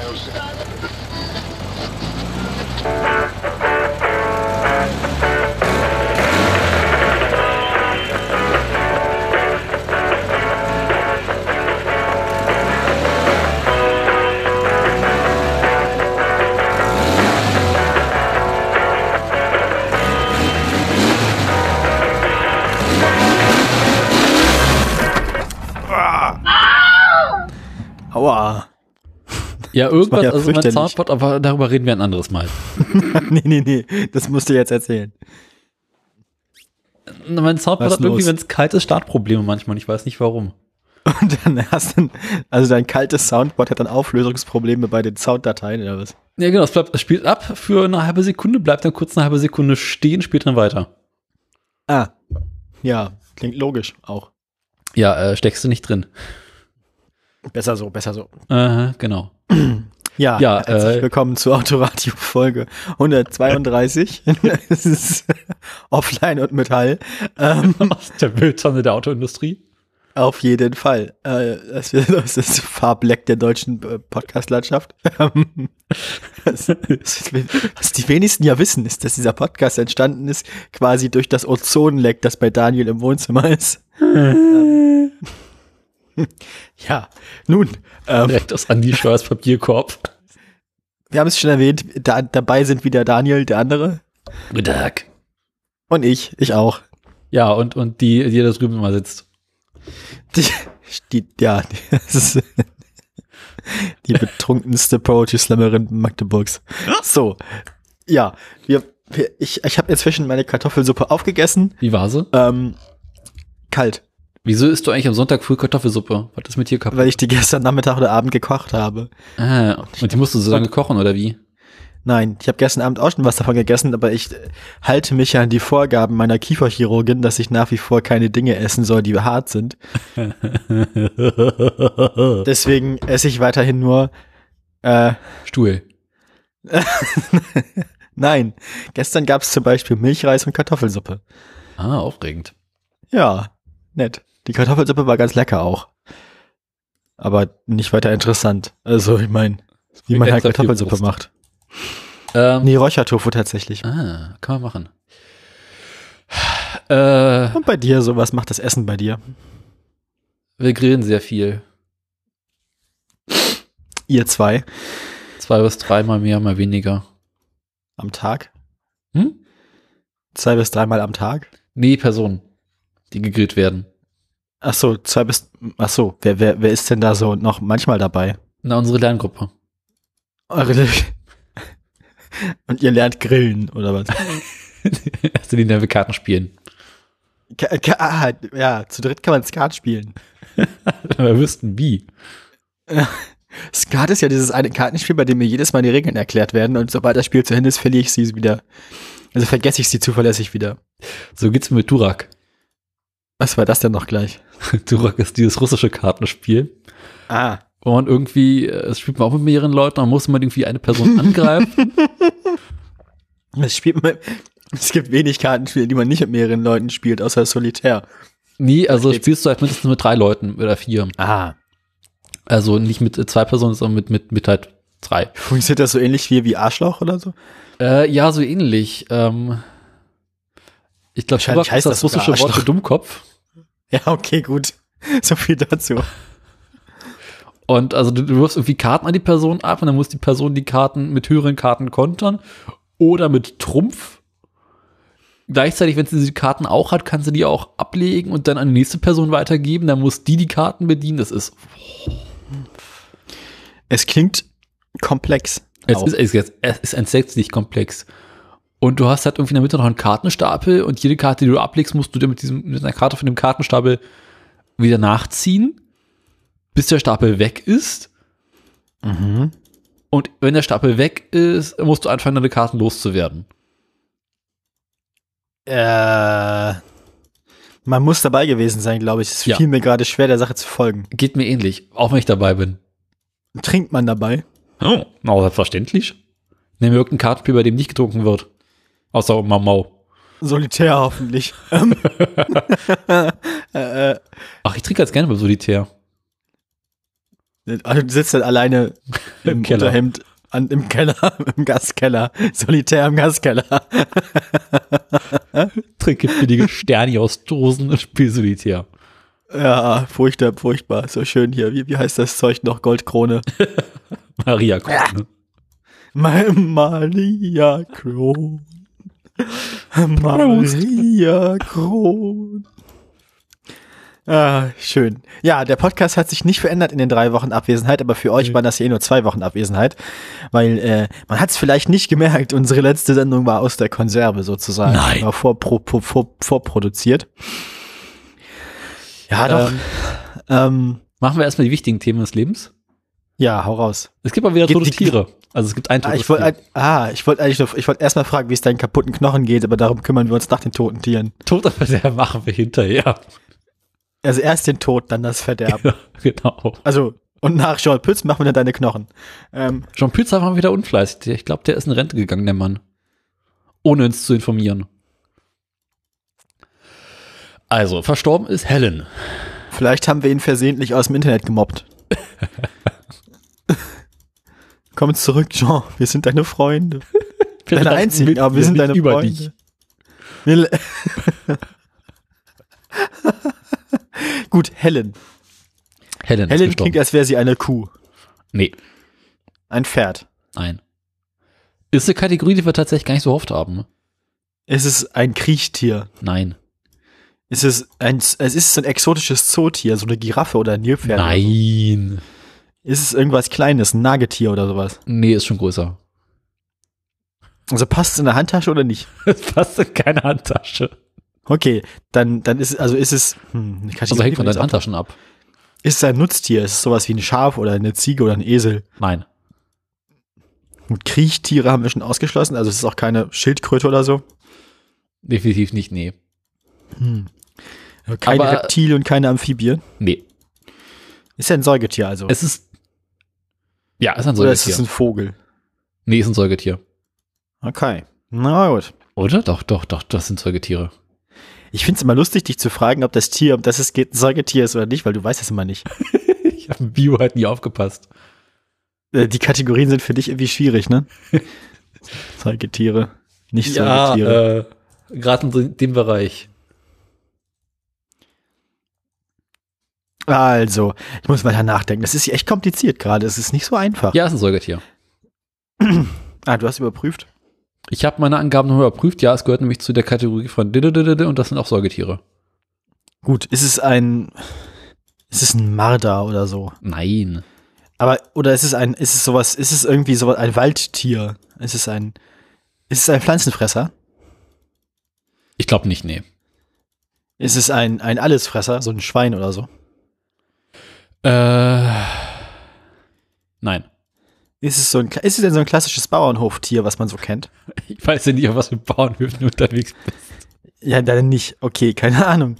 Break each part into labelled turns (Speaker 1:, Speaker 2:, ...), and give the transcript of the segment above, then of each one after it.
Speaker 1: Aua.
Speaker 2: Ja, irgendwas,
Speaker 1: ja
Speaker 2: also mein. Soundboard, aber darüber reden wir ein anderes Mal.
Speaker 1: nee, nee, nee. Das musst du jetzt erzählen.
Speaker 2: Mein Soundboard hat irgendwie, wenn es kalt ist, Startprobleme manchmal. und Ich weiß nicht warum.
Speaker 1: Und dann hast du, also dein kaltes Soundboard hat dann Auflösungsprobleme bei den Sounddateien oder was?
Speaker 2: Ja, genau, es, bleibt, es spielt ab für eine halbe Sekunde, bleibt dann kurz eine halbe Sekunde stehen, spielt dann weiter.
Speaker 1: Ah. Ja, klingt logisch auch.
Speaker 2: Ja, äh, steckst du nicht drin.
Speaker 1: Besser so, besser so.
Speaker 2: Äh, genau.
Speaker 1: Ja,
Speaker 2: Ja,
Speaker 1: herzlich
Speaker 2: äh,
Speaker 1: willkommen zur Autoradio Folge 132. Es ist offline und Metall. Ähm,
Speaker 2: Aus der Mülltonne der Autoindustrie.
Speaker 1: auf jeden Fall. Äh, das, ist das Farbleck der deutschen äh, Podcast-Landschaft. Was die wenigsten ja wissen, ist, dass dieser Podcast entstanden ist quasi durch das Ozonleck, das bei Daniel im Wohnzimmer ist. Ähm, ja, nun, ähm,
Speaker 2: Direkt aus Andi Scheuers Papierkorb.
Speaker 1: wir haben es schon erwähnt, da, dabei sind wieder Daniel, der andere,
Speaker 2: Guten Tag.
Speaker 1: und ich, ich auch.
Speaker 2: Ja, und, und die, die da drüben immer sitzt.
Speaker 1: Die, die, ja, die, das ist die betrunkenste Poetry Slammerin Magdeburgs. So, ja, wir, wir, ich, ich habe inzwischen meine Kartoffelsuppe aufgegessen.
Speaker 2: Wie war sie?
Speaker 1: Ähm, kalt,
Speaker 2: Wieso isst du eigentlich am Sonntag früh Kartoffelsuppe? Was ist mit dir kaputt?
Speaker 1: weil ich die gestern Nachmittag oder Abend gekocht habe.
Speaker 2: Ah, und die musst du so lange kochen, oder wie?
Speaker 1: Nein, ich habe gestern Abend auch schon was davon gegessen, aber ich äh, halte mich ja an die Vorgaben meiner Kieferchirurgin, dass ich nach wie vor keine Dinge essen soll, die hart sind. Deswegen esse ich weiterhin nur äh,
Speaker 2: Stuhl.
Speaker 1: Nein, gestern gab es zum Beispiel Milchreis und Kartoffelsuppe.
Speaker 2: Ah, aufregend.
Speaker 1: Ja, nett. Die Kartoffelsuppe war ganz lecker auch. Aber nicht weiter interessant. Also, ich meine, wie man halt Kartoffelsuppe macht.
Speaker 2: Ähm,
Speaker 1: Nee, Räuchertofu tatsächlich.
Speaker 2: Ah, kann man machen. Äh,
Speaker 1: Und bei dir, so was macht das Essen bei dir?
Speaker 2: wir grillen sehr viel.
Speaker 1: Ihr zwei
Speaker 2: Zwei bis dreimal mehr, mal weniger.
Speaker 1: am Tag?
Speaker 2: Hm?
Speaker 1: Zwei bis dreimal am Tag?
Speaker 2: Nee, Personen, die gegrillt werden.
Speaker 1: Ach so, zwei bis, ach so, wer, wer, wer ist denn da so noch manchmal dabei?
Speaker 2: Na, unsere Lerngruppe.
Speaker 1: Eure Und ihr lernt grillen, oder was?
Speaker 2: Erste Linie, wir Karten spielen.
Speaker 1: Ka- ka- ah, ja, zu dritt kann man Skat spielen.
Speaker 2: wir wüssten wie.
Speaker 1: Skat ist ja dieses eine Kartenspiel, bei dem mir jedes Mal die Regeln erklärt werden und sobald das Spiel zu Ende ist, verliere ich sie wieder. Also vergesse ich sie zuverlässig wieder.
Speaker 2: So geht's mir mit Durak.
Speaker 1: Was war das denn noch gleich?
Speaker 2: Durak ist dieses russische Kartenspiel,
Speaker 1: Ah.
Speaker 2: wo man irgendwie, äh, es spielt man auch mit mehreren Leuten, dann muss man irgendwie eine Person angreifen.
Speaker 1: Es spielt man, es gibt wenig Kartenspiele, die man nicht mit mehreren Leuten spielt, außer Solitär.
Speaker 2: nee, also
Speaker 1: Okay.
Speaker 2: spielst du halt mindestens mit drei Leuten oder vier.
Speaker 1: Ah.
Speaker 2: Also nicht mit äh, zwei Personen, sondern mit, mit, mit halt drei.
Speaker 1: Funktioniert das so ähnlich wie, wie Arschloch oder so?
Speaker 2: Äh, ja, so ähnlich. Ähm, ich glaube, Durak
Speaker 1: heißt
Speaker 2: ist das russische Wort für. Dummkopf.
Speaker 1: Ja, okay, gut. So viel dazu.
Speaker 2: Und also du, du wirfst irgendwie Karten an die Person ab und dann muss die Person die Karten mit höheren Karten kontern oder mit Trumpf. Gleichzeitig, wenn sie diese Karten auch hat, kann sie die auch ablegen und dann an die nächste Person weitergeben. Dann muss die die Karten bedienen. Das ist,
Speaker 1: Es klingt komplex.
Speaker 2: es ist, es ist, es ist entsetzlich komplex. Und du hast halt irgendwie in der Mitte noch einen Kartenstapel und jede Karte, die du ablegst, musst du dir mit diesem, mit einer Karte von dem Kartenstapel wieder nachziehen, bis der Stapel weg ist.
Speaker 1: Mhm.
Speaker 2: Und wenn der Stapel weg ist, musst du anfangen, deine Karten loszuwerden.
Speaker 1: Äh, man muss dabei gewesen sein, glaube ich. Es
Speaker 2: Ja.
Speaker 1: fiel mir gerade schwer, der Sache zu folgen.
Speaker 2: Geht mir ähnlich, auch wenn ich dabei bin.
Speaker 1: Trinkt man dabei?
Speaker 2: Oh, na, selbstverständlich. Nehmen wir irgendein Kartenspiel, bei dem nicht getrunken wird. Außer Mau Mau.
Speaker 1: Solitär hoffentlich. Ähm, äh, äh,
Speaker 2: Ach, ich trinke ganz gerne bei Solitär.
Speaker 1: also du sitzt dann alleine im,
Speaker 2: Keller.
Speaker 1: Unterhemd an, im Keller, im Gaskeller, solitär im Gaskeller.
Speaker 2: Trinke billige Sterni aus Dosen und spiel solitär.
Speaker 1: Ja, furchtbar, furchtbar. So schön hier. Wie, wie heißt das Zeug noch? Goldkrone.
Speaker 2: Maria Krone.
Speaker 1: Ma- Maria Kron. Maria Kron. Ah, schön. Ja, der Podcast hat sich nicht verändert in den drei Wochen Abwesenheit, aber für euch waren das ja eh nur zwei Wochen Abwesenheit, weil äh, man hat es vielleicht nicht gemerkt, unsere letzte Sendung war aus der Konserve sozusagen.
Speaker 2: Nein.
Speaker 1: War vorpro, vor, vor, vorproduziert. Ja, doch.
Speaker 2: Ähm,
Speaker 1: Ähm,
Speaker 2: machen wir erstmal die wichtigen Themen des Lebens.
Speaker 1: Ja, hau raus.
Speaker 2: Es gibt mal wieder tote Tiere. Also es gibt ein
Speaker 1: Ah,
Speaker 2: totes
Speaker 1: ich wollte
Speaker 2: Tier.
Speaker 1: ah, ich wollte eigentlich noch, ich wollte erstmal fragen, wie es deinen kaputten Knochen geht, aber darum kümmern wir uns nach den toten Tieren.
Speaker 2: Tod aber der machen wir hinterher.
Speaker 1: Also erst den Tod, dann das Verderben.
Speaker 2: Ja, genau.
Speaker 1: Also, und nach Jean Pütz machen wir dann deine Knochen. Ähm,
Speaker 2: Jean Pützer war wieder unfleißig. Ich glaube, der ist in Rente gegangen, der Mann. Ohne uns zu informieren. Also, verstorben ist Helen.
Speaker 1: vielleicht haben wir ihn versehentlich aus dem Internet gemobbt. Komm zurück, Jean. Wir sind deine Freunde. Deine
Speaker 2: dachten,
Speaker 1: einzigen,
Speaker 2: wir-
Speaker 1: aber wir
Speaker 2: wir
Speaker 1: sind deine
Speaker 2: über
Speaker 1: Freunde.
Speaker 2: dich.
Speaker 1: Wir Gut, Helen.
Speaker 2: Helen,
Speaker 1: Helen klingt, als wäre sie eine Kuh.
Speaker 2: Nee,
Speaker 1: Ein Pferd.
Speaker 2: nein. Ist eine Kategorie, die wir tatsächlich gar nicht so oft haben. ne?
Speaker 1: Ist es ein Kriechtier?
Speaker 2: Nein.
Speaker 1: Ist es ein, es ist ein exotisches Zootier, so eine Giraffe oder ein Nilpferd? oder so? Ist es irgendwas Kleines, ein Nagetier oder sowas?
Speaker 2: Nee, ist schon größer.
Speaker 1: Also passt es in der Handtasche oder nicht?
Speaker 2: Es passt in keine Handtasche.
Speaker 1: Okay, dann, dann ist, also ist es, hm, kann ich
Speaker 2: Also hängt von deinen Handtaschen ab.
Speaker 1: Ist es ein Nutztier? Ist es sowas wie ein Schaf oder eine Ziege oder ein Esel?
Speaker 2: Nein.
Speaker 1: Und Kriechtiere haben wir schon ausgeschlossen, also es ist auch keine Schildkröte oder so.
Speaker 2: Definitiv nicht, nee.
Speaker 1: Also Keine
Speaker 2: Aber-
Speaker 1: Reptilien und keine Amphibien.
Speaker 2: Nee.
Speaker 1: Ist ja ein Säugetier also.
Speaker 2: Es ist. Ja, ist ein
Speaker 1: oder ist es
Speaker 2: Säugetier.
Speaker 1: ein Vogel?
Speaker 2: nee, ist ein Säugetier.
Speaker 1: Okay. Na gut.
Speaker 2: Oder? Doch, doch, doch, das sind Säugetiere.
Speaker 1: Ich finde es immer lustig, dich zu fragen, ob das Tier, um das es geht, ein Säugetier ist oder nicht, weil du weißt es immer nicht.
Speaker 2: Ich habe im Bio halt nie aufgepasst.
Speaker 1: Äh, Die Kategorien sind für dich irgendwie schwierig, ne? Säugetiere, nicht Säugetiere.
Speaker 2: äh, gerade in dem Bereich.
Speaker 1: Also, ich muss weiter nachdenken. Das ist echt kompliziert gerade. Es ist nicht so einfach.
Speaker 2: Ja, ist ein Säugetier.
Speaker 1: Ah, du hast überprüft?
Speaker 2: Ich habe meine Angaben noch überprüft. Ja, es gehört nämlich zu der Kategorie von und das sind auch Säugetiere.
Speaker 1: Gut, ist es ein, ist es ein Marder oder so?
Speaker 2: Nein.
Speaker 1: Aber, oder ist es ein, ist es sowas, ist es irgendwie sowas, ein Waldtier? Ist es ein, ist es ein Pflanzenfresser?
Speaker 2: Ich glaube nicht, nee.
Speaker 1: Ist es ein, ein Allesfresser, so ein Schwein oder so?
Speaker 2: Äh, nein.
Speaker 1: Ist es so ein, ist es denn so ein klassisches Bauernhoftier, was man so kennt?
Speaker 2: Ich weiß ja nicht, auf was für Bauernhöfen du unterwegs bist.
Speaker 1: Ja, dann nicht. Okay, keine Ahnung.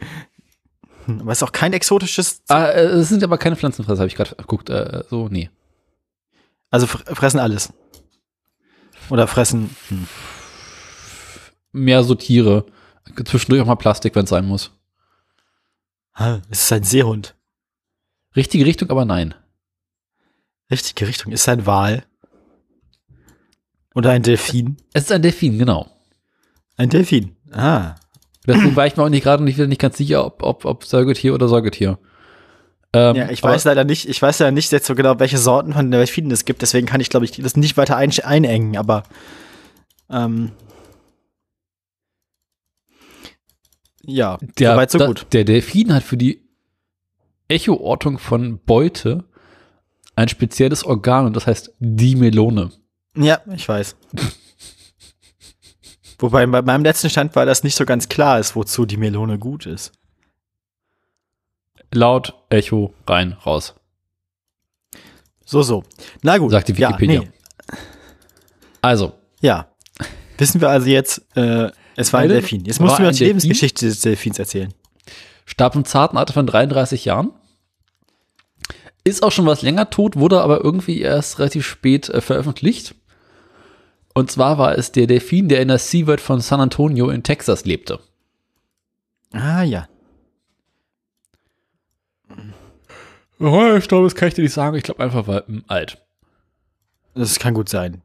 Speaker 1: Hm, Aber es ist auch kein exotisches,
Speaker 2: Ah, äh, es sind aber keine Pflanzenfresser, habe ich gerade geguckt. Äh, so, nee.
Speaker 1: also fr- fressen alles. Oder fressen, hm.
Speaker 2: Mehr so Tiere. Zwischendurch auch mal Plastik, wenn es sein muss.
Speaker 1: Ah, Es ist ein Seehund.
Speaker 2: Richtige Richtung, aber nein.
Speaker 1: Richtige Richtung. Ist ein Wal? Oder ein Delfin?
Speaker 2: Es ist ein Delfin, genau.
Speaker 1: Ein Delfin. Ah.
Speaker 2: Deswegen war ich mir auch nicht gerade nicht, nicht ganz sicher, ob, ob, ob Säugetier oder Säugetier. Ähm,
Speaker 1: Ja, ich weiß leider nicht, ich weiß ja nicht jetzt so genau, welche Sorten von Delfinen es gibt, deswegen kann ich, glaube ich, das nicht weiter ein, einengen, aber ähm, ja,
Speaker 2: Der,
Speaker 1: soweit so
Speaker 2: da-
Speaker 1: gut.
Speaker 2: Der Delfin hat für die Echoortung von Beute ein spezielles Organ und das heißt die Melone.
Speaker 1: Ja, ich weiß. Wobei bei meinem letzten Stand war das nicht so ganz klar ist, wozu die Melone gut ist.
Speaker 2: Laut, Echo, rein, raus.
Speaker 1: So, so. Na gut.
Speaker 2: Sagt die Wikipedia.
Speaker 1: Ja, nee,
Speaker 2: Also,
Speaker 1: ja. Wissen wir also jetzt, äh, es war ein Delfin. Jetzt musst du mir die? Lebensgeschichte des Delfins erzählen.
Speaker 2: Starb im zarten Alter von 33 Jahren. Ist auch schon was länger tot, wurde aber irgendwie erst relativ spät äh, veröffentlicht. Und zwar war es der Delfin, der in der Seaward von San Antonio in Texas lebte.
Speaker 1: Ah, ja.
Speaker 2: Oh, ich glaube, das kann ich dir nicht sagen. Ich glaube einfach, weil alt.
Speaker 1: Das kann gut sein.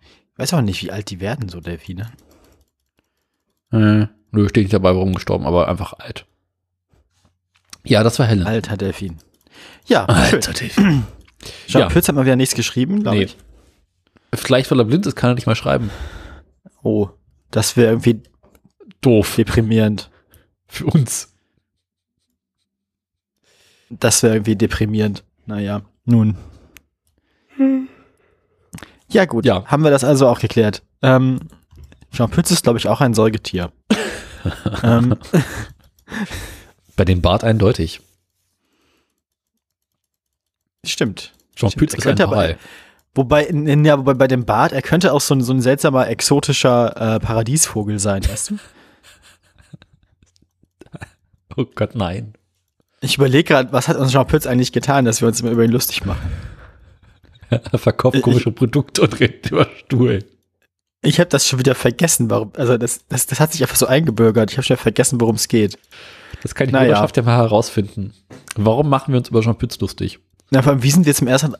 Speaker 1: Ich weiß auch nicht, wie alt die werden, so Delfine.
Speaker 2: Äh, nö, steht nicht dabei, warum gestorben, aber einfach alt. Ja, das war Helen.
Speaker 1: Alter Delfin. Ja, schön.
Speaker 2: Delfin.
Speaker 1: Jean
Speaker 2: Ja.
Speaker 1: Pütz hat mal wieder nichts geschrieben, glaube
Speaker 2: Nee.
Speaker 1: ich.
Speaker 2: Vielleicht, weil er blind ist, kann er nicht mal schreiben.
Speaker 1: Oh, das wäre irgendwie
Speaker 2: Doof.
Speaker 1: deprimierend.
Speaker 2: Für uns.
Speaker 1: Das wäre irgendwie deprimierend. Naja, nun. Ja, gut.
Speaker 2: Ja.
Speaker 1: Haben wir das also auch geklärt. Ähm, Jean Pütz ist, glaube ich, auch ein Säugetier. ähm,
Speaker 2: Bei dem Bart eindeutig.
Speaker 1: stimmt.
Speaker 2: Jean Pütz ist ein Hawaii.
Speaker 1: Wobei, in, ja, wobei bei dem Bart, er könnte auch so ein, so ein seltsamer, exotischer äh, Paradiesvogel sein, weißt du?
Speaker 2: Oh Gott, nein.
Speaker 1: Ich überlege gerade, was hat uns Jean Pütz eigentlich getan, dass wir uns immer über ihn lustig machen?
Speaker 2: Er verkauft
Speaker 1: Ich-
Speaker 2: komische Produkte und redet über Stuhl.
Speaker 1: Ich habe das schon wieder vergessen, warum, also das, das, das hat sich einfach so eingebürgert. Ich habe schon vergessen, worum es geht.
Speaker 2: Das kann die
Speaker 1: Naja.
Speaker 2: Hörerschaft ja mal herausfinden. Warum machen wir uns über Jean Pütz lustig?
Speaker 1: Na, vor allem, wie sind wir zum ersten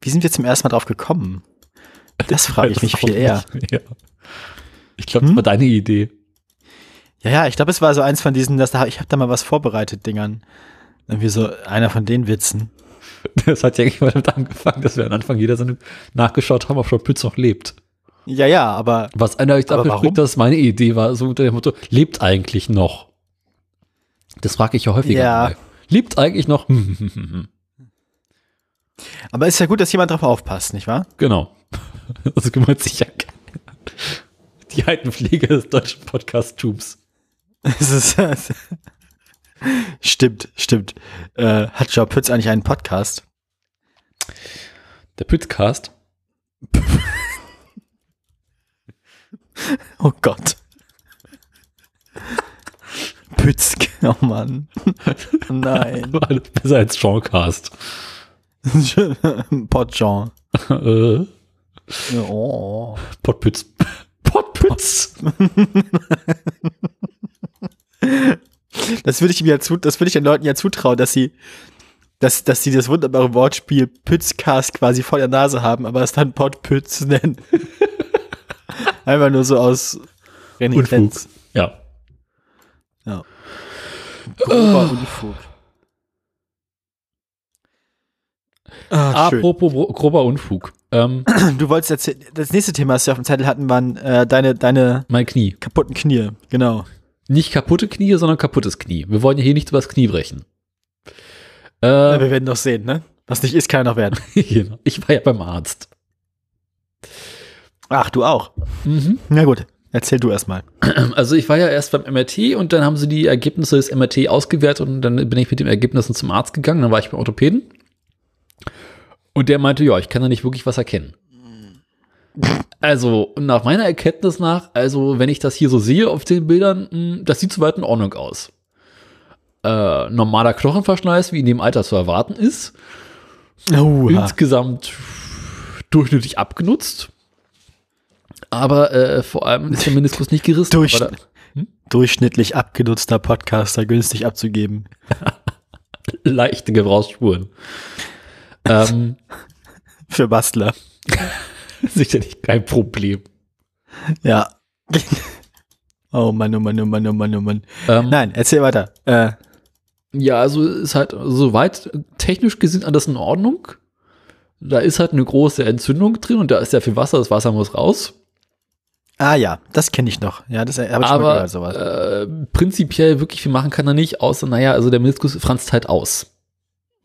Speaker 1: wie sind wir zum ersten Mal drauf gekommen? Das frage ich
Speaker 2: Das
Speaker 1: mich viel eher.
Speaker 2: Ja. Ich glaube, das
Speaker 1: Hm?
Speaker 2: war deine Idee.
Speaker 1: Ja, ja, ich glaube, es war so eins von diesen, dass da, ich habe da mal was vorbereitet, Dingern. Irgendwie so einer von den Witzen.
Speaker 2: Das hat ja eigentlich mal damit angefangen, dass wir am Anfang jeder Sendung nachgeschaut haben, ob Jean Pütz noch lebt.
Speaker 1: Ja, ja, aber
Speaker 2: Was einer euch
Speaker 1: Aber
Speaker 2: dafür spricht, dass meine Idee war, so unter dem Motto, lebt eigentlich noch? Das frage ich ja häufiger
Speaker 1: Ja.
Speaker 2: mal. Lebt eigentlich noch?
Speaker 1: aber ist ja gut, dass jemand drauf aufpasst, nicht wahr?
Speaker 2: genau. Das kümmert sich ja keiner. die Altenpflege des deutschen Podcast-Tubes.
Speaker 1: Stimmt, stimmt. Äh, hat Jean Pütz eigentlich einen Podcast?
Speaker 2: Der Pützcast.
Speaker 1: Oh Gott. Pützk, oh Mann. Nein.
Speaker 2: War alles besser als Jeancast.
Speaker 1: Podjean.
Speaker 2: äh,
Speaker 1: Oh.
Speaker 2: Podpütz. Podpütz.
Speaker 1: Das würde ich mir ja zu, das würde ich den Leuten ja zutrauen, dass sie, dass, dass sie das wunderbare Wortspiel Pützcast quasi vor der Nase haben, aber es dann Podpütz nennen. Einfach nur so aus Renitenz.
Speaker 2: Ja.
Speaker 1: Ja. Grober Unfug. Ah, schön.
Speaker 2: Apropos gro- grober Unfug. Ähm,
Speaker 1: Du wolltest erzählen, das nächste Thema, das wir auf dem Zettel hatten, waren äh, deine, deine
Speaker 2: mein Knie.
Speaker 1: kaputten Knie. Genau.
Speaker 2: Nicht kaputte Knie, sondern kaputtes Knie. Wir wollen ja hier nicht übers Knie brechen.
Speaker 1: Ja,
Speaker 2: Äh,
Speaker 1: wir werden noch sehen, ne? Was nicht ist, kann ja noch werden.
Speaker 2: genau. ich war ja beim Arzt.
Speaker 1: Ach, du auch.
Speaker 2: Mhm.
Speaker 1: Na gut, erzähl du erstmal.
Speaker 2: Also ich war ja erst beim MRT und dann haben sie die Ergebnisse des MRT ausgewertet und dann bin ich mit den Ergebnissen zum Arzt gegangen. Dann war ich beim Orthopäden. Und der meinte, ja, ich kann da nicht wirklich was erkennen. Also, nach meiner Erkenntnis nach, also wenn ich das hier so sehe auf den Bildern, mh, das sieht soweit in Ordnung aus. Äh, normaler Knochenverschleiß, wie in dem Alter zu erwarten ist.
Speaker 1: Oh,
Speaker 2: Insgesamt durchschnittlich abgenutzt. Aber äh, vor allem ist der Meniskus nicht gerissen.
Speaker 1: Durch-
Speaker 2: da-
Speaker 1: durchschnittlich abgenutzter Podcaster günstig abzugeben.
Speaker 2: leichte Gebrauchsspuren. ähm,
Speaker 1: Für Bastler.
Speaker 2: sicherlich kein Problem.
Speaker 1: Ja. Oh Mann, oh Mann, oh Mann, oh Mann, oh Mann.
Speaker 2: Ähm,
Speaker 1: Nein, erzähl weiter. Äh,
Speaker 2: Ja, also ist halt soweit technisch gesehen alles in Ordnung. Da ist halt eine große Entzündung drin und da ist ja viel Wasser, das Wasser muss raus.
Speaker 1: Ah ja, das kenne ich noch. Ja, das habe ich schon mal
Speaker 2: Aber
Speaker 1: gehört, sowas.
Speaker 2: äh, prinzipiell wirklich viel machen kann er nicht, außer, naja, also der Meniskus franzt halt aus.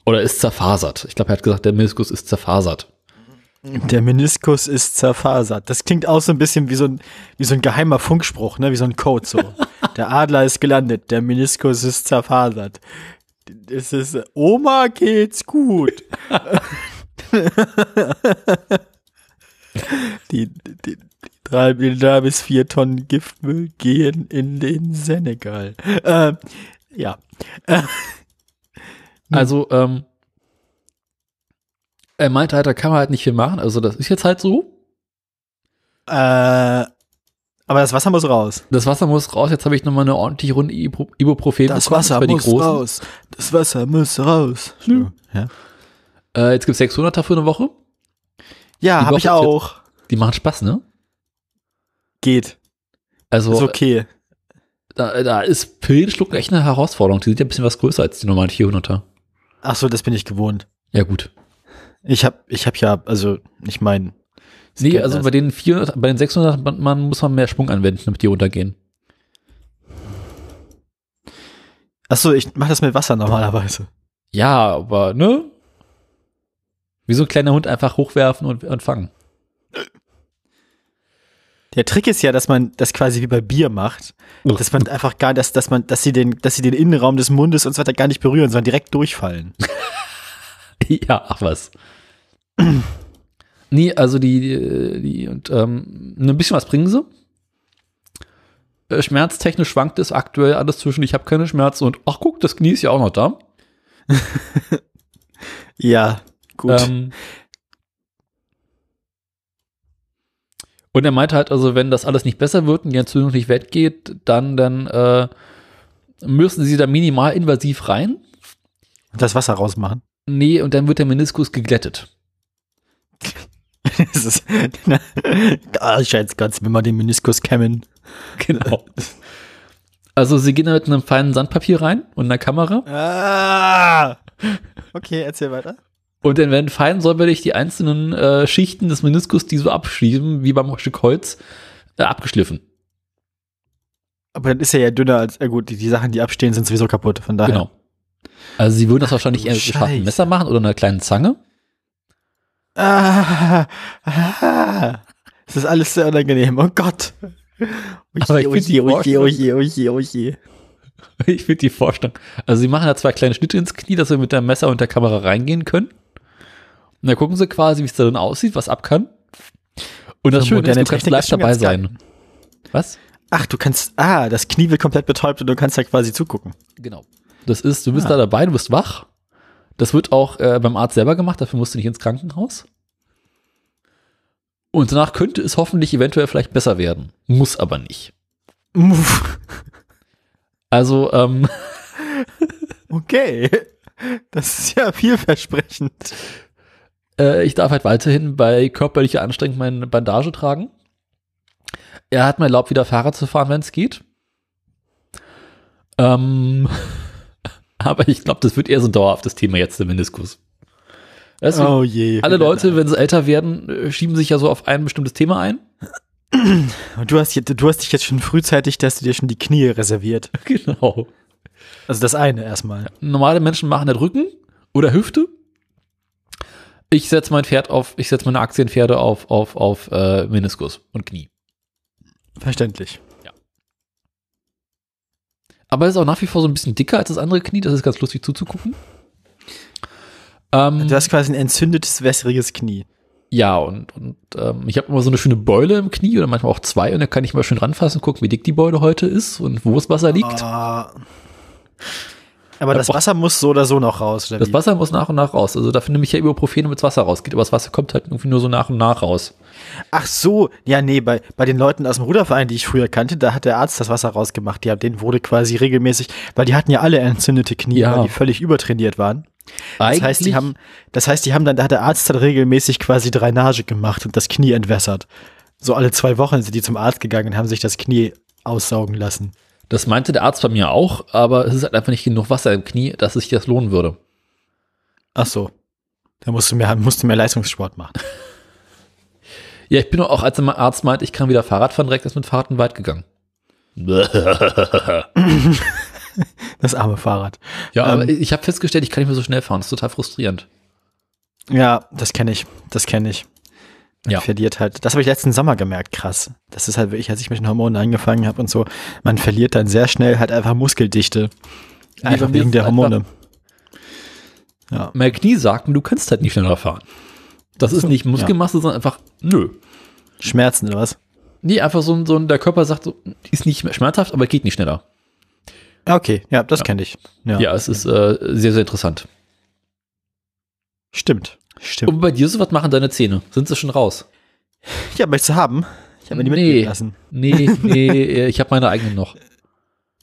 Speaker 2: Oder ist zerfasert. Ich glaube, er hat gesagt, der Meniskus ist zerfasert.
Speaker 1: Der Meniskus ist zerfasert. Das klingt auch so ein bisschen wie so ein, wie so ein geheimer Funkspruch, ne? wie so ein Code. So. Der Adler ist gelandet, der Meniskus ist zerfasert. Es ist, Oma geht's gut. die, die drei, drei bis vier Tonnen Giftmüll gehen in den Senegal. Äh, ja.
Speaker 2: Also, ähm, er meinte halt, da kann man halt nicht viel machen. Also, das ist jetzt halt so.
Speaker 1: Äh, aber das Wasser muss raus.
Speaker 2: Das Wasser muss raus. Jetzt habe ich nochmal eine ordentliche Runde Ibu- Ibuprofen
Speaker 1: Das
Speaker 2: bekommen.
Speaker 1: Wasser
Speaker 2: für die
Speaker 1: muss
Speaker 2: Großen.
Speaker 1: raus. Das Wasser muss raus.
Speaker 2: Ja.
Speaker 1: Ja.
Speaker 2: Äh, jetzt gibt es 600 für eine Woche.
Speaker 1: Ja, habe ich auch.
Speaker 2: Die machen Spaß, ne?
Speaker 1: Geht.
Speaker 2: Also
Speaker 1: Ist okay.
Speaker 2: da, da ist Pillenschlucken echt eine Herausforderung. Die sind ja ein bisschen was größer als die normalen 400er.
Speaker 1: Ach so, das bin ich gewohnt.
Speaker 2: Ja gut.
Speaker 1: Ich hab, ich hab ja, also, ich meine.
Speaker 2: Nee, also bei den 400, bei den 600 man muss man mehr Schwung anwenden, damit die runtergehen.
Speaker 1: Ach so, ich mach das mit Wasser normalerweise.
Speaker 2: Ja, aber ne? Wie so ein kleiner Hund einfach hochwerfen und, und fangen.
Speaker 1: Der Trick ist ja, dass man das quasi wie bei Bier macht, dass man einfach gar, dass, dass man, dass sie den, dass sie den Innenraum des Mundes und so weiter gar nicht berühren, sondern direkt durchfallen.
Speaker 2: Ja, ach was. nee, also die, die, die und ähm, ein bisschen was bringen sie. Äh, Schmerztechnisch schwankt es aktuell alles zwischen, ich habe keine Schmerzen und ach guck, das Knie ist ja auch noch da.
Speaker 1: Ja, gut.
Speaker 2: Ähm, und er meinte halt, also wenn das alles nicht besser wird und die Entzündung nicht weggeht, dann, dann äh, müssen sie da minimal invasiv rein.
Speaker 1: das Wasser rausmachen.
Speaker 2: Nee, und dann wird der Meniskus geglättet.
Speaker 1: das ist, ah, Scheiß Gott, wenn wir den Meniskus kämmen.
Speaker 2: Genau. Also sie gehen da mit einem feinen Sandpapier rein und einer Kamera
Speaker 1: Ah! Okay, erzähl weiter.
Speaker 2: Und dann werden fein säuberlich die einzelnen äh, Schichten des Meniskus, die so abschließen, wie beim Stück Holz, äh, abgeschliffen.
Speaker 1: Aber dann ist er ja dünner als, äh gut, die, die Sachen, die abstehen, sind sowieso kaputt, von daher.
Speaker 2: Genau. Also sie würden das wahrscheinlich eher mit einem. Messer machen oder einer kleinen Zange.
Speaker 1: Ah, ah, das ist alles sehr unangenehm. Oh Gott.
Speaker 2: Find die
Speaker 1: oje, oje, oje, oje.
Speaker 2: Ich finde die Vorstellung. Also sie machen da zwei kleine Schnitte ins Knie, dass wir mit dem Messer und der Kamera reingehen können. Und dann gucken sie quasi, wie es da drin aussieht, was ab kann. Und das
Speaker 1: So
Speaker 2: Schöne ist, du kannst live dabei
Speaker 1: geil.
Speaker 2: sein. Was?
Speaker 1: Ach, du kannst, ah, das Knie wird komplett betäubt und du kannst da quasi zugucken.
Speaker 2: Genau. Das ist, du bist
Speaker 1: Ah.
Speaker 2: da dabei, du bist wach. Das wird auch äh, beim Arzt selber gemacht, dafür musst du nicht ins Krankenhaus. Und danach könnte es hoffentlich eventuell vielleicht besser werden. Muss aber nicht. Also, ähm,
Speaker 1: Okay. Das ist ja vielversprechend.
Speaker 2: Äh, ich darf halt weiterhin bei körperlicher Anstrengung meine Bandage tragen. Er hat mir erlaubt, wieder Fahrrad zu fahren, wenn es geht. Ähm, aber ich glaube, das wird eher so ein dauerhaftes Thema jetzt, der Meniskus. Weißt du,
Speaker 1: Oh je.
Speaker 2: alle Leute, wenn sie älter werden, schieben sich ja so auf ein bestimmtes Thema ein.
Speaker 1: Und du hast, jetzt, du hast dich jetzt schon frühzeitig, dass du dir schon die Knie reserviert.
Speaker 2: Genau.
Speaker 1: Also das eine erstmal.
Speaker 2: Normale Menschen machen das Rücken oder Hüfte. Ich setze mein Pferd auf, ich setze meine Aktienpferde auf, auf, auf äh, Meniskus und Knie.
Speaker 1: Verständlich.
Speaker 2: Aber es ist auch nach wie vor so ein bisschen dicker als das andere Knie, das ist ganz lustig zuzugucken. Ähm,
Speaker 1: Du hast quasi ein entzündetes, wässriges Knie.
Speaker 2: ja, und, und ähm, ich habe immer so eine schöne Beule im Knie oder manchmal auch zwei und da kann ich mal schön ranfassen und gucken, wie dick die Beule heute ist und wo das Wasser liegt.
Speaker 1: Ah. Aber das Wasser muss so oder so noch raus,
Speaker 2: Das? Wasser muss nach und nach raus. Also dafür nehme ich ja Ibuprofen, damit das Wasser rausgeht. Aber das Wasser kommt halt irgendwie nur so nach und nach raus.
Speaker 1: Ach so, ja, nee, bei, bei den Leuten aus dem Ruderverein, die ich früher kannte, da hat der Arzt das Wasser rausgemacht. Die denen wurde quasi regelmäßig, weil die hatten ja alle entzündete Knie,
Speaker 2: Ja.
Speaker 1: weil die völlig übertrainiert waren. Das heißt, die
Speaker 2: Eigentlich-
Speaker 1: haben, das heißt, die haben dann, da hat der Arzt dann regelmäßig quasi Drainage gemacht und das Knie entwässert. So alle zwei Wochen sind die zum Arzt gegangen und haben sich das Knie aussaugen lassen.
Speaker 2: Das meinte der Arzt bei mir auch, aber es ist halt einfach nicht genug Wasser im Knie, dass sich das lohnen würde.
Speaker 1: Ach so. Da musst du mehr, musst du mehr Leistungssport machen.
Speaker 2: Ja, ich bin auch, als der Arzt meint, ich kann wieder Fahrrad fahren, direkt ist mit Fahrrad weit gegangen.
Speaker 1: Das arme Fahrrad.
Speaker 2: Ja, aber
Speaker 1: Ähm.
Speaker 2: ich habe festgestellt, ich kann nicht mehr so schnell fahren. Das ist total frustrierend.
Speaker 1: Ja, das kenne ich. Das kenne ich. Man
Speaker 2: Ja.
Speaker 1: verliert halt. Das habe ich letzten Sommer gemerkt, krass. Das ist halt wirklich, als ich mit den Hormonen angefangen habe und so, man verliert dann sehr schnell halt einfach Muskeldichte. Einfach wegen der Hormone. Ja.
Speaker 2: Mein Knie sagt mir, du kannst halt nicht schneller fahren. Das ist nicht Muskelmasse, sondern einfach, nö.
Speaker 1: Schmerzen oder was?
Speaker 2: Nee, einfach so, ein- so der Körper sagt so, ist nicht schmerzhaft, aber geht nicht schneller.
Speaker 1: Okay, ja, das kenne ich. Ja.
Speaker 2: Ja, es ist äh, sehr, sehr interessant.
Speaker 1: Stimmt. Stimmt.
Speaker 2: Und bei dir so was machen deine Zähne? Sind sie schon raus?
Speaker 1: Ja, möchtest du haben? Ich habe mir die
Speaker 2: Nee.
Speaker 1: mitgeben lassen.
Speaker 2: Nee, nee, äh, ich habe meine eigenen noch.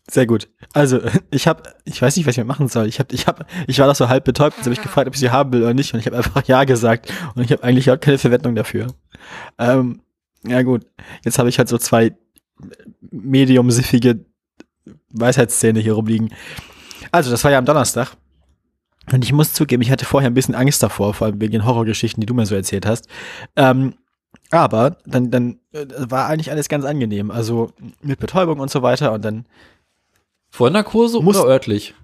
Speaker 1: Sehr gut. Also, ich habe, ich weiß nicht, was ich machen soll. Ich habe, ich habe, ich war doch so halb betäubt, jetzt habe ich gefragt, ob ich sie haben will oder nicht, und ich habe einfach ja gesagt und ich habe eigentlich auch keine Verwendung dafür. Ähm, ja gut, jetzt habe ich halt so zwei medium-siffige Weisheitszähne hier rumliegen. Also, das war ja am Donnerstag. Und ich muss zugeben, ich hatte vorher ein bisschen Angst davor, vor allem wegen den Horrorgeschichten, die du mir so erzählt hast. Ähm, aber dann, dann äh, war eigentlich alles ganz angenehm. Also mit Betäubung und so weiter und dann
Speaker 2: Vollnarkose
Speaker 1: Muss-
Speaker 2: oder örtlich?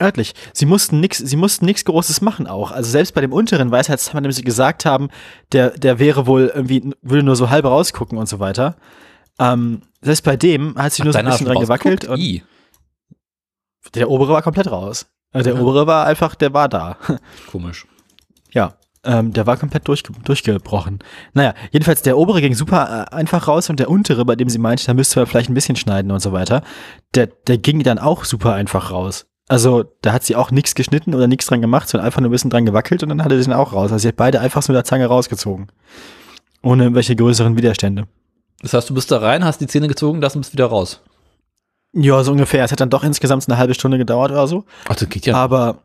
Speaker 1: örtlich. Sie mussten nix, sie mussten nichts Großes machen auch. Also selbst bei dem unteren Weisheitszahn, dem sie gesagt haben, der, der wäre wohl irgendwie, würde nur so halb rausgucken und so weiter. Ähm, selbst bei dem hat sie nur so ein bisschen dran gewackelt und der obere war komplett raus. Also der obere war einfach, der war da.
Speaker 2: Komisch.
Speaker 1: Ja, ähm, der war komplett durchge durchgebrochen. Naja, jedenfalls der obere ging super äh, einfach raus und der untere, bei dem sie meinte, da müsste man vielleicht ein bisschen schneiden und so weiter, der, der ging dann auch super einfach raus. Also da hat sie auch nichts geschnitten oder nichts dran gemacht, sondern einfach nur ein bisschen dran gewackelt und dann hat er den auch raus. Also sie hat beide einfach so mit der Zange rausgezogen. Ohne irgendwelche größeren Widerstände.
Speaker 2: Das heißt, du bist da rein, hast die Zähne gezogen, das und bist wieder raus.
Speaker 1: Ja, so ungefähr. Es hat dann doch insgesamt eine halbe Stunde gedauert oder so.
Speaker 2: Ach, das geht ja.
Speaker 1: Aber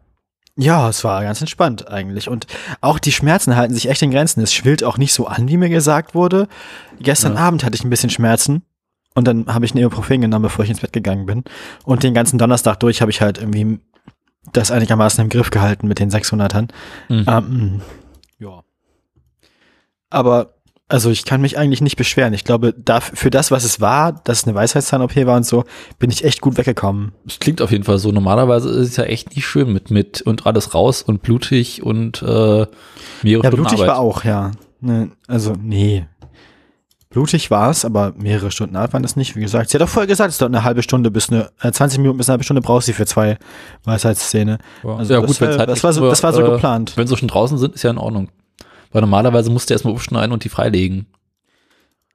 Speaker 1: ja, es war ganz entspannt eigentlich. Und auch die Schmerzen halten sich echt in Grenzen. Es schwillt auch nicht so an, wie mir gesagt wurde. Gestern
Speaker 2: Ja.
Speaker 1: Abend hatte ich ein bisschen Schmerzen. Und dann habe ich ein Ibuprofen genommen, bevor ich ins Bett gegangen bin. Und den ganzen Donnerstag durch habe ich halt irgendwie das einigermaßen im Griff gehalten mit den 600ern.
Speaker 2: Mhm.
Speaker 1: Ähm, ja. Aber, also ich kann mich eigentlich nicht beschweren. Ich glaube, für das, was es war, dass es eine Weisheitszahn-OP war und so, bin ich echt gut weggekommen.
Speaker 2: Es klingt auf jeden Fall so. Normalerweise ist es ja echt nicht schön mit, mit und alles raus und blutig und äh, mehrere
Speaker 1: Ja,
Speaker 2: Stunden
Speaker 1: blutig
Speaker 2: Arbeit.
Speaker 1: war auch, ja. Ne, also, nee. Blutig war es, aber mehrere Stunden Arbeit waren das nicht. Wie gesagt, sie hat auch vorher gesagt, es dauert eine halbe Stunde bis eine, äh, 20 Minuten bis eine halbe Stunde brauchst du für zwei Weisheitszähne.
Speaker 2: Ja,
Speaker 1: Also
Speaker 2: ja
Speaker 1: das,
Speaker 2: gut, wenn
Speaker 1: äh,
Speaker 2: halt
Speaker 1: das war so- das war so
Speaker 2: äh,
Speaker 1: geplant.
Speaker 2: Wenn sie schon draußen sind, ist ja in Ordnung. Weil normalerweise musst du erstmal aufschneiden und die freilegen.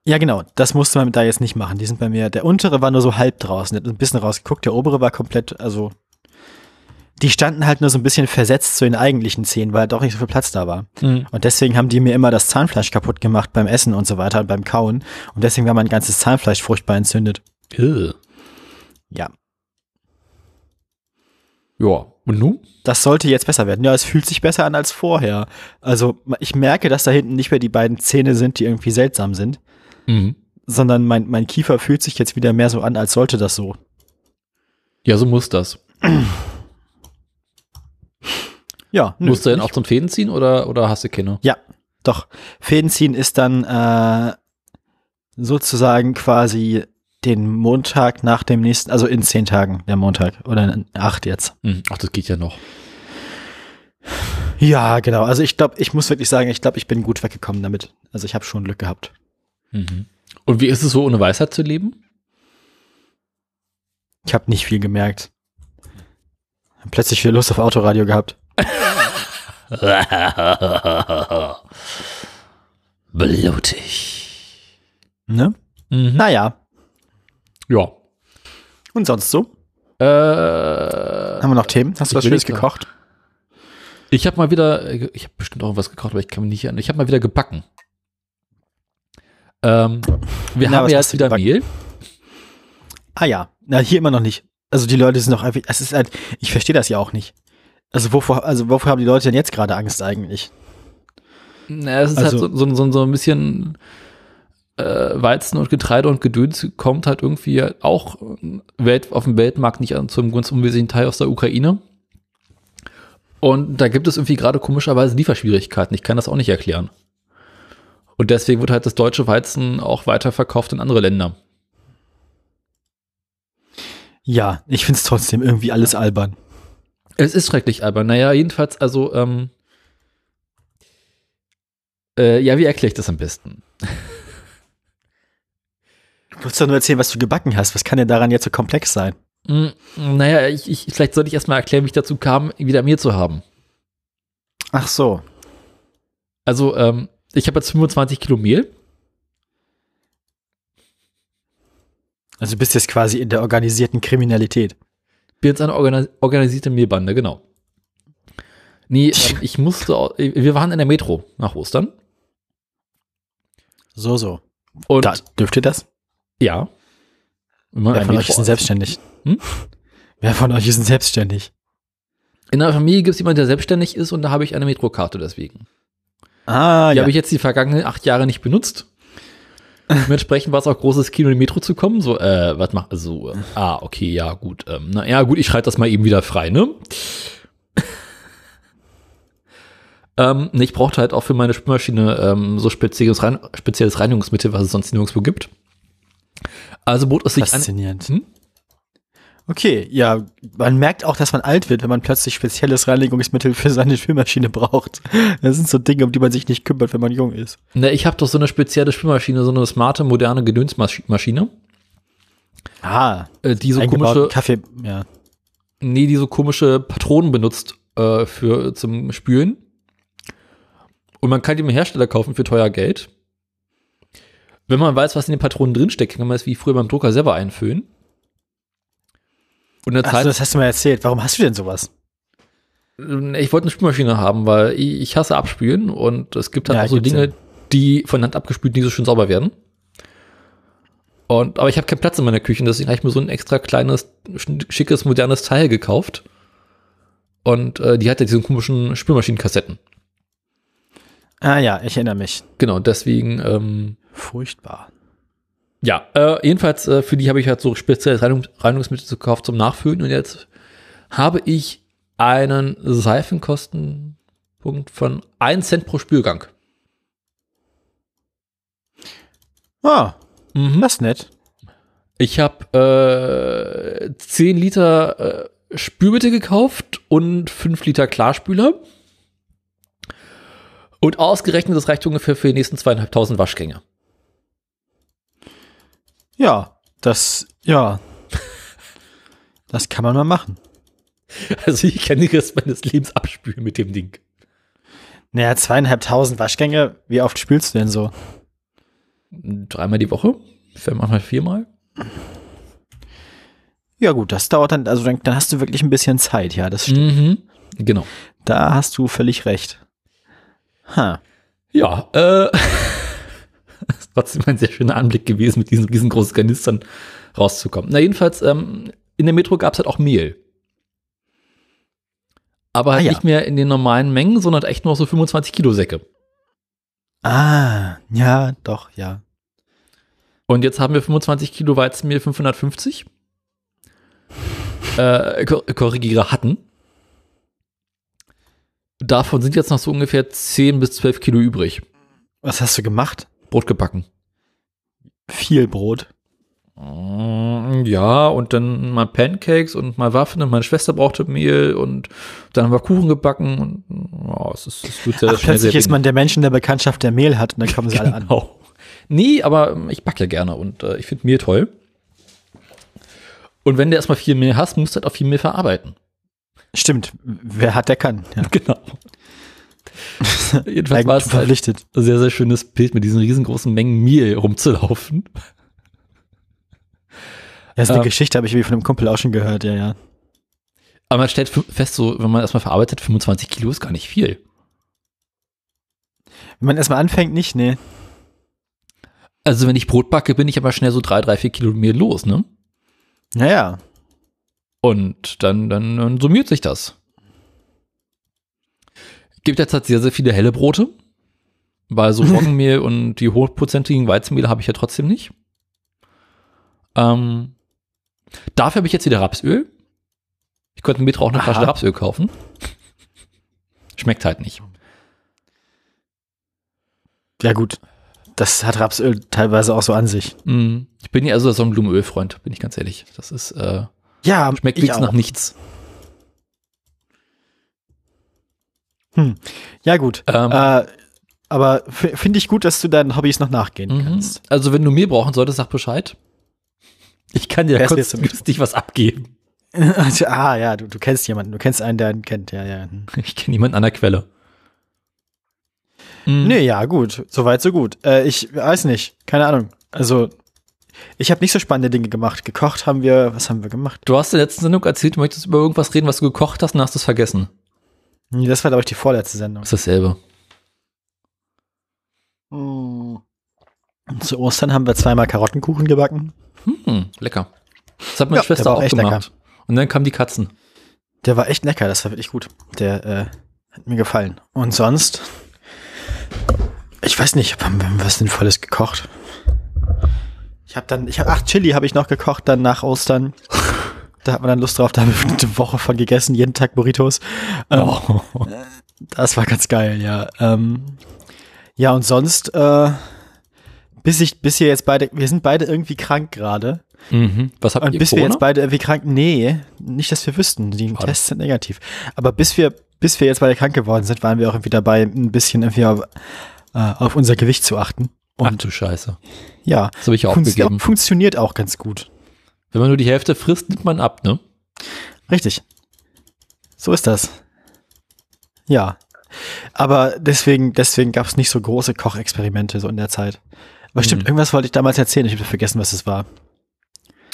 Speaker 1: Ja, genau. Das musste man da jetzt nicht machen. Die sind bei mir, der untere war nur so halb draußen, der hat ein bisschen rausgeguckt, der obere war komplett, also, die standen halt nur so ein bisschen versetzt zu den eigentlichen Zähnen, weil doch nicht so viel Platz da war. Und deswegen haben die mir immer das Zahnfleisch kaputt gemacht beim Essen und so weiter, beim Kauen. Und deswegen war mein ganzes Zahnfleisch furchtbar entzündet.
Speaker 2: Ew.
Speaker 1: Ja.
Speaker 2: Ja. Und nun?
Speaker 1: Das sollte jetzt besser werden. Ja, es fühlt sich besser an als vorher. Also ich merke, dass da hinten nicht mehr die beiden Zähne sind, die irgendwie seltsam sind,
Speaker 2: Mhm.
Speaker 1: sondern mein, mein Kiefer fühlt sich jetzt wieder mehr so an, als sollte das so.
Speaker 2: Ja, so muss das.
Speaker 1: Ja, nö,
Speaker 2: Musst du denn auch zum Fäden ziehen oder, oder hast du keine?
Speaker 1: Ja, doch. Fäden ziehen ist dann äh, sozusagen quasi den Montag nach dem nächsten, also in zehn Tagen der Montag oder in acht jetzt.
Speaker 2: Mhm. Ach, das geht ja noch.
Speaker 1: Ja, genau. Also ich glaube, ich muss wirklich sagen, ich glaube, ich bin gut weggekommen damit. Also ich habe schon Glück gehabt.
Speaker 2: Mhm. Und wie ist es so, ohne Weisheit zu leben?
Speaker 1: Ich habe nicht viel gemerkt. Hab plötzlich wieder Lust auf Autoradio gehabt.
Speaker 2: Blutig.
Speaker 1: Ne?
Speaker 2: Mhm.
Speaker 1: Naja.
Speaker 2: Ja.
Speaker 1: Und sonst so?
Speaker 2: Äh,
Speaker 1: Haben wir noch Themen? Hast du was Schönes gekocht?
Speaker 2: ich habe mal wieder, ich habe bestimmt auch was gekocht, aber ich kann mich nicht erinnern. Ich habe mal wieder gebacken. Ähm, wir
Speaker 1: Na,
Speaker 2: haben ja jetzt wieder
Speaker 1: gebacken?
Speaker 2: Mehl.
Speaker 1: Ah ja. Na, hier immer noch nicht. Also die Leute sind noch einfach, es ist halt, ich verstehe das ja auch nicht. Also wovor, also wovor haben die Leute denn jetzt gerade Angst eigentlich?
Speaker 2: Na, es ist
Speaker 1: Also-
Speaker 2: halt so, so, so, so ein bisschen äh, Weizen und Getreide und Gedöns kommt halt irgendwie auch äh, Welt, auf dem Weltmarkt nicht an zum ganz unwesentlichen Teil aus der Ukraine. Und da gibt es irgendwie gerade komischerweise Lieferschwierigkeiten. Ich kann das auch nicht erklären. Und deswegen wird halt das deutsche Weizen auch weiterverkauft in andere Länder.
Speaker 1: Ja, ich find's trotzdem irgendwie alles albern.
Speaker 2: Es ist schrecklich, aber naja, jedenfalls, also, ähm, äh, ja, wie erkläre ich das am besten?
Speaker 1: Du musst doch nur erzählen, was du gebacken hast. Was kann denn daran jetzt so komplex sein?
Speaker 2: Mm, Naja, ich, ich, vielleicht sollte ich erstmal erklären, wie ich dazu kam, wieder Mehl zu haben.
Speaker 1: Ach so.
Speaker 2: Also, ähm, ich habe jetzt 25 Kilo Mehl.
Speaker 1: Also du bist jetzt quasi in der organisierten Kriminalität.
Speaker 2: Bin jetzt eine organi organisierte Mehlbande, genau. Nee, ähm, ich musste, wir waren in der Metro nach Ostern.
Speaker 1: So, so.
Speaker 2: Und
Speaker 1: Da, dürft ihr das?
Speaker 2: Ja,
Speaker 1: Wer von euch ist denn selbstständig?
Speaker 2: Hm?
Speaker 1: Wer von euch ist denn selbstständig?
Speaker 2: In der Familie gibt es jemanden, der selbstständig ist und da habe ich eine Metrokarte deswegen.
Speaker 1: Ah,
Speaker 2: Die
Speaker 1: ja.
Speaker 2: habe ich jetzt die vergangenen acht Jahre nicht benutzt. Dementsprechend war es auch großes Kino in die Metro zu kommen. So, äh, was macht, so, äh, ah, okay, ja, gut. Ähm, na ja, gut, ich schalte das mal eben wieder frei, ne? ähm, nee, ich brauchte halt auch für meine Spülmaschine ähm, so spezielles, Rein spezielles Reinigungsmittel, was es sonst nirgendwo gibt. Also bot es sich an.
Speaker 1: Faszinierend.
Speaker 2: Hm?
Speaker 1: Okay, ja, man merkt auch, dass man alt wird, wenn man plötzlich spezielles Reinigungsmittel für seine Spülmaschine braucht. Das sind so Dinge, um die man sich nicht kümmert, wenn man jung ist.
Speaker 2: Ne, ich habe doch so eine spezielle Spülmaschine, so eine smarte, moderne Gedönsmaschine,
Speaker 1: Ah,
Speaker 2: äh, die so komische,
Speaker 1: Kaffee, ja.
Speaker 2: nee, die so komische Patronen benutzt äh, für zum Spülen. Und man kann die im Hersteller kaufen für teuer Geld. Wenn man weiß, was in den Patronen drinsteckt, kann man es wie früher beim Drucker selber einfüllen. Und in der Zeit,
Speaker 1: so, das hast du mir erzählt. Warum hast du denn sowas?
Speaker 2: ich wollte eine Spülmaschine haben, weil ich, hasse abspülen und es gibt halt
Speaker 1: Ja,
Speaker 2: auch so Dinge,
Speaker 1: ja.
Speaker 2: die von Hand abgespült nicht so schön sauber werden. Und, aber ich habe keinen Platz in meiner Küche, deswegen habe ich mir so ein extra kleines, schickes, modernes Teil gekauft. Und äh, die hatte diese komischen Spülmaschinenkassetten.
Speaker 1: Ah ja, ich erinnere mich.
Speaker 2: Genau, deswegen, ähm,
Speaker 1: Furchtbar.
Speaker 2: ja, äh, jedenfalls äh, für die habe ich halt so spezielles Reinigung, Reinigungsmittel gekauft zum Nachfüllen und jetzt habe ich einen Seifenkostenpunkt von 1 Cent pro Spülgang.
Speaker 1: Ah,
Speaker 2: Mhm.
Speaker 1: das ist nett.
Speaker 2: Ich habe äh, 10 Liter äh, Spülmittel gekauft und 5 Liter Klarspüler. Und ausgerechnet, das reicht ungefähr für die nächsten zweieinhalbtausend Waschgänge.
Speaker 1: Ja, das, ja. Das kann man mal machen.
Speaker 2: Also ich kann den Rest meines Lebens abspülen mit dem Ding.
Speaker 1: Naja, zweieinhalbtausend Waschgänge. Wie oft spülst du denn so?
Speaker 2: Dreimal die Woche, vielleicht manchmal viermal.
Speaker 1: Ja gut, das dauert dann, also dann, dann hast du wirklich ein bisschen Zeit, ja, das stimmt.
Speaker 2: Mhm. Genau.
Speaker 1: Da hast du völlig recht. Ha.
Speaker 2: Ja, äh, ist trotzdem ein sehr schöner Anblick gewesen, mit diesen riesengroßen Kanistern rauszukommen. Na, jedenfalls, ähm, in der Metro gab es halt auch Mehl. Aber halt
Speaker 1: Ah, ja.
Speaker 2: nicht mehr in den normalen Mengen, sondern echt nur so 25 Kilo Säcke.
Speaker 1: Ah, ja, doch, ja.
Speaker 2: Und jetzt haben wir 25 Kilo Weizenmehl 550. Äh, kor korrigiere hatten. Davon sind jetzt noch so ungefähr 10 bis 12 Kilo übrig.
Speaker 1: Was hast du gemacht?
Speaker 2: Brot gebacken.
Speaker 1: Viel Brot.
Speaker 2: Mm, Ja, und dann mal Pancakes und mal Waffeln und meine Schwester brauchte Mehl und dann haben wir Kuchen gebacken und ja, es ist, es wird sehr
Speaker 1: Ach, plötzlich ist man der Mensch in der Bekanntschaft, der Mehl hat und dann kommen sie alle an.
Speaker 2: Genau. Nee, aber ähm, ich backe ja gerne und äh, ich finde Mehl toll. Und wenn du erstmal viel Mehl hast, musst du halt auch viel Mehl verarbeiten.
Speaker 1: Stimmt, wer hat, der kann. Ja.
Speaker 2: Genau. Jedenfalls war es halt ein sehr, sehr schönes Bild mit diesen riesengroßen Mengen Mehl rumzulaufen.
Speaker 1: Das ist eine
Speaker 2: Ähm.
Speaker 1: Geschichte, habe ich wie von einem Kumpel auch schon gehört, ja, ja.
Speaker 2: Aber man stellt fest, so, wenn man erstmal verarbeitet, 25 Kilo ist gar nicht viel.
Speaker 1: Wenn man erstmal anfängt, nicht, nee.
Speaker 2: Also wenn ich Brot backe, bin ich aber schnell so drei, drei, vier Kilo Mehl los, ne?
Speaker 1: Naja,
Speaker 2: Und dann, dann, dann summiert sich das. Gibt jetzt halt sehr, sehr viele helle Brote. Weil so Roggenmehl und die hochprozentigen Weizenmehl habe ich ja trotzdem nicht. Ähm, dafür habe ich jetzt wieder Rapsöl. Ich könnte mir auch eine Flasche. Rapsöl kaufen. Schmeckt halt nicht.
Speaker 1: ja gut. Das hat Rapsöl teilweise auch so an sich.
Speaker 2: Mm, Ich bin ja also so ein Blumenölfreund, bin ich ganz ehrlich. Das ist, äh,
Speaker 1: Ja,
Speaker 2: schmeckt
Speaker 1: ich
Speaker 2: nichts nach nichts.
Speaker 1: Ja gut.
Speaker 2: Ähm,
Speaker 1: Äh, aber finde ich gut, dass du deinen Hobbys noch nachgehen
Speaker 2: Mhm.
Speaker 1: kannst.
Speaker 2: Also wenn du Mehl brauchen solltest, sag Bescheid. Ich kann dir günstig was abgeben.
Speaker 1: ah ja, du, du kennst jemanden, du kennst einen, der ihn kennt, ja, ja. Hm.
Speaker 2: Ich kenne jemanden an der Quelle. Mhm.
Speaker 1: Nee, ja, gut. Soweit, so gut. Äh, ich weiß nicht. Keine Ahnung. Also, ich habe nicht so spannende Dinge gemacht. Gekocht haben wir, was haben wir gemacht?
Speaker 2: Du hast in der letzten Sendung erzählt, du möchtest über irgendwas reden, was du gekocht hast und hast es vergessen.
Speaker 1: Nee, das war, glaube ich, die vorletzte Sendung.
Speaker 2: Das ist dasselbe.
Speaker 1: Und zu Ostern haben wir zweimal Karottenkuchen gebacken.
Speaker 2: Hm. Lecker. Das hat meine
Speaker 1: Ja,
Speaker 2: Schwester auch gemacht. Und dann kamen die Katzen.
Speaker 1: Der war echt lecker, das war wirklich gut. Der äh, hat mir gefallen. Und sonst, ich weiß nicht, haben wir was Sinnvolles gekocht? Ich habe dann, ich habe, ach, Chili habe ich noch gekocht dann nach Ostern. Da hat man dann Lust drauf, da haben wir eine Woche von gegessen, jeden Tag Burritos. Ähm,
Speaker 2: Oh.
Speaker 1: Das war ganz geil, ja. Ähm, ja, und sonst, äh, bis ich, bis wir jetzt beide, wir sind beide irgendwie krank gerade.
Speaker 2: Mhm. Was habt
Speaker 1: Und
Speaker 2: ihr
Speaker 1: bis wir
Speaker 2: Corona?
Speaker 1: jetzt beide irgendwie krank, nee, nicht, dass wir wüssten, die
Speaker 2: Schade.
Speaker 1: Tests sind negativ. Aber bis wir, bis wir jetzt beide krank geworden sind, waren wir auch irgendwie dabei, ein bisschen irgendwie auf, äh, auf unser Gewicht zu achten.
Speaker 2: Ach
Speaker 1: Und
Speaker 2: du Scheiße.
Speaker 1: ja,
Speaker 2: Das habe ich auch
Speaker 1: funz-
Speaker 2: aufgegeben.
Speaker 1: funktioniert auch ganz gut.
Speaker 2: Wenn man nur die Hälfte frisst, nimmt man ab, ne?
Speaker 1: Richtig. So ist das. Ja. Aber deswegen, deswegen gab es nicht so große Kochexperimente so in der Zeit. Aber stimmt,
Speaker 2: Mhm.
Speaker 1: irgendwas wollte ich damals erzählen, ich habe vergessen, was es war.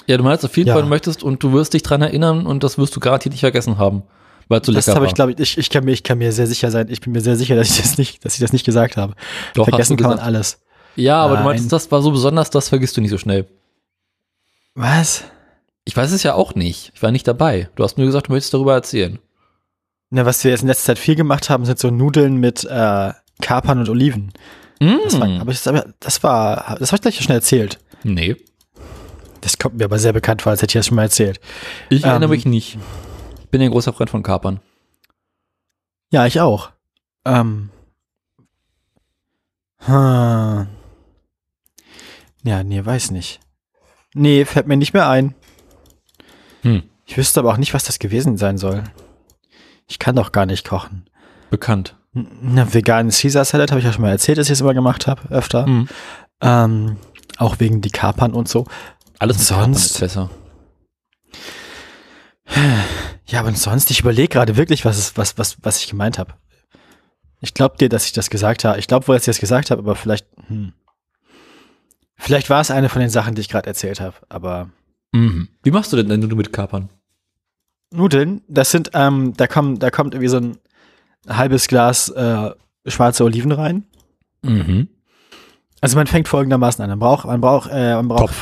Speaker 2: Ja, du meinst auf jeden
Speaker 1: Ja.
Speaker 2: Fall, du möchtest und du wirst dich dran erinnern und das wirst du garantiert nicht vergessen haben, weil es so
Speaker 1: das
Speaker 2: lecker
Speaker 1: habe ich, glaube ich, ich, ich kann mir, ich kann mir sehr sicher sein, ich bin mir sehr sicher, dass ich das nicht, dass ich das nicht gesagt habe.
Speaker 2: Doch,
Speaker 1: Vergessen
Speaker 2: du
Speaker 1: kann man alles.
Speaker 2: Ja, aber du
Speaker 1: Nein.
Speaker 2: meintest, das war so besonders, das vergisst du nicht so schnell.
Speaker 1: Was?
Speaker 2: Ich weiß es ja auch nicht. Ich war nicht dabei. Du hast nur gesagt, du möchtest darüber erzählen.
Speaker 1: Na, was wir jetzt in letzter Zeit viel gemacht haben, sind so Nudeln mit äh, Kapern und Oliven. Das war,
Speaker 2: Mm.
Speaker 1: aber das, aber das war, das habe ich gleich schon erzählt.
Speaker 2: Nee.
Speaker 1: Das kommt mir aber sehr bekannt vor, als hätte ich das schon mal erzählt.
Speaker 2: Ich
Speaker 1: Ähm.
Speaker 2: erinnere mich nicht. Ich bin ja ein großer Freund von Kapern.
Speaker 1: Ja, ich auch. Ähm. Hm. Ja, nee, weiß nicht. Nee, fällt mir nicht mehr ein.
Speaker 2: Hm.
Speaker 1: Ich wüsste aber auch nicht, was das gewesen sein soll. Ich kann doch gar nicht kochen.
Speaker 2: Bekannt.
Speaker 1: Eine veganen Caesar Salad habe ich ja schon mal erzählt, dass ich es immer gemacht habe, öfter.
Speaker 2: Hm.
Speaker 1: Ähm, auch wegen die Kapern und so.
Speaker 2: Alles Kapern
Speaker 1: Sonst?
Speaker 2: ist besser.
Speaker 1: Ja, aber sonst, ich überlege gerade wirklich, was, es, was, was, was ich gemeint habe. Ich glaube dir, dass ich das gesagt habe. Ich glaube wohl, dass ich das gesagt habe, aber vielleicht, hm. Vielleicht war es eine von den Sachen, die ich gerade erzählt habe. Aber
Speaker 2: Mhm. Wie machst du denn deine Nudeln mit Kapern?
Speaker 1: Nudeln, das sind, ähm, da kommen, da kommt irgendwie so ein halbes Glas äh, schwarze Oliven rein.
Speaker 2: Mhm.
Speaker 1: Also man fängt folgendermaßen an. Man braucht, man braucht, äh, man braucht,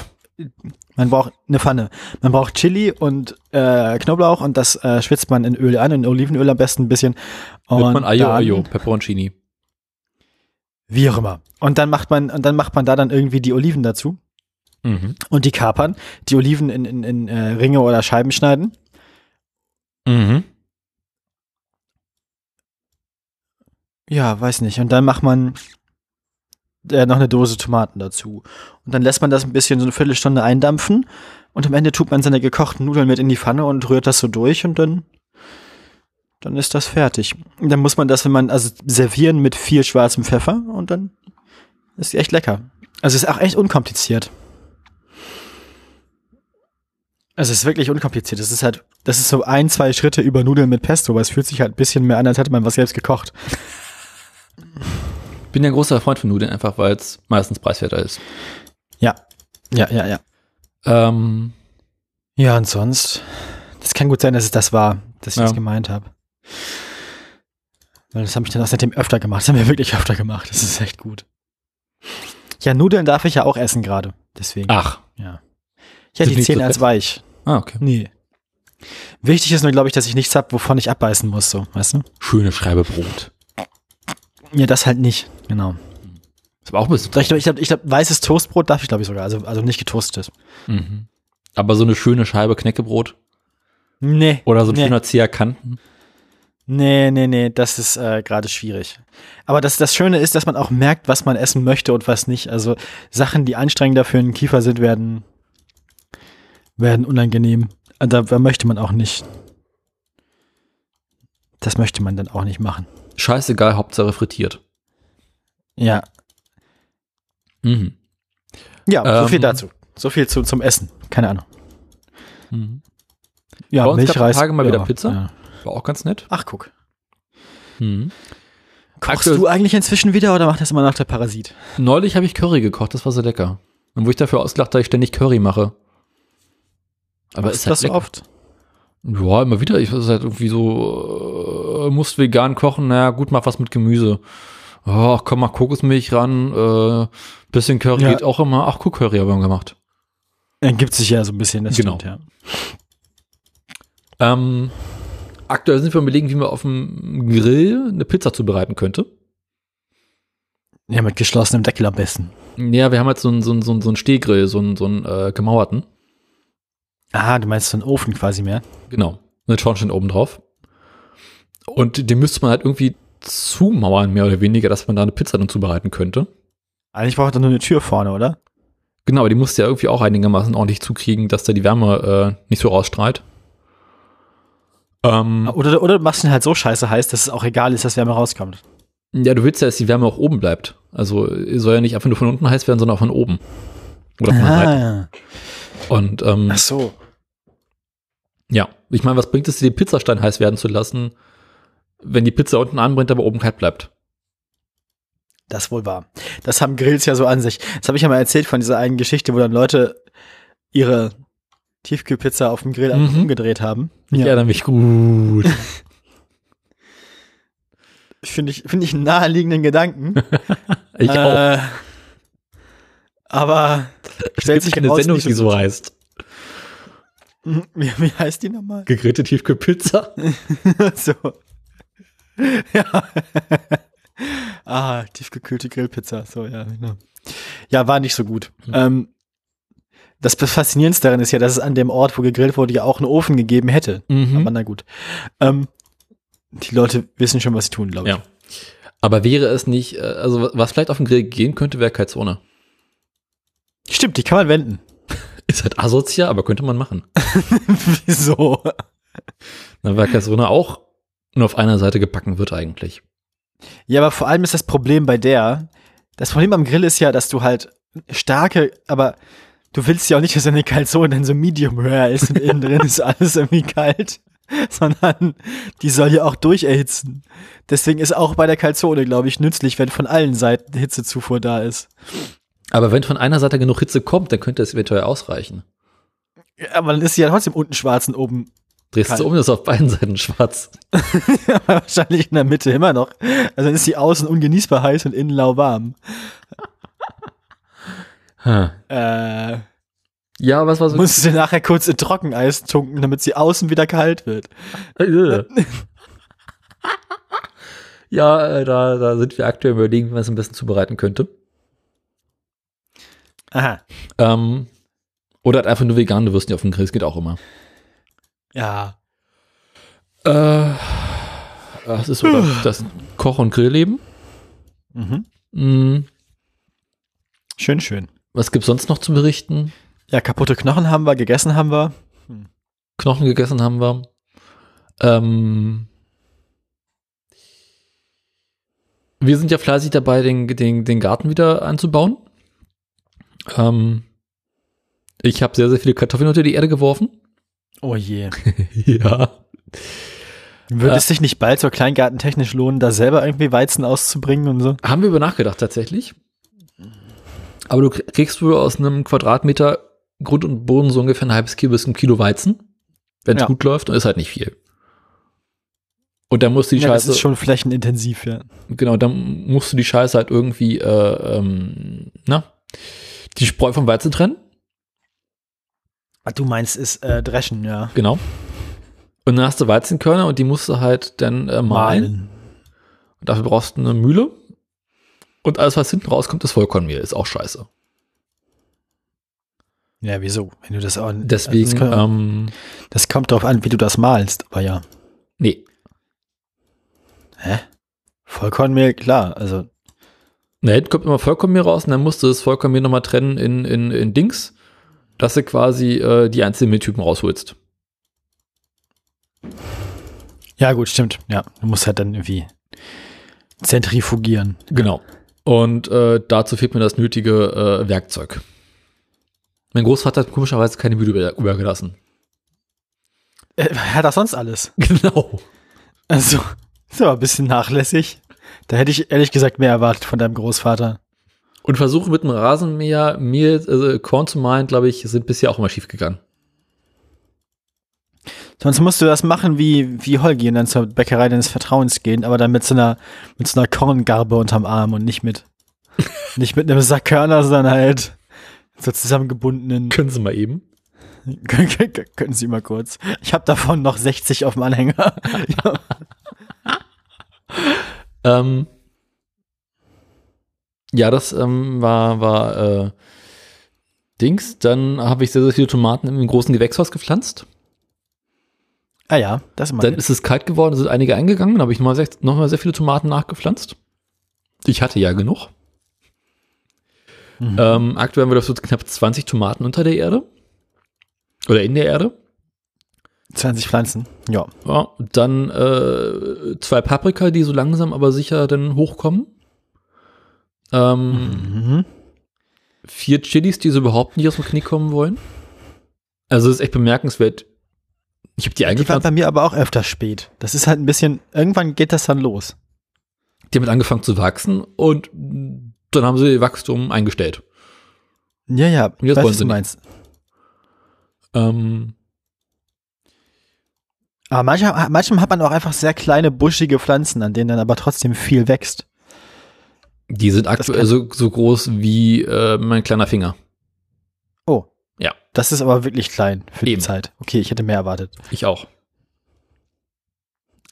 Speaker 1: man braucht eine Pfanne. Man braucht Chili und äh, Knoblauch und das äh, schwitzt man in Öl an, in Olivenöl am besten ein bisschen.
Speaker 2: Wird
Speaker 1: Und
Speaker 2: man Ayo
Speaker 1: dann-
Speaker 2: Ayo, Peperoncini.
Speaker 1: Wie auch immer. Und dann macht man, und dann macht man da dann irgendwie die Oliven dazu
Speaker 2: Mhm.
Speaker 1: und die Kapern, die Oliven in, in, in äh, Ringe oder Scheiben schneiden.
Speaker 2: Mhm.
Speaker 1: Ja, weiß nicht. Und dann macht man äh, noch eine Dose Tomaten dazu. Und dann lässt man das ein bisschen so eine Viertelstunde eindampfen und am Ende tut man seine gekochten Nudeln mit in die Pfanne und rührt das so durch und dann dann ist das fertig. Und dann muss man das, wenn man, also servieren mit viel schwarzem Pfeffer und dann ist die echt lecker. Also ist auch echt unkompliziert. Also es ist wirklich unkompliziert. Es ist halt, das ist so ein, zwei Schritte über Nudeln mit Pesto, aber es fühlt sich halt ein bisschen mehr an, als hätte man was selbst gekocht.
Speaker 2: Ich bin ja ein großer Freund von Nudeln, einfach weil es meistens preiswerter ist.
Speaker 1: Ja. Ja, ja, ja.
Speaker 2: Ähm,
Speaker 1: Ja, und sonst, das kann gut sein, dass es das war, dass ich
Speaker 2: Ja.
Speaker 1: das gemeint habe. Weil das habe ich dann auch seitdem öfter gemacht. Das haben wir wirklich öfter gemacht. Das ist echt gut. Ja, Nudeln darf ich ja auch essen gerade. Deswegen.
Speaker 2: ach.
Speaker 1: Ja. Ja,
Speaker 2: Sind
Speaker 1: die
Speaker 2: nicht so
Speaker 1: Zähne als weich.
Speaker 2: Ah, okay.
Speaker 1: Nee. Wichtig ist nur, glaube ich, dass ich nichts habe, wovon ich abbeißen muss, so, weißt du?
Speaker 2: Schöne Scheibe Brot.
Speaker 1: Ja, das halt nicht. Genau.
Speaker 2: Ist aber auch ein bisschen.
Speaker 1: Ich glaube, ich glaub, ich glaub, weißes Toastbrot darf ich, glaube ich, sogar. Also, also nicht getoastetes.
Speaker 2: Mhm. Aber so eine schöne Scheibe Knäckebrot
Speaker 1: Nee.
Speaker 2: oder so ein
Speaker 1: nee.
Speaker 2: schöner Zieher Kanten.
Speaker 1: Nee, nee, nee, das ist äh, gerade schwierig. Aber das, das Schöne ist, dass man auch merkt, was man essen möchte und was nicht. Also Sachen, die anstrengender für den Kiefer sind, werden, werden unangenehm. Und Da, da möchte man auch nicht. Das möchte man dann auch nicht machen.
Speaker 2: Scheißegal, Hauptsache frittiert.
Speaker 1: Ja.
Speaker 2: Mhm.
Speaker 1: Ja, so
Speaker 2: Ähm.
Speaker 1: viel dazu. So viel zu, zum Essen. Keine Ahnung.
Speaker 2: Mhm.
Speaker 1: Ja,
Speaker 2: Bei uns es Tage mal
Speaker 1: ja,
Speaker 2: wieder Pizza.
Speaker 1: Ja.
Speaker 2: War auch ganz nett.
Speaker 1: Ach, guck.
Speaker 2: Mhm.
Speaker 1: Kochst
Speaker 2: Aktuell-
Speaker 1: du eigentlich inzwischen wieder oder macht das immer noch der Parasit?
Speaker 2: Neulich habe ich Curry gekocht, das war sehr lecker. Und wo ich dafür ausgelacht, dass ich ständig Curry mache. Aber
Speaker 1: Machst
Speaker 2: ist halt
Speaker 1: das so
Speaker 2: lecker.
Speaker 1: oft?
Speaker 2: Ja, immer wieder. Ich weiß halt irgendwie so, äh, musst vegan kochen, naja, gut, mach was mit Gemüse. Oh, komm mal Kokosmilch ran, äh, bisschen Curry
Speaker 1: Ja.
Speaker 2: geht auch immer. Ach, guck, Curry haben wir gemacht.
Speaker 1: Ergibt sich ja so ein bisschen, das
Speaker 2: Genau.
Speaker 1: stimmt, ja.
Speaker 2: Ähm, aktuell sind wir überlegen, wie man auf dem Grill eine Pizza zubereiten könnte.
Speaker 1: Ja, mit geschlossenem Deckel am besten.
Speaker 2: Ja, wir haben jetzt so einen, so einen, so einen, so einen Stehgrill, so einen, so einen äh, gemauerten.
Speaker 1: Ah, du meinst so einen Ofen quasi mehr?
Speaker 2: Genau. Mit Schornstein oben drauf. Und den müsste man halt irgendwie zumauern, mehr oder weniger, dass man da eine Pizza dann zubereiten könnte.
Speaker 1: Eigentlich braucht er nur eine Tür vorne, oder?
Speaker 2: Genau, aber die musst du ja irgendwie auch einigermaßen ordentlich zukriegen, dass da die Wärme äh, nicht so rausstrahlt. Ähm,
Speaker 1: Oder, oder du machst ihn halt so scheiße heiß, dass es auch egal ist, dass Wärme rauskommt.
Speaker 2: ja, du willst ja, dass die Wärme auch oben bleibt. Also soll ja nicht einfach nur von unten heiß werden, sondern auch von oben. Oder von der Seite. Und ähm,
Speaker 1: Ach so.
Speaker 2: ja, ich meine, was bringt es dir, den Pizzastein heiß werden zu lassen, wenn die Pizza unten anbrennt, aber oben kalt bleibt?
Speaker 1: Das wohl wahr. Das haben Grills ja so an sich. Das habe ich ja mal erzählt von dieser einen Geschichte, wo dann Leute ihre Tiefkühlpizza auf dem Grill einfach
Speaker 2: Mhm.
Speaker 1: umgedreht haben.
Speaker 2: Ich erinnere mich gut.
Speaker 1: Finde ich, finde ich einen naheliegenden Gedanken.
Speaker 2: Ich auch.
Speaker 1: Äh, aber stellt sich
Speaker 2: eine Sendung, die so heißt.
Speaker 1: Mhm. Wie, wie heißt die nochmal?
Speaker 2: Gegrillte Tiefkühlpizza.
Speaker 1: so. Ja. ah, tiefgekühlte Grillpizza. So, ja, genau. Ja, war nicht so gut.
Speaker 2: Hm.
Speaker 1: Ähm, das Faszinierendste daran ist ja, dass es an dem Ort, wo gegrillt wurde, ja auch einen Ofen gegeben hätte. Aber
Speaker 2: Mhm.
Speaker 1: na gut. Ähm, die Leute wissen schon, was sie tun, glaube ich.
Speaker 2: Ja. Aber wäre es nicht, äh, also was vielleicht auf den Grill gehen könnte, wäre Kaltzone.
Speaker 1: Stimmt, die kann man wenden.
Speaker 2: Ist halt asozial, aber könnte man machen.
Speaker 1: Wieso?
Speaker 2: Dann wäre Kaltzone auch nur auf einer Seite gebacken wird eigentlich.
Speaker 1: Ja, aber vor allem ist das Problem bei der, das Problem am Grill ist ja, dass du halt starke, aber du willst ja auch nicht, dass deine Kalzone dann so medium rare ist und innen drin ist alles irgendwie kalt, sondern die soll ja auch durcherhitzen. Deswegen ist auch bei der Kalzone, glaube ich, nützlich, wenn von allen Seiten Hitzezufuhr da ist.
Speaker 2: Aber wenn von einer Seite genug Hitze kommt, dann könnte es eventuell ausreichen.
Speaker 1: Aber dann ist sie ja trotzdem unten schwarz und oben
Speaker 2: Drehst
Speaker 1: Kalt.
Speaker 2: du um, ist auf beiden Seiten schwarz.
Speaker 1: wahrscheinlich in der Mitte immer noch. Also dann ist sie außen ungenießbar heiß und innen lauwarm.
Speaker 2: Ha.
Speaker 1: Äh,
Speaker 2: Ja, was war so?
Speaker 1: musst du sie nachher kurz in Trockeneis tunken, damit sie außen wieder kalt wird.
Speaker 2: Ja, äh, da, da sind wir aktuell überlegen, wie man es am besten zubereiten könnte.
Speaker 1: Aha.
Speaker 2: Ähm, oder halt einfach nur vegane Würstchen auf dem Grill, das geht auch immer.
Speaker 1: Ja.
Speaker 2: Äh, das ist so das, das Koch- und Grillleben.
Speaker 1: Mhm.
Speaker 2: Hm,
Speaker 1: Schön, schön.
Speaker 2: Was gibt's sonst noch zu berichten?
Speaker 1: Ja, kaputte Knochen haben wir, gegessen haben wir.
Speaker 2: Knochen gegessen haben wir. Ähm, wir sind ja fleißig dabei, den, den, den Garten wieder anzubauen. Ähm, ich habe sehr, sehr viele Kartoffeln unter die Erde geworfen.
Speaker 1: Oh je.
Speaker 2: ja.
Speaker 1: Würde
Speaker 2: Äh.
Speaker 1: es sich nicht bald so kleingartentechnisch lohnen, da selber irgendwie Weizen auszubringen und so?
Speaker 2: Haben wir über nachgedacht tatsächlich. Aber du kriegst wohl aus einem Quadratmeter Grund und Boden so ungefähr ein halbes Kilo bis ein Kilo Weizen. Wenn es
Speaker 1: Ja.
Speaker 2: gut läuft, und ist halt nicht viel. Und dann musst du die
Speaker 1: ja, das
Speaker 2: Scheiße.
Speaker 1: ist schon flächenintensiv, ja.
Speaker 2: Genau, dann musst du die Scheiße halt irgendwie, äh, ähm, na, die Spreu vom Weizen trennen.
Speaker 1: Ah, Du meinst, ist äh, Dreschen, ja.
Speaker 2: Genau. Und dann hast du Weizenkörner und die musst du halt dann äh, mahlen. Und dafür brauchst du eine Mühle. Und alles, was hinten rauskommt, ist Vollkornmehl. Ist auch scheiße.
Speaker 1: Ja, wieso? Wenn du das auch.
Speaker 2: Deswegen,
Speaker 1: Das, kann,
Speaker 2: ähm,
Speaker 1: das kommt drauf an, wie du das malst, aber ja.
Speaker 2: nee.
Speaker 1: Hä? Vollkornmehl, klar. Also,
Speaker 2: Na, hinten kommt immer Vollkornmehl raus und dann musst du das Vollkornmehl nochmal trennen in, in, in Dings, dass du quasi äh, die einzelnen Mehltypen rausholst.
Speaker 1: ja, gut, stimmt. Ja, du musst halt dann irgendwie zentrifugieren.
Speaker 2: Genau. Und äh, dazu fehlt mir das nötige äh, Werkzeug. Mein Großvater hat komischerweise keine Mühle über, übergelassen.
Speaker 1: Äh, er hat auch sonst alles.
Speaker 2: Genau.
Speaker 1: Also, ist aber ein bisschen nachlässig. Da hätte ich ehrlich gesagt mehr erwartet von deinem Großvater.
Speaker 2: Und Versuche mit einem Rasenmäher Mehl, also Korn zu mahlen, glaube ich, sind bisher auch immer schief gegangen.
Speaker 1: Sonst musst du das machen wie, wie Holgi und dann zur Bäckerei deines Vertrauens gehen, aber dann mit so einer, mit so einer Korngarbe unterm Arm und nicht mit, nicht mit einem Sack Körner, sondern halt so zusammengebundenen.
Speaker 2: Können Sie mal eben.
Speaker 1: Können Sie mal kurz. Ich habe davon noch 60 auf dem Anhänger. ja.
Speaker 2: Ähm, ja, das ähm, war, war äh, Dings. Dann habe ich sehr, sehr viele Tomaten im großen Gewächshaus gepflanzt.
Speaker 1: Ah ja, das ist mal
Speaker 2: Dann ist es kalt geworden, sind einige eingegangen, dann habe ich nochmal sehr, noch mal sehr viele Tomaten nachgepflanzt. Ich hatte ja genug.
Speaker 1: Mhm.
Speaker 2: Ähm, aktuell haben wir so knapp 20 Tomaten unter der Erde. Oder in der Erde.
Speaker 1: 20 Pflanzen. Ja.
Speaker 2: Ja, dann äh, zwei Paprika, die so langsam aber sicher dann hochkommen. Ähm,
Speaker 1: Mhm.
Speaker 2: Vier Chilis, die so überhaupt nicht aus dem Knick kommen wollen. Also das ist echt bemerkenswert. Ich habe die
Speaker 1: Die waren bei mir aber auch öfter spät. Das ist halt ein bisschen, irgendwann geht das dann los.
Speaker 2: die haben angefangen zu wachsen und dann haben sie ihr Wachstum eingestellt.
Speaker 1: Ja, ja,
Speaker 2: jetzt
Speaker 1: weiß, was du meinst.
Speaker 2: Ähm,
Speaker 1: Aber manchmal, manchmal hat man auch einfach sehr kleine, buschige Pflanzen, an denen dann aber trotzdem viel wächst.
Speaker 2: die sind aktuell so, so groß wie äh, mein kleiner Finger. Ja.
Speaker 1: Das ist aber wirklich klein für
Speaker 2: Eben.
Speaker 1: die Zeit. Okay, ich hätte mehr erwartet.
Speaker 2: Ich auch.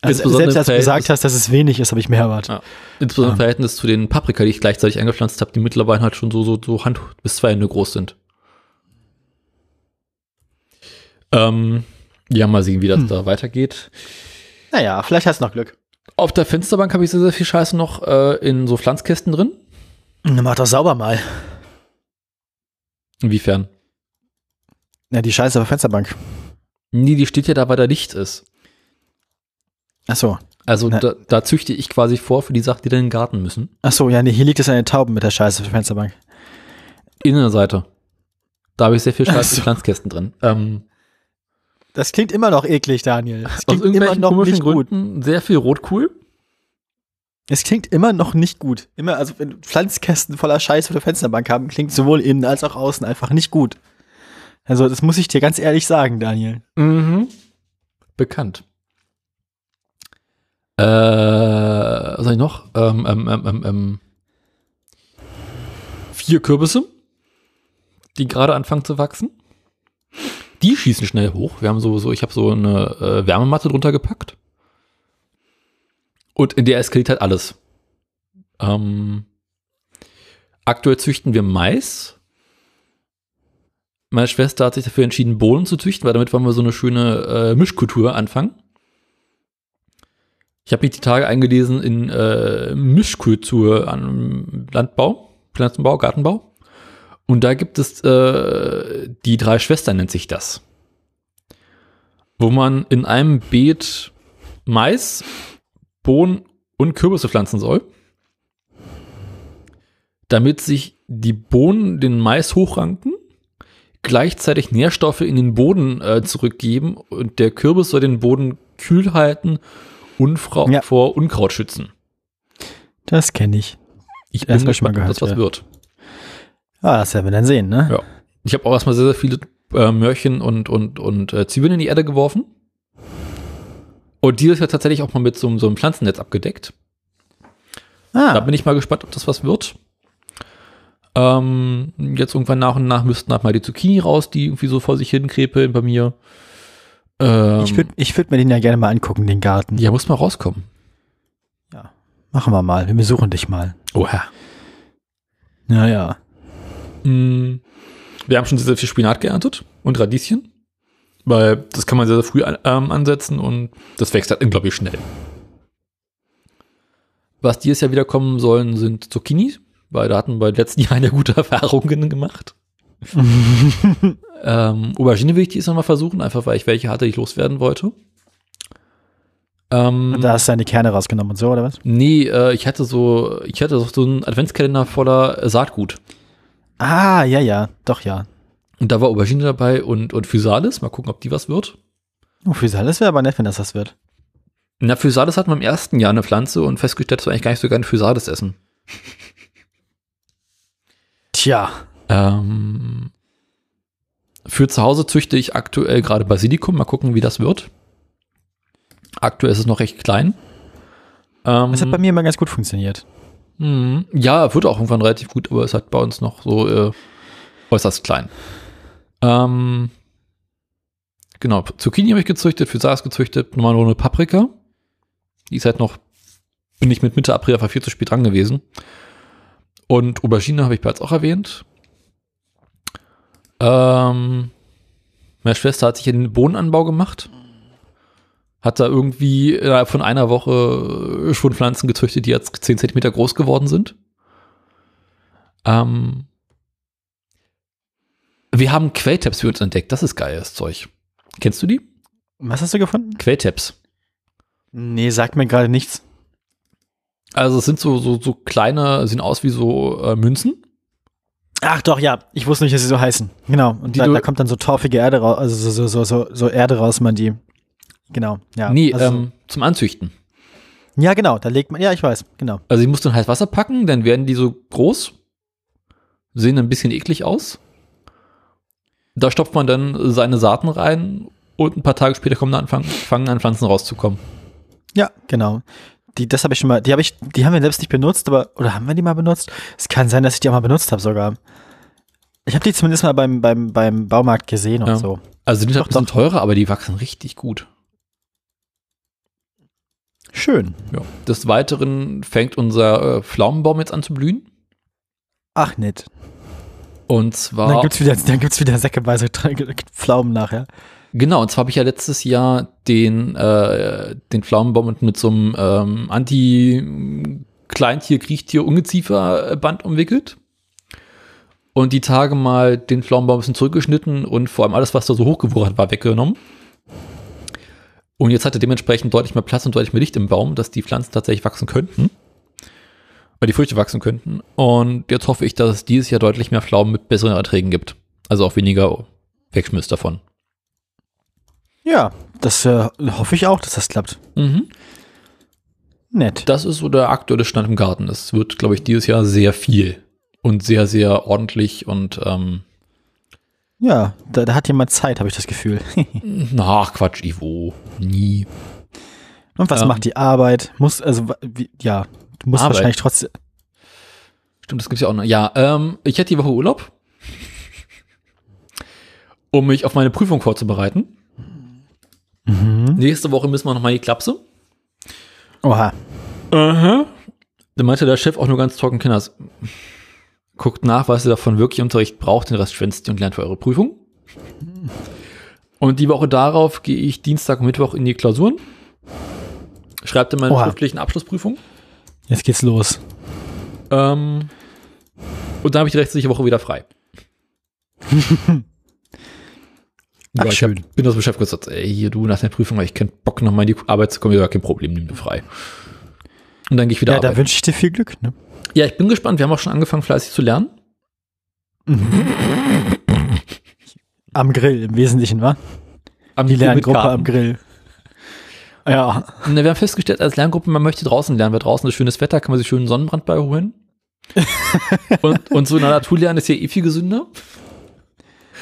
Speaker 1: Also, selbst als du gesagt hast, dass es wenig ist, habe ich mehr erwartet.
Speaker 2: Ja. Insbesondere im
Speaker 1: Ah.
Speaker 2: Verhältnis zu den Paprika, die ich gleichzeitig eingepflanzt habe, die mittlerweile halt schon so, so, so Hand bis zwei Hände groß sind. Ähm, ja, mal sehen, wie das
Speaker 1: Hm.
Speaker 2: da weitergeht.
Speaker 1: Naja, vielleicht hast du noch Glück.
Speaker 2: Auf der Fensterbank habe ich sehr, sehr viel Scheiße noch äh, in so Pflanzkästen drin.
Speaker 1: Dann mach doch sauber mal.
Speaker 2: Inwiefern?
Speaker 1: Ja, die Scheiße auf der Fensterbank.
Speaker 2: Nee, die steht ja da, weil da Licht ist.
Speaker 1: Ach so.
Speaker 2: Also
Speaker 1: Na.
Speaker 2: da, da züchte ich quasi vor für die Sachen, die dann in den Garten müssen.
Speaker 1: Ach so, ja, nee, hier liegt es eine Tauben mit der Scheiße auf der Fensterbank.
Speaker 2: Innenseite. Da habe ich sehr viel Scheiße
Speaker 1: so.
Speaker 2: in Pflanzkästen drin. Ähm,
Speaker 1: Das klingt immer noch eklig, Daniel.
Speaker 2: Aus
Speaker 1: klingt immer
Speaker 2: irgendwelchen
Speaker 1: noch
Speaker 2: komischen
Speaker 1: nicht gut.
Speaker 2: Gründen sehr viel Rotkohl.
Speaker 1: Es klingt immer noch nicht gut. Immer, also wenn Pflanzkästen voller Scheiße auf der Fensterbank haben, klingt sowohl innen als auch außen einfach nicht gut. Also, das muss ich dir ganz ehrlich sagen, Daniel.
Speaker 2: Mhm. Bekannt. Äh, was soll ich noch? Ähm, ähm, ähm, ähm, ähm. Vier Kürbisse, die gerade anfangen zu wachsen. Die schießen schnell hoch. Wir haben so, so ich habe so eine äh, Wärmematte drunter gepackt. Und in der eskaliert halt alles. Ähm, aktuell züchten wir Mais. Meine Schwester hat sich dafür entschieden, Bohnen zu züchten, weil damit wollen wir so eine schöne äh, Mischkultur anfangen. Ich habe mich die Tage eingelesen in äh, Mischkultur an Landbau, Pflanzenbau, Gartenbau. Und da gibt es äh, die drei Schwestern, nennt sich das. Wo man in einem Beet Mais, Bohnen und Kürbisse pflanzen soll. Damit sich die Bohnen den Mais hochranken gleichzeitig Nährstoffe in den Boden äh, zurückgeben und der Kürbis soll den Boden kühl halten und
Speaker 1: Ja.
Speaker 2: vor Unkraut schützen.
Speaker 1: Das kenne ich.
Speaker 2: Ich bin
Speaker 1: ich mal
Speaker 2: gespannt, ob das was
Speaker 1: gehört, ja.
Speaker 2: wird.
Speaker 1: Ah, das werden wir dann sehen, ne?
Speaker 2: Ja. Ich habe auch erstmal sehr, sehr viele äh, Möhrchen und, und, und äh, Zwiebeln in die Erde geworfen. Und dieses Jahr tatsächlich auch mal mit so, einem- so einem Pflanzennetz abgedeckt. Da
Speaker 1: Ah,
Speaker 2: bin ich mal gespannt, ob das was wird. Ähm, jetzt irgendwann nach und nach müssten halt mal die Zucchini raus, die irgendwie so vor sich hin krepeln bei mir. Ähm,
Speaker 1: ich würde ich würd mir den ja gerne mal angucken, den Garten.
Speaker 2: Ja, muss mal rauskommen.
Speaker 1: Machen wir mal. Wir besuchen dich mal.
Speaker 2: Oha.
Speaker 1: Ja, ja.
Speaker 2: Mm, Wir haben schon sehr, sehr viel Spinat geerntet und Radieschen. Weil das kann man sehr, sehr früh an, ähm, ansetzen und das wächst halt unglaublich schnell. Was dieses Jahr wieder kommen sollen, sind Zucchini, weil da hatten wir in den letzten Jahren ja gute Erfahrungen gemacht. ähm, Aubergine will ich dieses Mal versuchen, einfach weil ich welche hatte, die ich loswerden wollte. Ähm,
Speaker 1: Und da hast du deine Kerne rausgenommen und so, oder was?
Speaker 2: nee, äh, ich hatte so, ich hatte so einen Adventskalender voller Saatgut.
Speaker 1: Ah, ja, ja. Doch, ja.
Speaker 2: Und da war Aubergine dabei und, und Physalis. Mal gucken, ob die was wird.
Speaker 1: Oh, das wäre aber nett, wenn das was wird.
Speaker 2: Na, Physalis hatten wir im ersten Jahr eine Pflanze und festgestellt, dass wir eigentlich gar nicht so gerne Physalis essen.
Speaker 1: Tja.
Speaker 2: Ähm, für zu Hause züchte ich aktuell gerade Basilikum. Mal gucken, wie das wird. Aktuell ist es noch recht klein. Ähm,
Speaker 1: Das hat bei mir immer ganz gut funktioniert.
Speaker 2: mh, ja, wird auch irgendwann relativ gut, aber es hat bei uns noch so, äh, äußerst klein. Ähm, genau, Zucchini habe ich gezüchtet, für Saas gezüchtet, nochmal nur eine Paprika. Die ist halt noch, bin ich mit Mitte April einfach viel zu spät dran gewesen. Und Aubergine habe ich bereits auch erwähnt. Ähm, meine Schwester hat sich in den Bohnenanbau gemacht. Hat da irgendwie innerhalb von einer Woche schon Pflanzen gezüchtet, die jetzt 10 Zentimeter groß geworden sind. Ähm, wir haben Quelltabs für uns entdeckt. Das ist geiles Zeug. Kennst du die?
Speaker 1: Was hast du gefunden?
Speaker 2: Quelltabs.
Speaker 1: Nee, sagt mir gerade nichts.
Speaker 2: Also es sind so, so, so kleine, sehen aus wie so äh, Münzen.
Speaker 1: Ach doch, ja. Ich wusste nicht, dass sie so heißen. Genau. Und da, da kommt dann so torfige Erde raus, also so, so, so, so, so Erde raus, man die. Genau, ja.
Speaker 2: nee,
Speaker 1: also,
Speaker 2: ähm, zum Anzüchten.
Speaker 1: ja, genau, da legt man, ja, ich weiß, genau.
Speaker 2: Also ich muss dann heiß Wasser packen, dann werden die so groß, sehen ein bisschen eklig aus. Da stopft man dann seine Saaten rein und ein paar Tage später kommen dann anfangen, fangen an Pflanzen rauszukommen.
Speaker 1: Ja, genau. Die, das habe ich schon mal, die habe ich, die haben wir selbst nicht benutzt, aber, oder haben wir die mal benutzt? Es kann sein, dass ich die auch mal benutzt habe sogar. Ich habe die zumindest mal beim, beim, beim Baumarkt gesehen und
Speaker 2: Ja.
Speaker 1: so.
Speaker 2: Also die sind
Speaker 1: Doch,
Speaker 2: ein bisschen
Speaker 1: doch.
Speaker 2: teurer, aber die wachsen richtig gut.
Speaker 1: Schön.
Speaker 2: Ja. Des Weiteren fängt unser äh, Pflaumenbaum jetzt an zu blühen.
Speaker 1: Ach, nett.
Speaker 2: Und zwar,
Speaker 1: dann gibt's wieder, dann gibt's wieder säckeweise Pflaumen nachher.
Speaker 2: Genau, und zwar habe ich ja letztes Jahr den, äh, den Pflaumenbaum mit so einem ähm, Anti-Kleintier, Kriechtier, Ungeziefer-Band umwickelt. Und die Tage mal den Pflaumenbaum ein bisschen zurückgeschnitten und vor allem alles, was da so hochgewuchert war, weggenommen. Und jetzt hat er dementsprechend deutlich mehr Platz und deutlich mehr Licht im Baum, dass die Pflanzen tatsächlich wachsen könnten. Weil die Früchte wachsen könnten. Und jetzt hoffe ich, dass es dieses Jahr deutlich mehr Pflaumen mit besseren Erträgen gibt. Also auch weniger Wegschmiss davon.
Speaker 1: Ja, das äh, hoffe ich auch, dass das klappt.
Speaker 2: Mhm.
Speaker 1: Nett.
Speaker 2: Das ist so der aktuelle Stand im Garten. Es wird, glaube ich, dieses Jahr sehr viel und sehr, sehr ordentlich und ähm,
Speaker 1: Ja, da, da hat jemand Zeit, habe ich das Gefühl.
Speaker 2: na, ach, Quatsch, Ivo. Nie.
Speaker 1: Und was
Speaker 2: Ähm.
Speaker 1: macht die Arbeit? Muss, also, wie, ja, du musst
Speaker 2: Arbeit?
Speaker 1: wahrscheinlich trotzdem.
Speaker 2: Stimmt, das gibt's ja auch noch. Ja, ähm, ich hätte die Woche Urlaub, um mich auf meine Prüfung vorzubereiten.
Speaker 1: Mhm.
Speaker 2: Nächste Woche müssen wir noch mal die Klapse.
Speaker 1: Oha.
Speaker 2: Aha. Da meinte der Chef auch nur ganz trocken, Kinders, guckt nach, was ihr davon wirklich Unterricht braucht, den Rest schwänzt ihr und lernt für eure Prüfung. Und die Woche darauf gehe ich Dienstag und Mittwoch in die Klausuren. Schreibt in meine
Speaker 1: Oha.
Speaker 2: schriftlichen Abschlussprüfung.
Speaker 1: Jetzt geht's los.
Speaker 2: Ähm, und dann habe ich die restliche Woche wieder frei.
Speaker 1: Ach,
Speaker 2: ich
Speaker 1: schön.
Speaker 2: Hab, bin das beschäftigt gesagt, ey, hier du nach der Prüfung, weil ich keinen Bock nochmal in die Arbeit zu kommen, ja, kein Problem, nimm dir frei. Und dann gehe ich wieder
Speaker 1: Ja, da
Speaker 2: arbeiten.
Speaker 1: wünsche ich dir viel Glück. Ne?
Speaker 2: Ja, ich bin gespannt. Wir haben auch schon angefangen, fleißig zu lernen.
Speaker 1: Am Grill im Wesentlichen, wa?
Speaker 2: Am
Speaker 1: Die Lerngruppe am Grill. Ja.
Speaker 2: Na, wir haben festgestellt, als Lerngruppe, man möchte draußen lernen, weil draußen ist schönes Wetter, kann man sich schön einen Sonnenbrand beiholen. und, und so in der Natur lernen ist ja eh viel gesünder.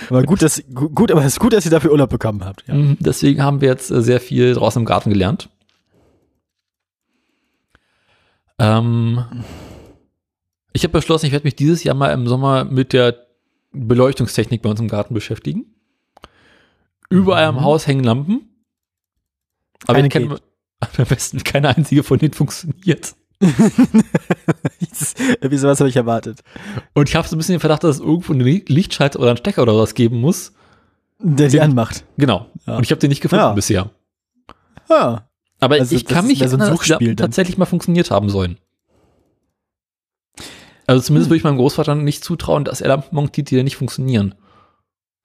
Speaker 1: Aber gut, dass, gu- gut, aber es ist gut, dass ihr dafür Urlaub bekommen habt. Ja.
Speaker 2: Mhm, Deswegen haben wir jetzt äh, sehr viel draußen im Garten gelernt. Ähm, ich habe beschlossen, ich werde mich dieses Jahr mal im Sommer mit der Beleuchtungstechnik bei uns im Garten beschäftigen. Überall
Speaker 1: Mhm.
Speaker 2: am Haus hängen Lampen. Aber
Speaker 1: Keine
Speaker 2: ich kenne am besten keine einzige von denen funktioniert.
Speaker 1: Wieso was habe ich erwartet?
Speaker 2: Und ich habe so ein bisschen den Verdacht, dass es irgendwo einen Li- Lichtschalter oder einen Stecker oder was geben muss.
Speaker 1: Der die anmacht.
Speaker 2: Genau.
Speaker 1: Ja.
Speaker 2: Und ich habe den nicht gefunden
Speaker 1: Ja.
Speaker 2: bisher.
Speaker 1: Ja.
Speaker 2: Aber
Speaker 1: Also,
Speaker 2: ich kann mich
Speaker 1: mehr so
Speaker 2: erinnern, dass die
Speaker 1: dann.
Speaker 2: tatsächlich mal funktioniert haben sollen. Also zumindest
Speaker 1: Hm.
Speaker 2: würde ich meinem Großvater nicht zutrauen, dass er Lampen montiert, die da nicht funktionieren.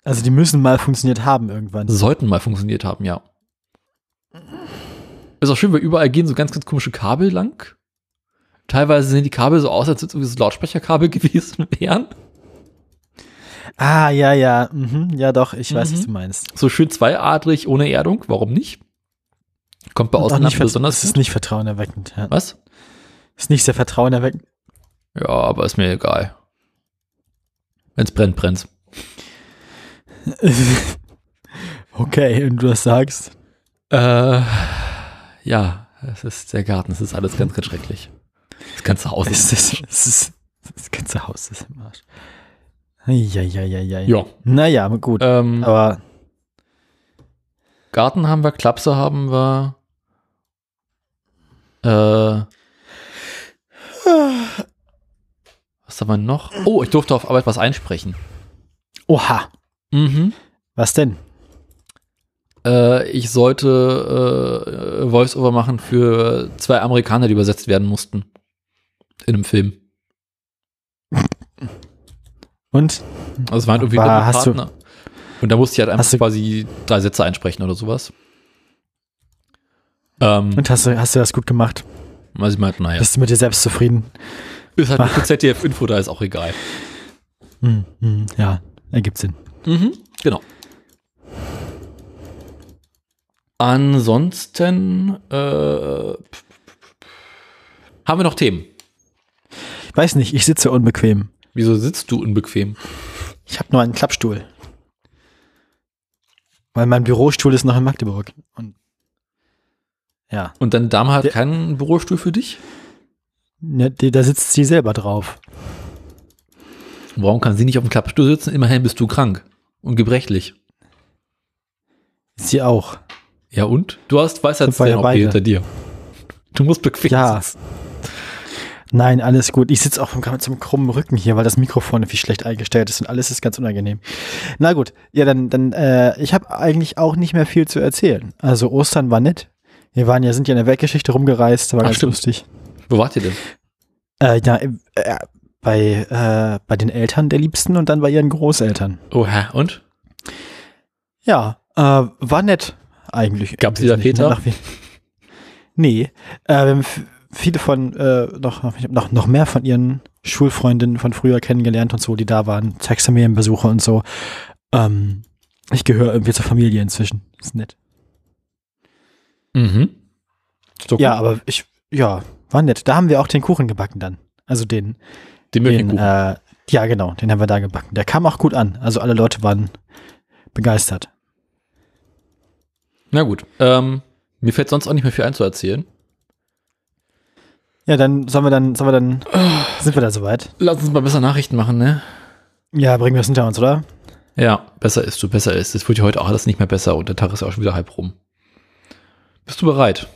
Speaker 1: Also die müssen mal funktioniert haben irgendwann.
Speaker 2: Sollten mal funktioniert haben, ja. Ist auch schön, weil überall gehen so ganz, ganz komische Kabel lang. Teilweise sehen die Kabel so aus, als ob es Lautsprecherkabel gewesen wären.
Speaker 1: Ah, ja, ja. Mhm. Ja, doch, ich weiß,
Speaker 2: Mhm.
Speaker 1: was du meinst.
Speaker 2: So schön zweiadrig, ohne Erdung. Warum nicht? Kommt bei
Speaker 1: Und auch nicht
Speaker 2: besonders
Speaker 1: Das ist nicht vertrauenerweckend. Ja.
Speaker 2: Was?
Speaker 1: Ist nicht sehr vertrauenerweckend.
Speaker 2: Ja, aber ist mir egal. Wenn's brennt, brennt's.
Speaker 1: okay, wenn du das sagst.
Speaker 2: Äh, ja, es ist der Garten, es ist alles ganz, ganz schrecklich. Das ganze Haus ist.
Speaker 1: ist, ist, das ganze Haus ist im Arsch. Ja, ja, ja, ja.
Speaker 2: Ja.
Speaker 1: Naja, gut.
Speaker 2: Ähm,
Speaker 1: Aber
Speaker 2: Garten haben wir, Klapse haben wir. Äh, was haben wir noch? Oh, ich durfte auf Arbeit was einsprechen.
Speaker 1: oha,
Speaker 2: Mhm.
Speaker 1: was denn?
Speaker 2: Äh, ich sollte äh, Voice-Over machen für zwei Amerikaner, die übersetzt werden mussten. In einem Film.
Speaker 1: Und?
Speaker 2: Also es waren irgendwie
Speaker 1: Aber hast du-
Speaker 2: Doppelpartner. Und da musste ich halt einfach
Speaker 1: du-
Speaker 2: quasi drei Sätze einsprechen oder sowas. Ähm,
Speaker 1: Und hast du, hast du das gut gemacht?
Speaker 2: also ich meinte, naja,
Speaker 1: Bist du mit dir selbst zufrieden?
Speaker 2: ist halt für ZDF-Info, da ist auch egal.
Speaker 1: Hm, hm, ja, ergibt Sinn.
Speaker 2: Mhm, genau. Ansonsten äh, haben wir noch Themen.
Speaker 1: Weiß nicht, ich sitze unbequem.
Speaker 2: Wieso sitzt du unbequem?
Speaker 1: Ich habe nur einen Klappstuhl. Weil mein Bürostuhl ist noch in Magdeburg. Und ja,
Speaker 2: Und deine Dame hat
Speaker 1: Der-
Speaker 2: keinen Bürostuhl für dich?
Speaker 1: die- da sitzt sie selber drauf.
Speaker 2: Warum kann sie nicht auf dem Klappstuhl sitzen? Immerhin bist du krank und gebrechlich.
Speaker 1: Sie auch.
Speaker 2: Ja und? Du hast
Speaker 1: wir ja
Speaker 2: hinter dir. Du musst bequem
Speaker 1: Ja.
Speaker 2: sitzen.
Speaker 1: Nein, alles gut. Ich sitze auch mit so einem krummen Rücken hier, weil das Mikrofon irgendwie schlecht eingestellt ist und alles ist ganz unangenehm. Na gut, ja, dann, dann, äh, ich habe eigentlich auch nicht mehr viel zu erzählen. Also Ostern war nett. Wir waren ja, sind ja in der Weltgeschichte rumgereist, war
Speaker 2: Ach,
Speaker 1: ganz
Speaker 2: stimmt.
Speaker 1: lustig.
Speaker 2: Wo wart ihr denn?
Speaker 1: Äh, ja, äh, bei, äh, bei den Eltern der Liebsten und dann bei ihren Großeltern.
Speaker 2: Oh, hä? Und?
Speaker 1: Ja, äh, war nett eigentlich.
Speaker 2: Gab's wieder Peter?
Speaker 1: ne? Nach Nee, äh, wir haben viele von, äh, noch, noch, noch mehr von ihren Schulfreundinnen von früher kennengelernt und so, die da waren, Taxamerienbesuche und so. Ähm, ich gehöre irgendwie zur Familie inzwischen. Ist nett.
Speaker 2: Mhm. So
Speaker 1: Ja, aber ich, ja, war nett. Da haben wir auch den Kuchen gebacken dann. Also den,
Speaker 2: Den
Speaker 1: den äh, ja genau, den haben wir da gebacken. Der kam auch gut an. Also alle Leute waren begeistert.
Speaker 2: Na gut. Ähm, mir fällt sonst auch nicht mehr viel einzuerzählen.
Speaker 1: Ja, dann sollen wir dann, sollen wir dann, sind wir da soweit?
Speaker 2: Lass uns mal besser Nachrichten machen, ne?
Speaker 1: Ja, bringen wir es hinter uns, oder?
Speaker 2: Ja, besser ist du, besser ist. Es wird ja heute auch alles nicht mehr besser und der Tag ist ja auch schon wieder halb rum. Bist du bereit?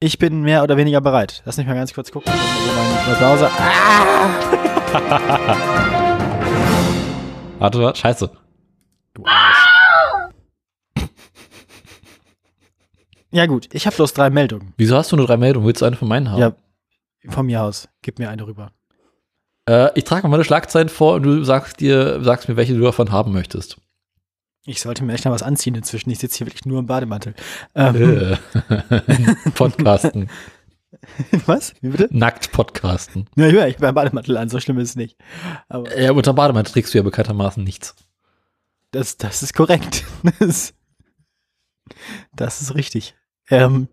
Speaker 1: Ich bin mehr oder weniger bereit. Lass mich mal ganz kurz gucken. mein, Browser.
Speaker 2: Warte, warte, scheiße.
Speaker 1: Du Arsch. Ja gut, ich habe bloß drei Meldungen.
Speaker 2: Wieso hast du nur drei Meldungen? Willst du eine von meinen haben?
Speaker 1: Ja, von mir aus. Gib mir eine rüber.
Speaker 2: Äh, ich trage mal meine Schlagzeilen vor und du sagst dir, sagst mir, welche du davon haben möchtest.
Speaker 1: Ich sollte mir echt noch was anziehen inzwischen. Ich sitze hier wirklich nur im Bademantel. Ähm,
Speaker 2: Äh. Podcasten.
Speaker 1: was? Wie bitte?
Speaker 2: Nackt podcasten.
Speaker 1: Ja, ja, ich bin im Bademantel an. So schlimm ist es nicht. Aber
Speaker 2: Ja, unter Bademantel trägst du ja bekanntermaßen nichts.
Speaker 1: das, das ist korrekt. Das, das ist richtig. Ähm,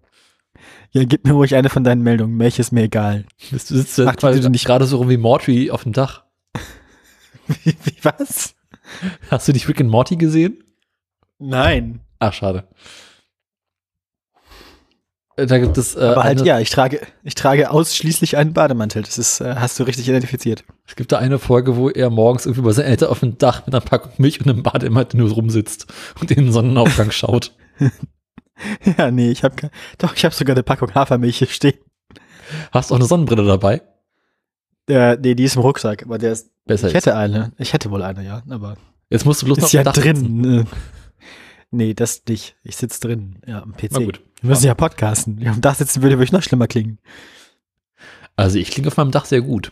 Speaker 1: ja, gib mir ruhig eine von deinen Meldungen. Welche ist mir egal.
Speaker 2: Du sitzt
Speaker 1: die du nicht-
Speaker 2: gerade so rum wie Morty auf dem Dach.
Speaker 1: Wie, wie was?
Speaker 2: Hast du dich Rick and Morty gesehen?
Speaker 1: Nein.
Speaker 2: Ach, schade. Äh, Da gibt es, äh,
Speaker 1: Aber halt ja, ich trage, ich trage ausschließlich einen Bademantel. Das ist, äh, hast du richtig identifiziert.
Speaker 2: es gibt da eine Folge, wo er morgens irgendwie bei seinen Eltern auf dem Dach mit einer Packung Milch und einem Bademantel nur rumsitzt und in den Sonnenaufgang schaut.
Speaker 1: Ja, nee, ich habe doch, ich habe sogar eine Packung Hafermilch hier stehen.
Speaker 2: Hast auch eine Sonnenbrille dabei?
Speaker 1: Äh, nee, die ist im Rucksack, aber der ist,
Speaker 2: Besser
Speaker 1: ich
Speaker 2: ist.
Speaker 1: hätte eine. Ich hätte wohl eine, ja, aber
Speaker 2: Jetzt musst du bloß noch
Speaker 1: ist ja
Speaker 2: auf dem Dach sitzen.
Speaker 1: drin. Äh, nee, das nicht. Ich sitze drin, ja, am PC.
Speaker 2: Na gut.
Speaker 1: Wir müssen ja podcasten. Wenn ich am Dach sitzen würde, würde ich noch schlimmer klingen.
Speaker 2: Also ich klinge auf meinem Dach sehr gut.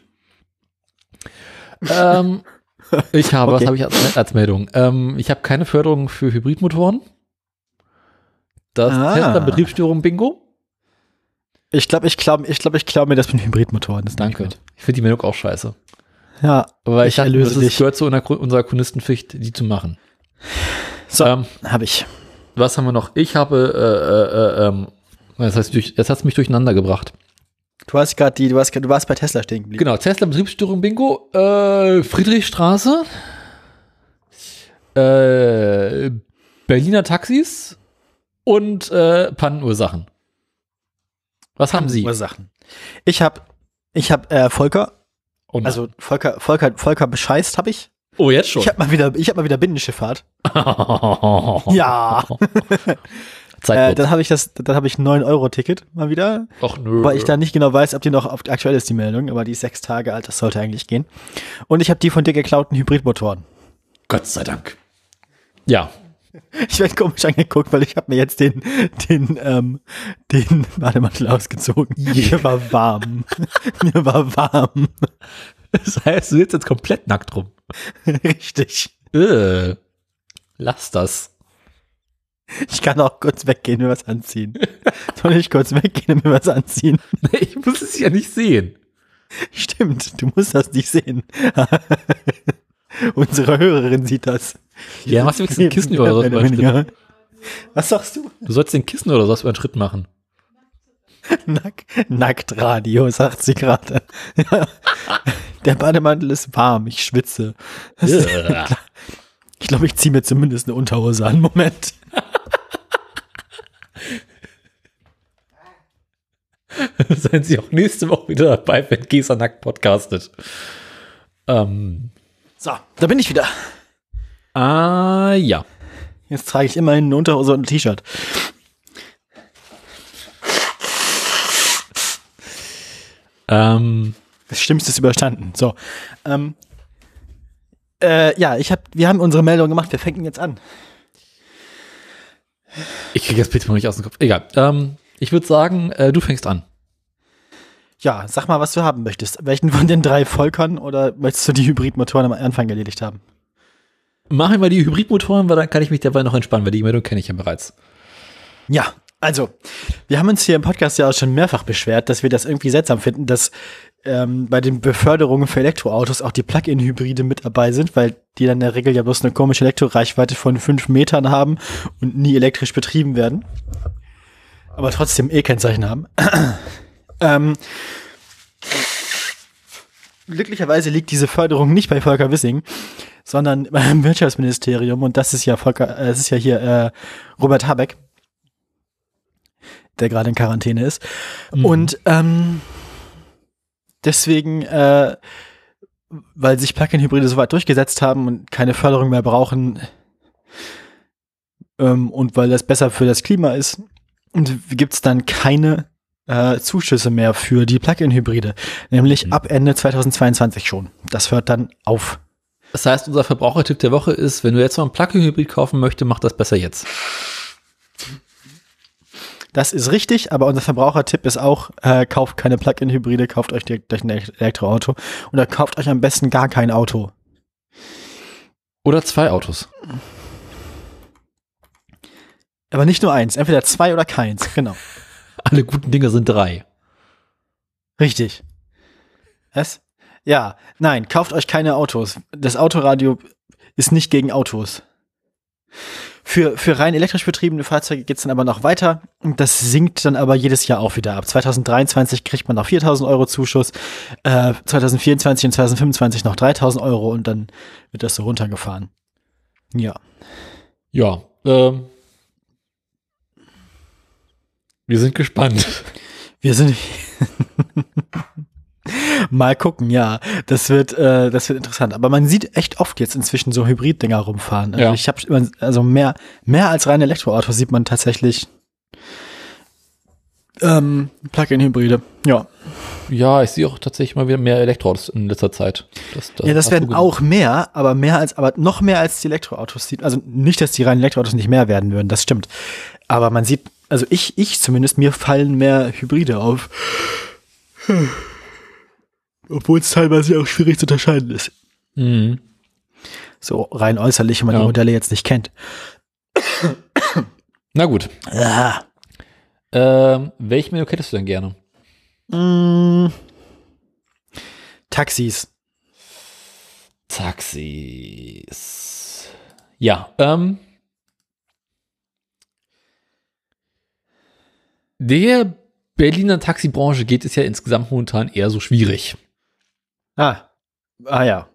Speaker 2: ähm, ich habe,
Speaker 1: Okay.
Speaker 2: was habe ich als, als Meldung? Ähm, ich habe keine Förderung für Hybridmotoren. Das
Speaker 1: Ah.
Speaker 2: Tesla Betriebsstörung Bingo.
Speaker 1: Ich glaube, ich glaube, ich glaube, ich glaube mir das mit Hybridmotoren. Das ich
Speaker 2: Danke.
Speaker 1: mit.
Speaker 2: Ich finde die Meldung auch scheiße.
Speaker 1: Ja,
Speaker 2: Aber ich,
Speaker 1: Ich
Speaker 2: dachte,
Speaker 1: erlöse
Speaker 2: das
Speaker 1: dich.
Speaker 2: gehört zu unserer, Chronistenpflicht, die zu machen.
Speaker 1: So.
Speaker 2: Ähm,
Speaker 1: habe ich.
Speaker 2: was haben wir noch? Ich habe, äh, äh, äh, ähm, das heißt, durch, jetzt hat es mich durcheinander gebracht.
Speaker 1: Du hast gerade die, du hast, grad- du warst bei Tesla stehen geblieben.
Speaker 2: Genau, Tesla Betriebsstörung Bingo, äh, Friedrichstraße, äh, Berliner Taxis und äh, Pannenursachen. Was haben Sie?
Speaker 1: Ursachen. Ich habe, ich habe äh, Volker,
Speaker 2: Oh
Speaker 1: also Volker, Volker, Volker bescheißt habe ich.
Speaker 2: Oh, jetzt schon.
Speaker 1: Ich habe mal wieder, ich habe mal wieder Binnenschifffahrt. Ja. Äh, dann habe ich das, dann habe ich ein 9-Euro-Ticket mal wieder.
Speaker 2: Och, nö.
Speaker 1: Weil ich da nicht genau weiß, ob die noch aktuell ist, die Meldung, aber die ist sechs Tage alt, das sollte eigentlich gehen. Und ich habe die von dir geklauten Hybridmotoren.
Speaker 2: Gott sei Dank. Ja.
Speaker 1: Ich werde komisch angeguckt, weil ich habe mir jetzt den, den, ähm, den Bademantel ausgezogen. Mir war warm. Mir war warm.
Speaker 2: Das heißt, du sitzt jetzt komplett nackt rum.
Speaker 1: Richtig.
Speaker 2: Äh, lass das.
Speaker 1: Ich kann auch kurz weggehen, mir was anziehen. Soll ich kurz weggehen und mir was anziehen?
Speaker 2: Ich muss es ja nicht sehen.
Speaker 1: Stimmt, du musst das nicht sehen. Unsere Hörerin sieht das.
Speaker 2: Ja, machst du wenigstens ein Kissen oder so Schritt.
Speaker 1: weniger. Was sagst du?
Speaker 2: Du sollst den Kissen oder sowas über einen Schritt machen.
Speaker 1: Nack, Nacktradio, sagt sie gerade. Der Bademantel ist warm, ich schwitze. Ich glaube, ich ziehe mir zumindest eine Unterhose an. Moment.
Speaker 2: Seien Sie auch nächste Woche wieder dabei, wenn Gesa nackt podcastet. Ähm,
Speaker 1: So, da bin ich wieder.
Speaker 2: ah, ja.
Speaker 1: Jetzt trage ich immerhin eine Unterhose und ein T-Shirt.
Speaker 2: Ähm,
Speaker 1: Das Schlimmste ist überstanden. So. Ähm, äh, ja, ich hab, wir haben unsere Meldung gemacht. Wir fangen jetzt an.
Speaker 2: ich kriege das bitte mal nicht aus dem Kopf. Egal. Ähm, ich würde sagen, äh, du fängst an.
Speaker 1: Ja, sag mal, was du haben möchtest. Welchen von den drei Volkern oder möchtest du die Hybridmotoren am Anfang erledigt haben?
Speaker 2: Machen wir die Hybridmotoren, weil dann kann ich mich dabei noch entspannen, weil die Meldung kenne ich ja bereits.
Speaker 1: Ja, also, wir haben uns hier im Podcast ja auch schon mehrfach beschwert, dass wir das irgendwie seltsam finden, dass ähm, bei den Beförderungen für Elektroautos auch die Plug-in-Hybride mit dabei sind, weil die dann in der Regel ja bloß eine komische Elektroreichweite von fünf Metern haben und nie elektrisch betrieben werden. Aber trotzdem E-Kennzeichen haben. Ähm, glücklicherweise liegt diese Förderung nicht bei Volker Wissing, sondern beim Wirtschaftsministerium und das ist ja Volker, äh, es ist ja hier äh, Robert Habeck der gerade in Quarantäne ist. Und ähm, deswegen, äh, weil sich Plug-in-Hybride so weit durchgesetzt haben und keine Förderung mehr brauchen ähm, und weil das besser für das Klima ist, gibt es dann keine äh, Zuschüsse mehr für die Plug-in-Hybride. Nämlich ab Ende 2022 schon. Das hört dann auf.
Speaker 2: Das heißt, unser Verbrauchertipp der Woche ist, wenn du jetzt mal einen Plug-in-Hybrid kaufen möchtest, mach das besser jetzt.
Speaker 1: Das ist richtig, aber unser Verbrauchertipp ist auch, äh, kauft keine Plug-in-Hybride, kauft euch direkt ein Elektroauto oder kauft euch am besten gar kein Auto.
Speaker 2: Oder zwei Autos.
Speaker 1: Aber nicht nur eins, entweder zwei oder keins, genau.
Speaker 2: Alle guten Dinge sind drei.
Speaker 1: Richtig. Was? Ja, nein, kauft euch keine Autos. Das Autoradio ist nicht gegen Autos. Für, für rein elektrisch betriebene Fahrzeuge geht's dann aber noch weiter. Und das sinkt dann aber jedes Jahr auch wieder ab. 2023 kriegt man noch 4000 Euro Zuschuss, äh, 2024 und 2025 noch 3000 Euro und dann wird das so runtergefahren. Ja.
Speaker 2: Ja, ähm, wir sind gespannt.
Speaker 1: Wir sind. Mal gucken, ja. Das wird, äh, das wird interessant. Aber man sieht echt oft jetzt inzwischen so Hybrid-Dinger rumfahren. Also
Speaker 2: Ja.
Speaker 1: ich habe immer, also mehr, mehr als reine Elektroautos sieht man tatsächlich ähm, Plug-in-Hybride. Ja.
Speaker 2: Ja, ich sehe auch tatsächlich mal wieder mehr Elektroautos in letzter Zeit. Das,
Speaker 1: ja, das werden auch mehr, aber mehr als, aber noch mehr als die Elektroautos sieht. Also nicht, dass die reinen Elektroautos nicht mehr werden würden, das stimmt. Aber man sieht, also ich, ich zumindest, mir fallen mehr Hybride auf. Obwohl es teilweise auch schwierig zu unterscheiden ist.
Speaker 2: Mhm.
Speaker 1: So rein äußerlich, wenn man
Speaker 2: Ja.
Speaker 1: die Modelle jetzt nicht kennt.
Speaker 2: Na gut.
Speaker 1: Ah.
Speaker 2: Ähm, welche Meldung hättest du denn gerne?
Speaker 1: Mm. Taxis.
Speaker 2: Taxis. Ja, ähm. Der Berliner Taxibranche geht es ja insgesamt momentan eher so schwierig.
Speaker 1: Ah. Ah ja.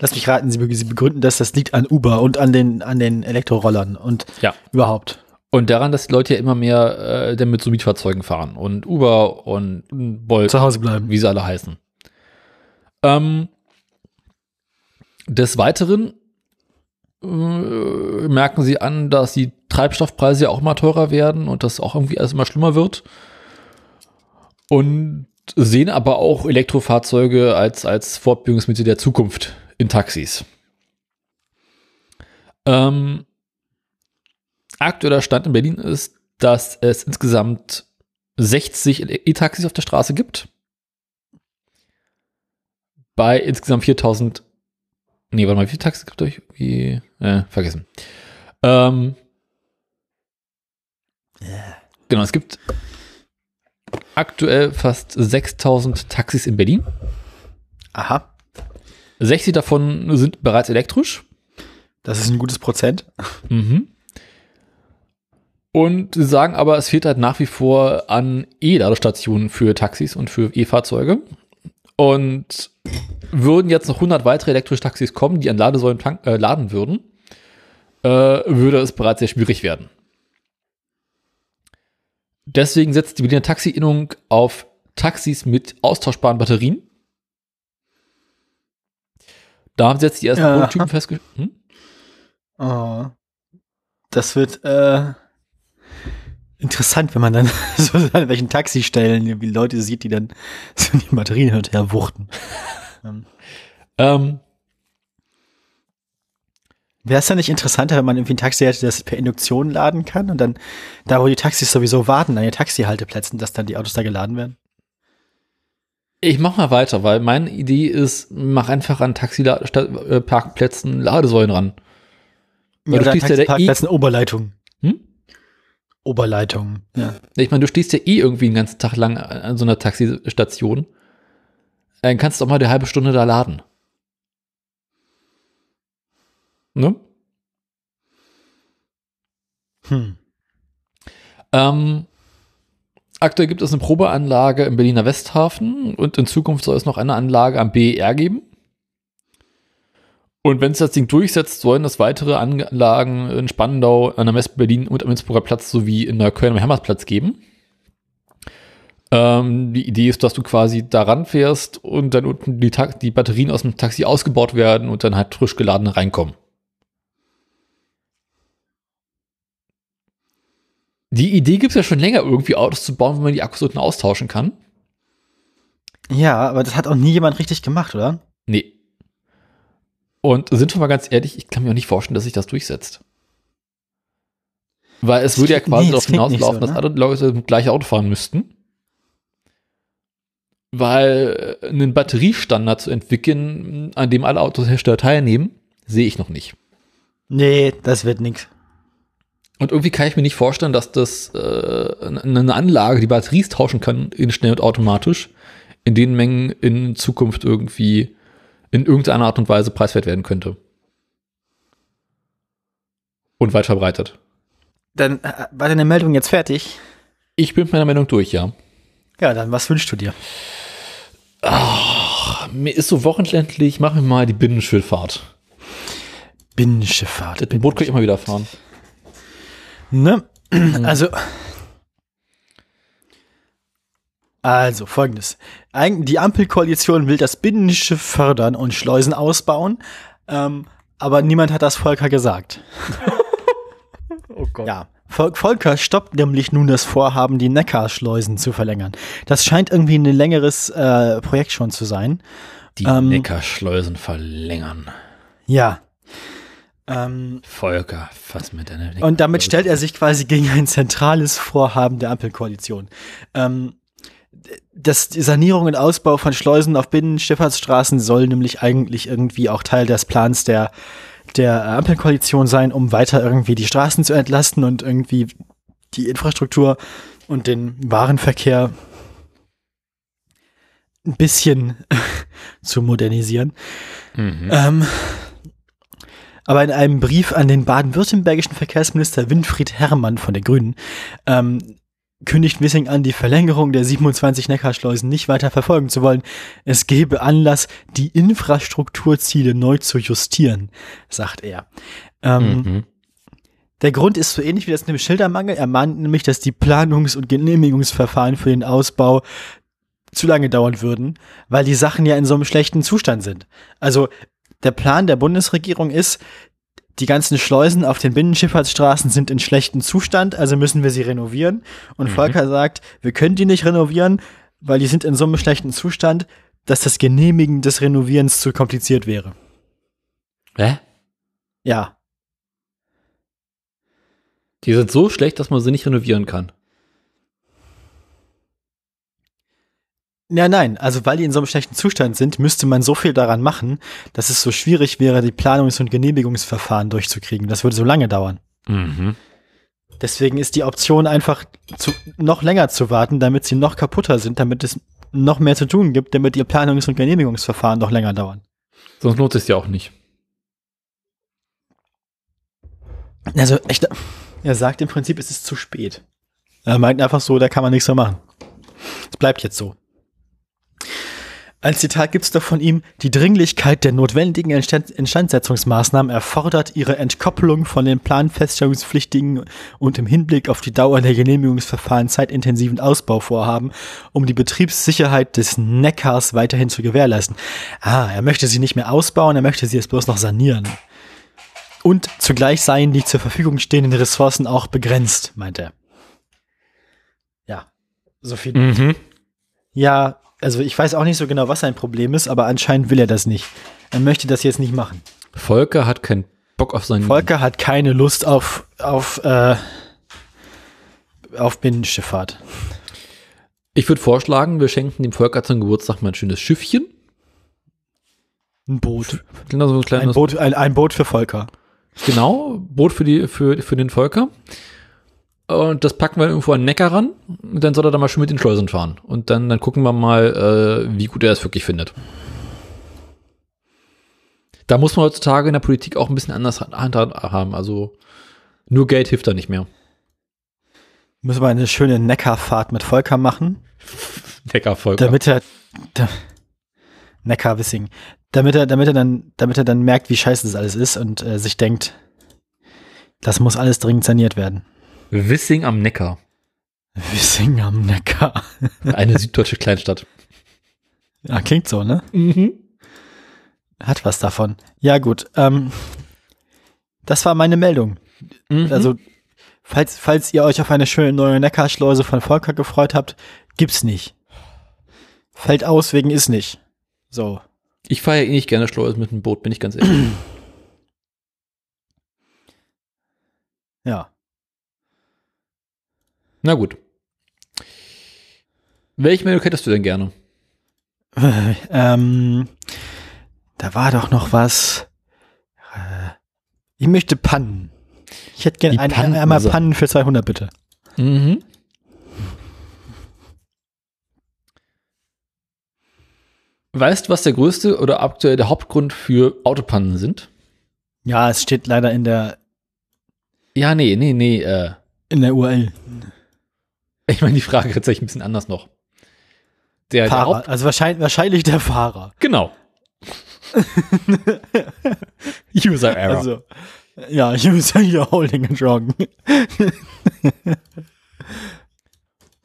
Speaker 1: Lass mich raten, Sie, be- Sie begründen das, das liegt an Uber und an den, an den Elektrorollern und
Speaker 2: Ja.
Speaker 1: überhaupt.
Speaker 2: Und daran, dass die Leute ja immer mehr äh, dann mit so Mietfahrzeugen fahren und Uber und Bolt,
Speaker 1: Zu Hause bleiben.
Speaker 2: wie sie alle heißen. Ähm, Des Weiteren merken sie an, dass die Treibstoffpreise ja auch immer teurer werden und das auch irgendwie alles immer schlimmer wird. Und sehen aber auch Elektrofahrzeuge als, als Fortbildungsmittel der Zukunft in Taxis. Ähm, aktueller Stand in Berlin ist, dass es insgesamt 60 E-Taxis auf der Straße gibt. Bei insgesamt 4000. Nee, warte mal, wie viele Taxis gibt es euch? Wie, äh, vergessen. Ähm, Genau, es gibt aktuell fast 6000 Taxis in Berlin.
Speaker 1: Aha.
Speaker 2: 60 davon sind bereits elektrisch.
Speaker 1: Das ist ein gutes Prozent.
Speaker 2: Mhm. Und sie sagen aber, es fehlt halt nach wie vor an E-Ladestationen für Taxis und für E-Fahrzeuge. Und würden jetzt noch 100 weitere elektrische Taxis kommen, die an Ladesäulen tank, äh, laden würden, äh, würde es bereits sehr schwierig werden. Deswegen setzt die Berliner Taxi-Innung auf Taxis mit austauschbaren Batterien. Da haben sie jetzt die ersten
Speaker 1: Ja.
Speaker 2: Prototypen festgestellt. Hm?
Speaker 1: Oh. Das wird äh, interessant, wenn man dann so an welchen Taxistellen wie Leute sieht, die dann so die Batterien hin und her wuchten. Ähm,
Speaker 2: Ähm,
Speaker 1: Wäre es dann nicht interessanter, wenn man irgendwie ein Taxi hätte, das per Induktion laden kann und dann da, wo die Taxis sowieso warten, an den Taxihalteplätzen, dass dann die Autos da geladen werden?
Speaker 2: ich mach mal weiter, weil meine Idee ist, mach einfach an Taxi-Parkplätzen Ladesäulen ran. Weil du
Speaker 1: Oder
Speaker 2: stehst ja eh-
Speaker 1: Taxiparkplätzen Oberleitung.
Speaker 2: Hm?
Speaker 1: Oberleitung, ja.
Speaker 2: Ich meine, du stehst ja eh irgendwie den ganzen Tag lang an so einer Taxistation. Dann kannst du auch mal eine halbe Stunde da laden. Ne?
Speaker 1: Hm.
Speaker 2: Ähm, aktuell gibt es eine Probeanlage im Berliner Westhafen und in Zukunft soll es noch eine Anlage am BER geben. Und wenn es das Ding durchsetzt, sollen es weitere Anlagen in Spandau, an der Messe Berlin und am Innsbrucker Platz sowie in der Köln am Hermannsplatz geben. Ähm, die Idee ist, dass du quasi daran fährst und dann unten die, Ta die Batterien aus dem Taxi ausgebaut werden und dann halt frisch geladene reinkommen. Die Idee gibt es ja schon länger, irgendwie Autos zu bauen, wo man die Akkus unten austauschen kann.
Speaker 1: Ja, aber das hat auch nie jemand richtig gemacht, oder?
Speaker 2: Nee. Und sind wir mal ganz ehrlich, ich kann mir auch nicht vorstellen, dass sich das durchsetzt. Weil es
Speaker 1: Das
Speaker 2: würde ja quasi
Speaker 1: nee, das
Speaker 2: darauf hinauslaufen,
Speaker 1: so,
Speaker 2: dass
Speaker 1: ne?
Speaker 2: alle Leute mit gleiche Auto fahren müssten. Weil äh, einen Batteriestandard zu entwickeln, an dem alle Autohersteller teilnehmen, sehe ich noch nicht.
Speaker 1: Nee, das wird nix.
Speaker 2: Und irgendwie kann ich mir nicht vorstellen, dass das äh, eine Anlage, die Batteries tauschen kann, in schnell und automatisch, in den Mengen in Zukunft irgendwie in irgendeiner Art und Weise preiswert werden könnte. Und weit verbreitet.
Speaker 1: Dann äh, war deine Meldung jetzt fertig?
Speaker 2: Ich bin mit meiner Meinung durch, ja.
Speaker 1: Ja, dann was wünschst du dir?
Speaker 2: Mir ist so wochenendlich, machen wir mal die Binnenschifffahrt.
Speaker 1: Binnenschifffahrt.
Speaker 2: Mit dem Boot kann ich immer wieder fahren.
Speaker 1: Ne? Also. Also, folgendes. Die Ampelkoalition will das Binnenschiff fördern und Schleusen ausbauen, ähm, aber niemand hat das Volker gesagt.
Speaker 2: Oh Gott.
Speaker 1: Ja. Vol Volker stoppt nämlich nun das Vorhaben, die Neckarschleusen zu verlängern. Das scheint irgendwie ein längeres äh, Projekt schon zu sein.
Speaker 2: Die
Speaker 1: Ähm,
Speaker 2: Neckarschleusen verlängern.
Speaker 1: Ja. Ähm,
Speaker 2: Volker, fass mit deiner
Speaker 1: Und damit stellt er sich quasi gegen ein zentrales Vorhaben der Ampelkoalition. Ähm, das die Sanierung und Ausbau von Schleusen auf Binnenschifffahrtsstraßen soll nämlich eigentlich irgendwie auch Teil des Plans der, der Ampelkoalition sein, um weiter irgendwie die Straßen zu entlasten und irgendwie die Infrastruktur und den Warenverkehr ein bisschen zu modernisieren.
Speaker 2: Mhm.
Speaker 1: Ähm, aber in einem Brief an den baden-württembergischen Verkehrsminister Winfried Herrmann von der Grünen ähm, kündigt Wissing an, die Verlängerung der 27 Neckarschleusen nicht weiter verfolgen zu wollen. Es gebe Anlass, die Infrastrukturziele neu zu justieren, sagt er. Ähm,
Speaker 2: Mhm.
Speaker 1: Der Grund ist so ähnlich wie das mit dem Schildermangel. Er mahnt nämlich, dass die Planungs- und Genehmigungsverfahren für den Ausbau zu lange dauern würden, weil die Sachen ja in so einem schlechten Zustand sind. Also der Plan der Bundesregierung ist, die ganzen Schleusen auf den Binnenschifffahrtsstraßen sind in schlechtem Zustand, also müssen wir sie renovieren. Und
Speaker 2: Mhm.
Speaker 1: Volker sagt, wir können die nicht renovieren, weil die sind in so einem schlechten Zustand, dass das Genehmigen des Renovierens zu kompliziert wäre.
Speaker 2: Hä?
Speaker 1: Ja.
Speaker 2: Die sind so schlecht, dass man sie nicht renovieren kann.
Speaker 1: Ja, nein, also weil die in so einem schlechten Zustand sind, müsste man so viel daran machen, dass es so schwierig wäre, die Planungs- und Genehmigungsverfahren durchzukriegen. Das würde so lange dauern.
Speaker 2: Mhm.
Speaker 1: Deswegen ist die Option einfach zu, noch länger zu warten, damit sie noch kaputter sind, damit es noch mehr zu tun gibt, damit die Planungs- und Genehmigungsverfahren noch länger dauern.
Speaker 2: Sonst lohnt es ja auch nicht.
Speaker 1: Also echt, er sagt im Prinzip, es ist zu spät. Er meint einfach so, da kann man nichts mehr machen. Es bleibt jetzt so. Ein Zitat gibt's doch von ihm, die Dringlichkeit der notwendigen Instand Instandsetzungsmaßnahmen erfordert ihre Entkopplung von den planfeststellungspflichtigen und im Hinblick auf die Dauer der Genehmigungsverfahren zeitintensiven Ausbauvorhaben, um die Betriebssicherheit des Neckars weiterhin zu gewährleisten. Ah, er möchte sie nicht mehr ausbauen, er möchte sie jetzt bloß noch sanieren. Und zugleich seien die zur Verfügung stehenden Ressourcen auch begrenzt, meint er. Ja, so viel.
Speaker 2: Mhm.
Speaker 1: Ja, also ich weiß auch nicht so genau, was sein Problem ist, aber anscheinend will er das nicht. Er möchte das jetzt nicht machen.
Speaker 2: Volker hat keinen Bock auf seinen.
Speaker 1: Volker hat keine Lust auf, auf, äh, auf Binnenschifffahrt.
Speaker 2: Ich würde vorschlagen, wir schenken dem Volker zum Geburtstag mal ein schönes Schiffchen.
Speaker 1: Ein Boot.
Speaker 2: Genau, so ein
Speaker 1: Ein
Speaker 2: kleines
Speaker 1: Boot, ein, ein Boot für Volker.
Speaker 2: Genau, Boot für, die, für, für den Volker. Und das packen wir irgendwo an den Neckar ran. Und dann soll er da mal schön mit den Schleusen fahren. Und dann, dann gucken wir mal, äh, wie gut er es wirklich findet. Da muss man heutzutage in der Politik auch ein bisschen anders handhaben. haben. Also nur Geld hilft da nicht mehr.
Speaker 1: Müssen wir eine schöne Neckarfahrt mit Volker machen,
Speaker 2: Neckar-Volker.
Speaker 1: damit er, da, Neckarwissing, damit er, damit er dann, damit er dann merkt, wie scheiße das alles ist und äh, sich denkt, das muss alles dringend saniert werden.
Speaker 2: Wissing am Neckar.
Speaker 1: Wissing am Neckar.
Speaker 2: Eine süddeutsche Kleinstadt.
Speaker 1: Ja, klingt so, ne?
Speaker 2: Mhm.
Speaker 1: Hat was davon. Ja, gut. Ähm, das war meine Meldung.
Speaker 2: Mhm.
Speaker 1: Also, falls, falls ihr euch auf eine schöne neue Neckarschleuse von Volker gefreut habt, gibt's nicht. Fällt aus wegen ist nicht. So.
Speaker 2: ich fahre ja eh nicht gerne Schleusen mit dem Boot, bin ich ganz ehrlich.
Speaker 1: Ja.
Speaker 2: Na gut. Welche Meldung hättest du denn gerne?
Speaker 1: ähm, da war doch noch was. Äh, ich möchte Pannen. Ich hätte gerne ein,
Speaker 2: Pannen-
Speaker 1: einmal
Speaker 2: so.
Speaker 1: Pannen für 200, bitte.
Speaker 2: Mhm. Weißt du, was der größte oder aktuell der Hauptgrund für Autopannen sind?
Speaker 1: Ja, es steht leider in der,
Speaker 2: Ja, nee, nee, nee. Äh,
Speaker 1: in der URL.
Speaker 2: ich meine, die Frage tatsächlich ein bisschen anders noch. Der, der. Haupt,
Speaker 1: Also wahrscheinlich, wahrscheinlich der Fahrer.
Speaker 2: genau. User Error.
Speaker 1: Also, ja, user you're holding it wrong.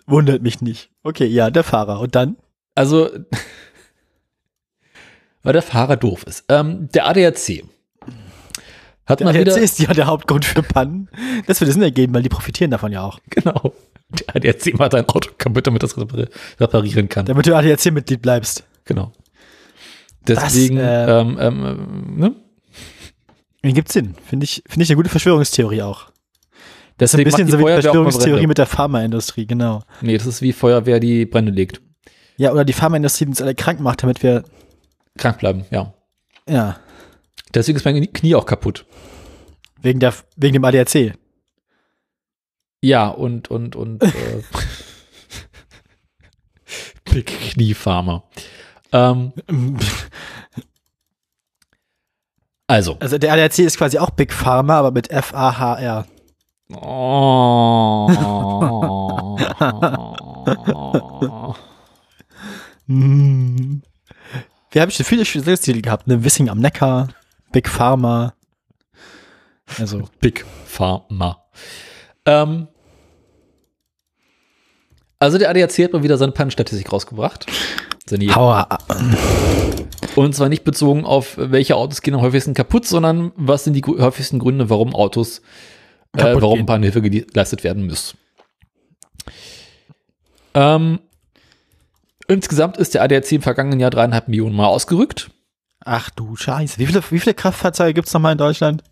Speaker 1: Wundert mich nicht. Okay, ja, der Fahrer. Und dann?
Speaker 2: Also, weil der Fahrer doof ist. Ähm, der ADAC hat
Speaker 1: Der
Speaker 2: mal
Speaker 1: ADAC
Speaker 2: wieder,
Speaker 1: ist ja der Hauptgrund für Pannen. Das würde Sinn ergeben, weil die profitieren davon ja auch.
Speaker 2: genau, der ADAC macht dein Auto kaputt, damit das repar- reparieren kann.
Speaker 1: Damit du ADAC-Mitglied bleibst.
Speaker 2: Genau. Deswegen,
Speaker 1: äh,
Speaker 2: ähm, ähm, ne?
Speaker 1: Mir gibt's Sinn. Finde ich, finde ich eine gute Verschwörungstheorie auch. Das ist ein bisschen so wie
Speaker 2: Feuerwehr
Speaker 1: Verschwörungstheorie mit der Pharmaindustrie, genau.
Speaker 2: Nee, das ist wie Feuerwehr, die Brände legt.
Speaker 1: Ja, oder die Pharmaindustrie, die uns alle krank macht, damit wir,
Speaker 2: Krank bleiben, ja.
Speaker 1: ja,
Speaker 2: Deswegen ist mein Knie auch kaputt.
Speaker 1: wegen der, wegen dem ADAC.
Speaker 2: Ja, und, und, und, äh, Big Kniefarmer. Ähm, also.
Speaker 1: Also der ADAC ist quasi auch Big Pharma, aber mit F-A-H-R.
Speaker 2: Oh.
Speaker 1: Hm. Wir haben schon viele Stitel gehabt, ne? Wissing am Neckar, Big Pharma. Also,
Speaker 2: Big Pharma. Ähm, also der ADAC hat mal wieder seine Pannenstatistik rausgebracht. Seine
Speaker 1: Power.
Speaker 2: Und zwar nicht bezogen auf, welche Autos gehen am häufigsten kaputt, sondern was sind die häufigsten Gründe, warum Autos, äh, warum
Speaker 1: gehen.
Speaker 2: Bahnhilfe geleistet werden muss. Ähm, insgesamt ist der ADAC im vergangenen Jahr dreieinhalb Millionen Mal ausgerückt.
Speaker 1: Ach du Scheiße. Wie viele, wie viele Kraftfahrzeuge gibt's noch mal in Deutschland?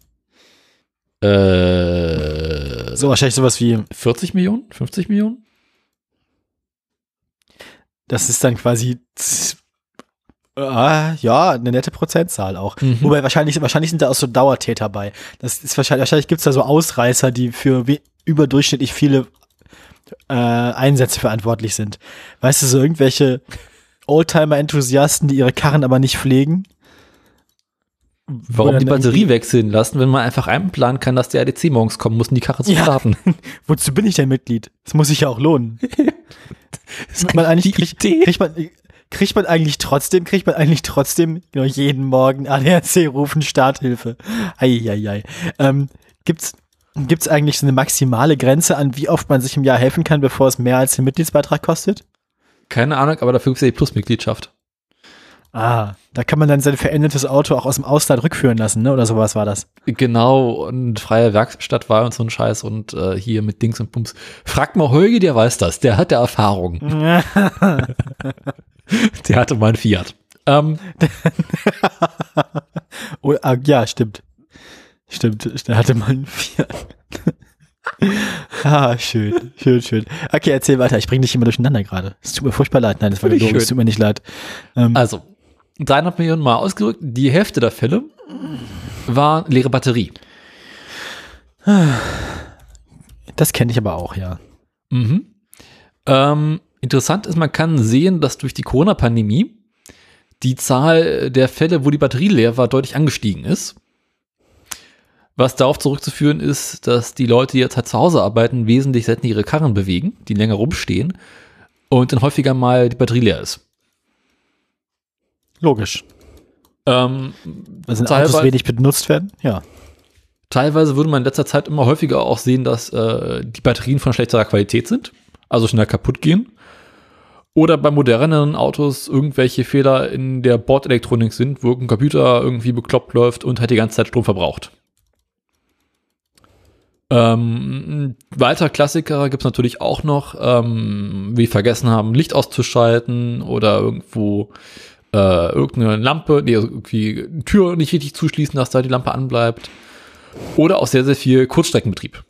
Speaker 2: Äh,
Speaker 1: So wahrscheinlich sowas wie,
Speaker 2: 40 Millionen? 50 Millionen?
Speaker 1: Das ist dann quasi, z- ah, ja, eine nette Prozentzahl auch.
Speaker 2: Mhm.
Speaker 1: Wobei wahrscheinlich, wahrscheinlich sind da auch so Dauertäter bei. Das ist wahrscheinlich, wahrscheinlich gibt's da so Ausreißer, die für überdurchschnittlich viele äh, Einsätze verantwortlich sind. Weißt du, so irgendwelche Oldtimer-Enthusiasten, die ihre Karren aber nicht pflegen?
Speaker 2: Warum die Batterie wechseln lassen, wenn man einfach einplanen kann, dass der ADC morgens kommen muss, um die Karre zu
Speaker 1: Ja.
Speaker 2: starten?
Speaker 1: Wozu bin ich denn Mitglied? Das muss sich ja auch lohnen. Kriegt man eigentlich, kriegt, kriegt man, kriegt man eigentlich trotzdem, kriegt man eigentlich trotzdem genau, jeden Morgen ADAC rufen Starthilfe. Eieiei. Ähm, gibt's, gibt's eigentlich so eine maximale Grenze an, wie oft man sich im Jahr helfen kann, bevor es mehr als den Mitgliedsbeitrag kostet?
Speaker 2: Keine Ahnung, aber dafür gibt es ja die Plus-Mitgliedschaft.
Speaker 1: Ah, da kann man dann sein verändertes Auto auch aus dem Ausland rückführen lassen, ne? Oder sowas war das.
Speaker 2: Genau, und freie Werkstattwahl und so ein Scheiß und äh, hier mit Dings und Pumps. Fragt mal Holgi, der weiß das, der hat ja Erfahrung. Der hatte mal einen Fiat. Ähm,
Speaker 1: oh, ah, ja, stimmt. Stimmt, da hatte man einen Fiat. ah, schön, schön, schön. Okay, erzähl weiter. Ich bringe dich immer durcheinander gerade. Es tut mir furchtbar leid. Nein, das war gelogen. Es tut mir nicht leid. Ähm,
Speaker 2: also, 300 Millionen Mal ausgerückt, die Hälfte der Fälle war leere Batterie.
Speaker 1: das kenne ich aber auch, ja.
Speaker 2: Mhm. Ähm, interessant ist, man kann sehen, dass durch die Corona-Pandemie die Zahl der Fälle, wo die Batterie leer war, deutlich angestiegen ist. Was darauf zurückzuführen ist, dass die Leute, die jetzt halt zu Hause arbeiten, wesentlich seltener ihre Karren bewegen, die länger rumstehen und dann häufiger mal die Batterie leer ist.
Speaker 1: Logisch.
Speaker 2: Ähm,
Speaker 1: Weil sind
Speaker 2: Teilweise-
Speaker 1: Autos wenig benutzt werden? Ja.
Speaker 2: Teilweise würde man in letzter Zeit immer häufiger auch sehen, dass äh, die Batterien von schlechterer Qualität sind, also schnell kaputt gehen. Oder bei moderneren Autos irgendwelche Fehler in der Bordelektronik sind, wo ein Computer irgendwie bekloppt läuft und halt die ganze Zeit Strom verbraucht. Ähm, ein weiterer Klassiker gibt es natürlich auch noch, ähm, wie vergessen haben, Licht auszuschalten oder irgendwo äh, irgendeine Lampe, nee, also irgendwie eine Tür nicht richtig zuschließen, dass da die Lampe anbleibt. Oder auch sehr, sehr viel Kurzstreckenbetrieb.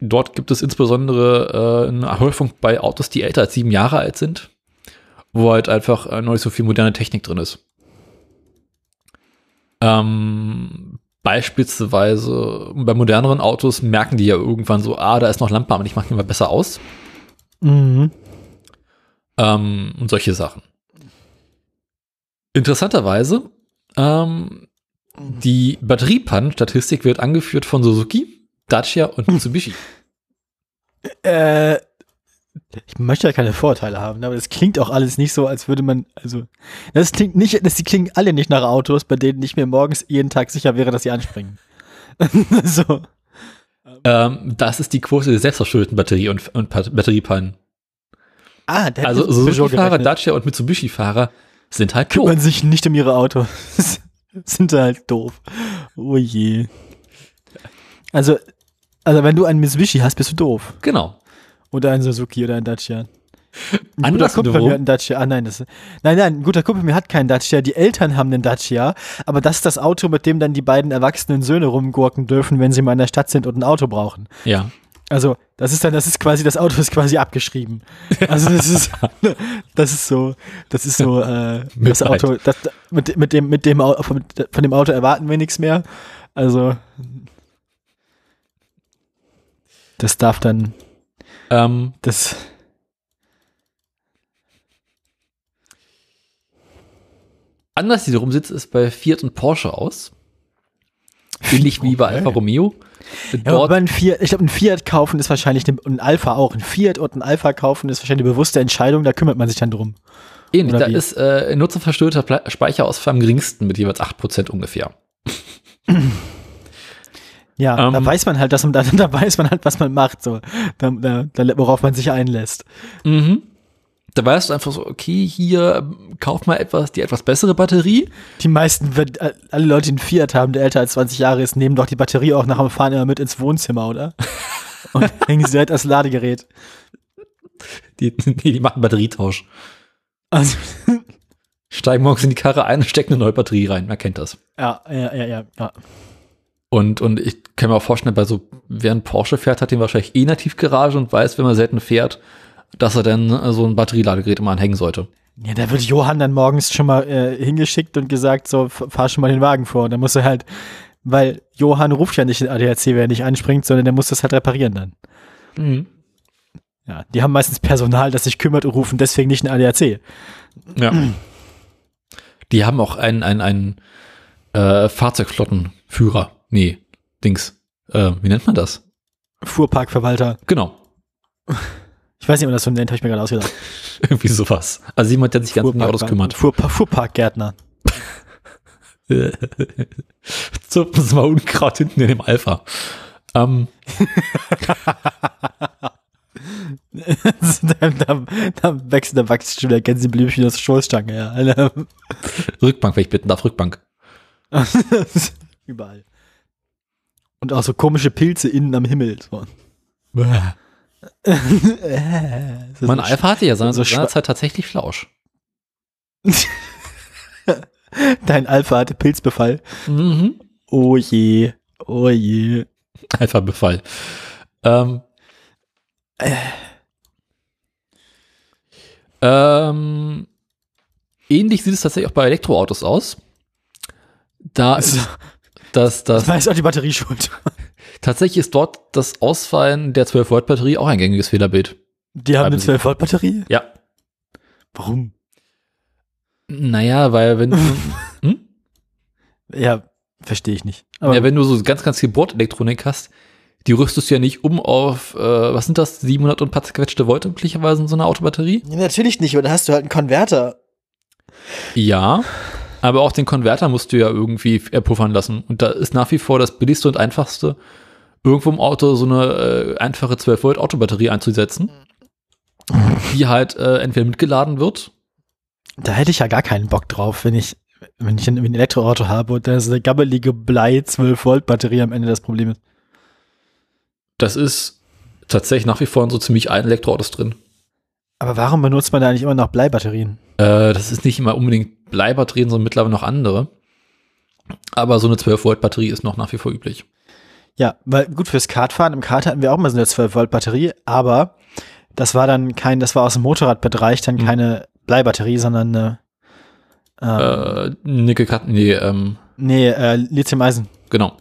Speaker 2: Dort gibt es insbesondere äh, eine Häufung bei Autos, die älter als sieben Jahre alt sind, wo halt einfach äh, noch nicht so viel moderne Technik drin ist. Ähm, beispielsweise bei moderneren Autos merken die ja irgendwann so, ah, da ist noch Lampe, aber ich mache die mal besser aus.
Speaker 1: Mhm.
Speaker 2: Ähm, und solche Sachen. Interessanterweise, ähm, die Batteriepannenstatistik wird angeführt von Suzuki, Dacia und Mitsubishi.
Speaker 1: Äh, ich möchte ja keine Vorteile haben, aber das klingt auch alles nicht so, als würde man, also, das klingt nicht, das, die klingen alle nicht nach Autos, bei denen ich mir morgens jeden Tag sicher wäre, dass sie anspringen. so.
Speaker 2: ähm, das ist die Quote der selbstverschuldeten Batterie und, und Batteriepannen.
Speaker 1: Ah, der
Speaker 2: Also Suzuki-Fahrer. Dacia und Mitsubishi-Fahrer sind halt
Speaker 1: kümmern
Speaker 2: doof.
Speaker 1: sich nicht um ihre Autos. Sind halt doof. Oh je. Also, also wenn du einen Mitsubishi hast, bist du doof.
Speaker 2: Genau.
Speaker 1: Oder ein Suzuki oder ein Dacia. Ein guter Kumpel von mir hat einen Dacia. Ah nein, das nein, nein, ein guter Kumpel von mir hat keinen Dacia. Die Eltern haben einen Dacia, aber das ist das Auto, mit dem dann die beiden erwachsenen Söhne rumgurken dürfen, wenn sie mal in der Stadt sind und ein Auto brauchen.
Speaker 2: Ja.
Speaker 1: Also, das ist dann, das ist quasi, das Auto ist quasi abgeschrieben. Also, das ist, das ist so, das ist so, äh, das. Auto, das, mit, mit dem, mit dem, von, von dem Auto erwarten wir nichts mehr. Also, das darf dann,
Speaker 2: Ähm,
Speaker 1: das,
Speaker 2: anders wiederum sieht es bei Fiat und Porsche aus. Ähnlich wie bei. Alfa Romeo.
Speaker 1: Ja, aber ein Fiat, ich glaube, ein Fiat kaufen ist wahrscheinlich, eine, und ein Alpha auch, ein Fiat und ein Alpha kaufen ist wahrscheinlich eine bewusste Entscheidung, da kümmert man sich dann drum.
Speaker 2: ähnlich,
Speaker 1: oder
Speaker 2: da
Speaker 1: wie?
Speaker 2: ist äh, ein nutzerverstörter Speicherausfall am geringsten mit jeweils 8% ungefähr.
Speaker 1: Ja, da
Speaker 2: Ähm.
Speaker 1: weiß man halt, dass man, da, da weiß man halt, was man macht, so, da, da, da, worauf man sich einlässt.
Speaker 2: Mhm. Da weißt du einfach so, okay, hier ähm, kauf mal etwas, die etwas bessere Batterie.
Speaker 1: Die meisten, wenn äh, alle Leute, die einen Fiat haben, der älter als 20 Jahre ist, nehmen doch die Batterie auch nach dem Fahren immer mit ins Wohnzimmer, oder? Und hängen sie direkt als Ladegerät.
Speaker 2: Die, nee, die machen Batterietausch.
Speaker 1: Also,
Speaker 2: Steigen morgens in die Karre ein und stecken eine neue Batterie rein. Man kennt das.
Speaker 1: ja, ja, ja, ja, ja.
Speaker 2: Und, und ich kann mir auch vorstellen, bei so, wer einen Porsche fährt, hat den wahrscheinlich eh nativ Garage und weiß, wenn man selten fährt, dass er dann äh, so ein Batterieladegerät immer anhängen sollte.
Speaker 1: Ja, da wird Johann dann morgens schon mal äh, hingeschickt und gesagt, so, fahr schon mal den Wagen vor. Und dann muss er halt, weil Johann ruft ja nicht den ADAC, wer nicht anspringt, sondern der muss das halt reparieren dann.
Speaker 2: Mhm.
Speaker 1: Ja, die haben meistens Personal, das sich kümmert und rufen deswegen nicht einen ADAC.
Speaker 2: Ja. Die haben auch einen, einen, einen äh, Fahrzeugflottenführer. Nee, Dings. Äh, wie nennt man das?
Speaker 1: Fuhrparkverwalter.
Speaker 2: Genau.
Speaker 1: Ich weiß nicht, ob man das so nennt, habe ich mir gerade ausgedacht.
Speaker 2: Irgendwie sowas. Also jemand, der sich ganz um die Autos kümmert.
Speaker 1: Fuhrpa Fuhrparkgärtner.
Speaker 2: Das ist mal Unkraut hinten in dem Alpha. Ähm,
Speaker 1: da, da, da wächst, da wächst schon der Gänseblümchen aus der Schoßstange, ja.
Speaker 2: Rückbank, wenn ich bitten darf, Rückbank.
Speaker 1: Überall. Und auch so komische Pilze innen am Himmel. So.
Speaker 2: Mein Alpha hatte ja seine,
Speaker 1: so
Speaker 2: seinerzeit tatsächlich Flausch.
Speaker 1: Dein Alpha hatte Pilzbefall.
Speaker 2: Mhm.
Speaker 1: Oh je. Oh je.
Speaker 2: Alpha-Befall. Ähm, ähm, ähnlich sieht es tatsächlich auch bei Elektroautos aus. Da
Speaker 1: Also,
Speaker 2: ist das, das,
Speaker 1: da ist auch die Batterie schuld.
Speaker 2: tatsächlich ist dort das Ausfallen der 12-Volt-Batterie auch ein gängiges Fehlerbild.
Speaker 1: Die haben eine
Speaker 2: Bleiben
Speaker 1: 12-Volt-Batterie?
Speaker 2: Ja.
Speaker 1: Warum?
Speaker 2: Naja, weil wenn, hm?
Speaker 1: Ja, verstehe ich nicht. Aber
Speaker 2: ja, wenn du so ganz, ganz viel Bordelektronik hast, die rüstest du ja nicht um auf, äh, was sind das, 700 und paar zerquetschte Volt üblicherweise in so einer Autobatterie?
Speaker 1: Ja, natürlich nicht, aber dann hast du halt einen Konverter.
Speaker 2: Ja, aber auch den Konverter musst du ja irgendwie erpuffern lassen. Und da ist nach wie vor das billigste und einfachste, irgendwo im Auto so eine äh, einfache 12 Volt Autobatterie einzusetzen, die halt äh, entweder mitgeladen wird.
Speaker 1: Da hätte ich ja gar keinen Bock drauf, wenn ich, wenn ich ein, ein Elektroauto habe und da ist eine gabbelige Blei 12 Volt Batterie am Ende das Problem ist.
Speaker 2: Das ist tatsächlich nach wie vor in so ziemlich allen Elektroautos drin.
Speaker 1: Aber warum benutzt man da nicht immer noch Bleibatterien?
Speaker 2: Äh, das ist nicht immer unbedingt Bleibatterien, sondern mittlerweile noch andere. Aber so eine 12 Volt Batterie ist noch nach wie vor üblich.
Speaker 1: Ja, weil gut fürs Kartfahren, im Kart hatten wir auch mal so eine 12 Volt Batterie, aber das war dann kein, das war aus dem Motorradbereich dann
Speaker 2: Mhm.
Speaker 1: keine Bleibatterie, sondern eine, ähm,
Speaker 2: Äh, Nickel, nee, ähm,
Speaker 1: nee, äh, Lithium-Eisen
Speaker 2: genau.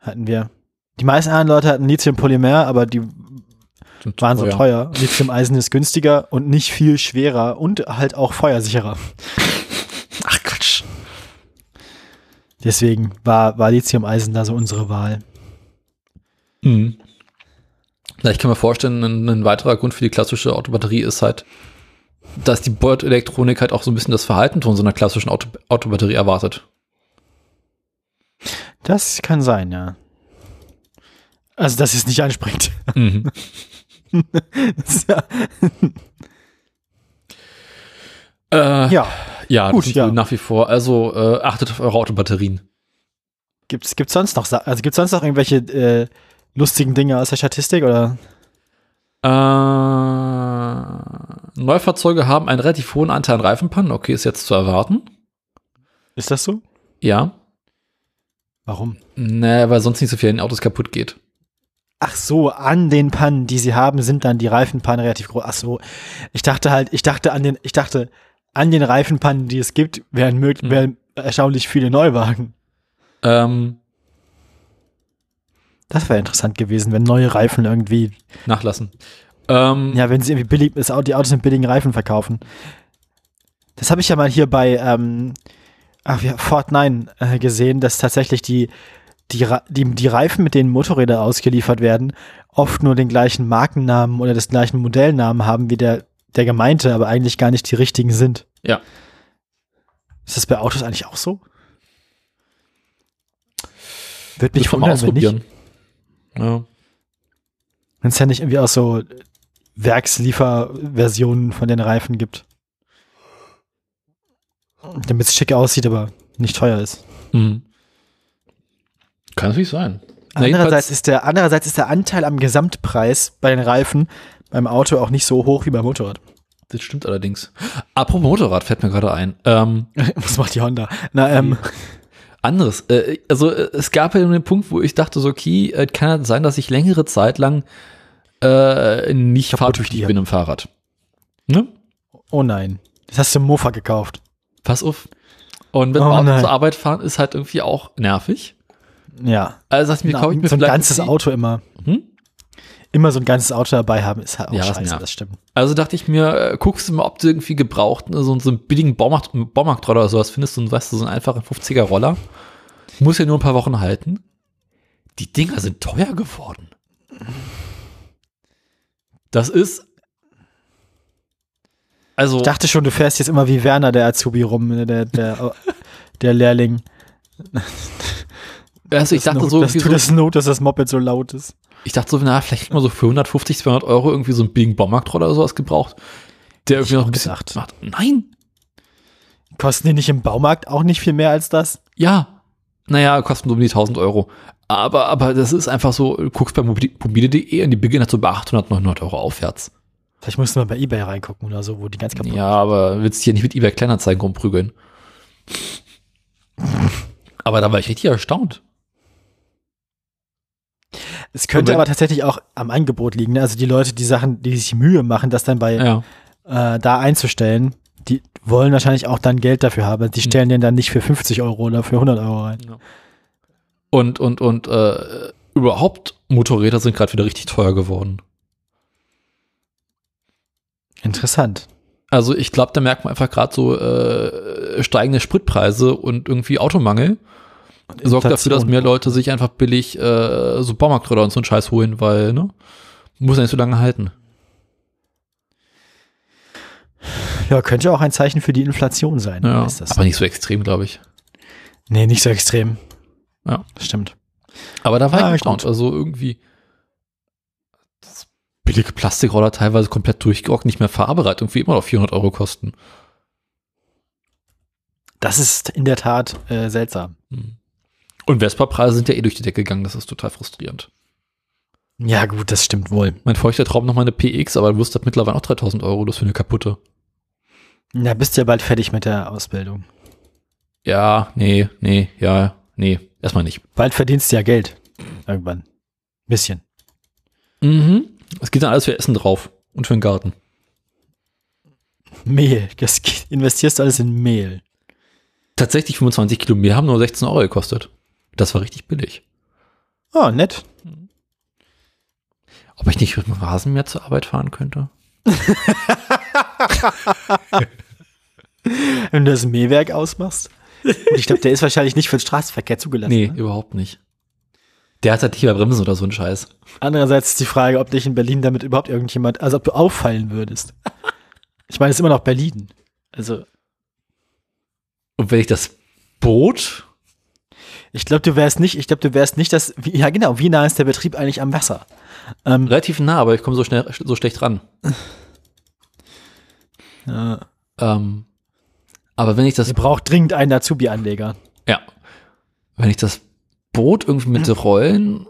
Speaker 1: hatten wir. Die meisten anderen Leute hatten Lithium-Polymer, aber die waren so
Speaker 2: teuer.
Speaker 1: Lithium-Eisen ist günstiger und nicht viel schwerer und halt auch feuersicherer.
Speaker 2: Ach Quatsch.
Speaker 1: Deswegen war, war Lithium-Eisen da so unsere Wahl.
Speaker 2: Mhm. Na, ich kann mir vorstellen, ein, ein weiterer Grund für die klassische Autobatterie ist halt, dass die Bordelektronik halt auch so ein bisschen das Verhalten von so einer klassischen Auto, Autobatterie erwartet.
Speaker 1: Das kann sein, ja. Also, dass es nicht anspringt.
Speaker 2: Mhm.
Speaker 1: Ja,
Speaker 2: äh, ja,
Speaker 1: ja. gut, ja.
Speaker 2: nach wie vor. Also äh, achtet auf eure Autobatterien.
Speaker 1: Gibt's, gibt's sonst noch, also gibt's sonst noch irgendwelche äh, lustigen Dinge aus der Statistik oder?
Speaker 2: Äh, Neufahrzeuge haben einen relativ hohen Anteil an Reifenpannen. Okay, ist jetzt zu erwarten.
Speaker 1: Ist das so?
Speaker 2: Ja.
Speaker 1: Warum?
Speaker 2: Naja, weil sonst nicht so viel den Autos kaputt geht.
Speaker 1: Ach so, an den Pannen, die sie haben, sind dann die Reifenpannen relativ groß. Ach so, ich dachte halt, ich dachte an den, ich dachte an den Reifenpannen, die es gibt, wären möglich,
Speaker 2: Hm.
Speaker 1: wären erstaunlich viele Neuwagen.
Speaker 2: Ähm,
Speaker 1: Das wäre interessant gewesen, wenn neue Reifen irgendwie,
Speaker 2: nachlassen. Ähm,
Speaker 1: ja, wenn sie irgendwie billig, das Auto- die Autos mit billigen Reifen verkaufen. Das habe ich ja mal hier bei ähm, ach, ja, Ford 9 äh, gesehen, dass tatsächlich die, die, die, die Reifen, mit denen Motorräder ausgeliefert werden, oft nur den gleichen Markennamen oder das gleichen Modellnamen haben wie der, der gemeinte, aber eigentlich gar nicht die richtigen sind.
Speaker 2: Ja.
Speaker 1: Ist das bei Autos eigentlich auch so? Würde mich wundern, wenn nicht.
Speaker 2: ausprobieren. Ja.
Speaker 1: Wenn es ja nicht irgendwie auch so Werkslieferversionen von den Reifen gibt. Damit es schick aussieht, aber nicht teuer ist.
Speaker 2: Mhm. Kann natürlich sein. Na,
Speaker 1: Andererseits ist, der, andererseits ist der Anteil am Gesamtpreis bei den Reifen beim Auto auch nicht so hoch wie beim Motorrad.
Speaker 2: Das stimmt allerdings. Apropos Motorrad fällt mir gerade ein. Ähm,
Speaker 1: Was macht die Honda? Na, ähm,
Speaker 2: anderes. Äh, also äh, es gab ja den Punkt, wo ich dachte, so, okay, äh, kann sein, dass ich längere Zeit lang äh, nicht fahrtüchtig bin im Fahrrad. Ne?
Speaker 1: oh nein. Das hast du im Mofa gekauft.
Speaker 2: Pass auf. Und mit
Speaker 1: Oh
Speaker 2: Auto zur Arbeit fahren ist halt irgendwie auch nervig.
Speaker 1: Ja.
Speaker 2: Also dachte ich mir, kaufe ich mir
Speaker 1: so ein ganzes Auto immer.
Speaker 2: Hm?
Speaker 1: Immer so ein ganzes Auto dabei haben, ist halt auch
Speaker 2: Ja,
Speaker 1: scheiße,
Speaker 2: nervt.
Speaker 1: das stimmt.
Speaker 2: Also dachte ich mir, äh, guckst du mal, ob du irgendwie gebraucht, ne, so, so einen billigen Baumarkt, Baumarktroller oder sowas findest, so, ein, weißt du, so einen einfachen 50er Roller. Muss ja nur ein paar Wochen halten. Die Dinger sind teuer geworden. Das ist. Also,
Speaker 1: Ich dachte schon, du fährst jetzt immer wie Werner, der Azubi rum, ne, der, der, der Lehrling.
Speaker 2: Also ich dachte
Speaker 1: Not,
Speaker 2: so,
Speaker 1: das
Speaker 2: irgendwie
Speaker 1: tut
Speaker 2: so,
Speaker 1: das Not, dass das Moped so laut ist.
Speaker 2: ich dachte so, na, vielleicht kriegt man so für 150, 200 Euro irgendwie so einen billigen Baumarktroller oder sowas gebraucht, der irgendwie noch ein bisschen
Speaker 1: gedacht.
Speaker 2: macht. Nein,
Speaker 1: Kosten die nicht im Baumarkt auch nicht viel mehr als das?
Speaker 2: Ja, naja, kosten so um die 1000 Euro. Aber, aber das ist einfach so, du guckst bei mobile- mobile.de und die beginnen halt so bei 800, 900 Euro aufwärts.
Speaker 1: Vielleicht musst du mal bei Ebay reingucken oder so, wo die ganz kaputt
Speaker 2: Ja, aber willst dich ja nicht mit eBay Kleinanzeigen rumprügeln. Aber da war ich richtig erstaunt.
Speaker 1: Es könnte
Speaker 2: wenn-
Speaker 1: aber tatsächlich auch am Angebot liegen. Ne? Also die Leute, die Sachen, die sich Mühe machen, das dann bei
Speaker 2: Ja.
Speaker 1: äh, da einzustellen, die wollen wahrscheinlich auch dann Geld dafür haben. Die stellen den dann nicht für 50 Euro oder für 100 Euro rein.
Speaker 2: Und, und, und äh, überhaupt Motorräder sind gerade wieder richtig teuer geworden.
Speaker 1: Interessant.
Speaker 2: Also ich glaube, da merkt man einfach gerade so äh, steigende Spritpreise und irgendwie Automangel. Sorgt dafür, dass mehr Leute sich einfach billig äh, so Baumarktroller und so einen Scheiß holen, weil, ne? Muss ja nicht so lange halten.
Speaker 1: Ja, könnte auch ein Zeichen für die Inflation sein.
Speaker 2: Ja,
Speaker 1: Ist das?
Speaker 2: aber nicht so extrem, glaube ich.
Speaker 1: nee, nicht so extrem.
Speaker 2: Ja.
Speaker 1: Stimmt.
Speaker 2: Aber da war
Speaker 1: Ah,
Speaker 2: ich erstaunt. Also irgendwie das billige Plastikroller teilweise komplett durchgerockt, nicht mehr fahrbereit, irgendwie immer noch 400 Euro kosten.
Speaker 1: Das ist in der Tat äh, seltsam.
Speaker 2: Und Vespa-Preise sind ja eh durch die Decke gegangen, das ist total frustrierend.
Speaker 1: Ja, gut, das stimmt wohl.
Speaker 2: Mein feuchter Traum noch mal eine PX, aber du wirst halt mittlerweile auch 3000 Euro, das für eine kaputte.
Speaker 1: Ja, bist ja bald fertig mit der Ausbildung.
Speaker 2: Ja, nee, nee, ja, nee, erstmal nicht.
Speaker 1: Bald verdienst du ja Geld. Irgendwann. Bisschen.
Speaker 2: Mhm. Es geht dann alles für Essen drauf und für den Garten.
Speaker 1: Mehl. Das geht- investierst du alles in Mehl.
Speaker 2: Tatsächlich 25 Kilo mehr haben nur 16 Euro gekostet. Das war richtig billig.
Speaker 1: Oh, nett.
Speaker 2: Ob ich nicht mit dem Rasenmäher zur Arbeit fahren könnte?
Speaker 1: Wenn du das Mähwerk ausmachst. Und ich glaube, der ist wahrscheinlich nicht für den Straßenverkehr zugelassen.
Speaker 2: Nee,
Speaker 1: Ne?
Speaker 2: überhaupt nicht. Der hat halt nicht mehr Bremsen oder so ein Scheiß.
Speaker 1: Andererseits ist die Frage, ob dich in Berlin damit überhaupt irgendjemand, also ob du auffallen würdest. Ich meine, es ist immer noch Berlin. Also,
Speaker 2: Und wenn ich das Boot,
Speaker 1: ich glaube, du wärst nicht, ich glaube, du wärst nicht das, wie, ja genau, wie nah ist der Betrieb eigentlich am Wasser? Ähm,
Speaker 2: relativ nah, aber ich komme so schnell, so schlecht ran.
Speaker 1: ja,
Speaker 2: Ähm, aber wenn ich das,
Speaker 1: ihr braucht dringend einen Azubi-Anleger.
Speaker 2: ja, wenn ich das Boot irgendwie mit Rollen,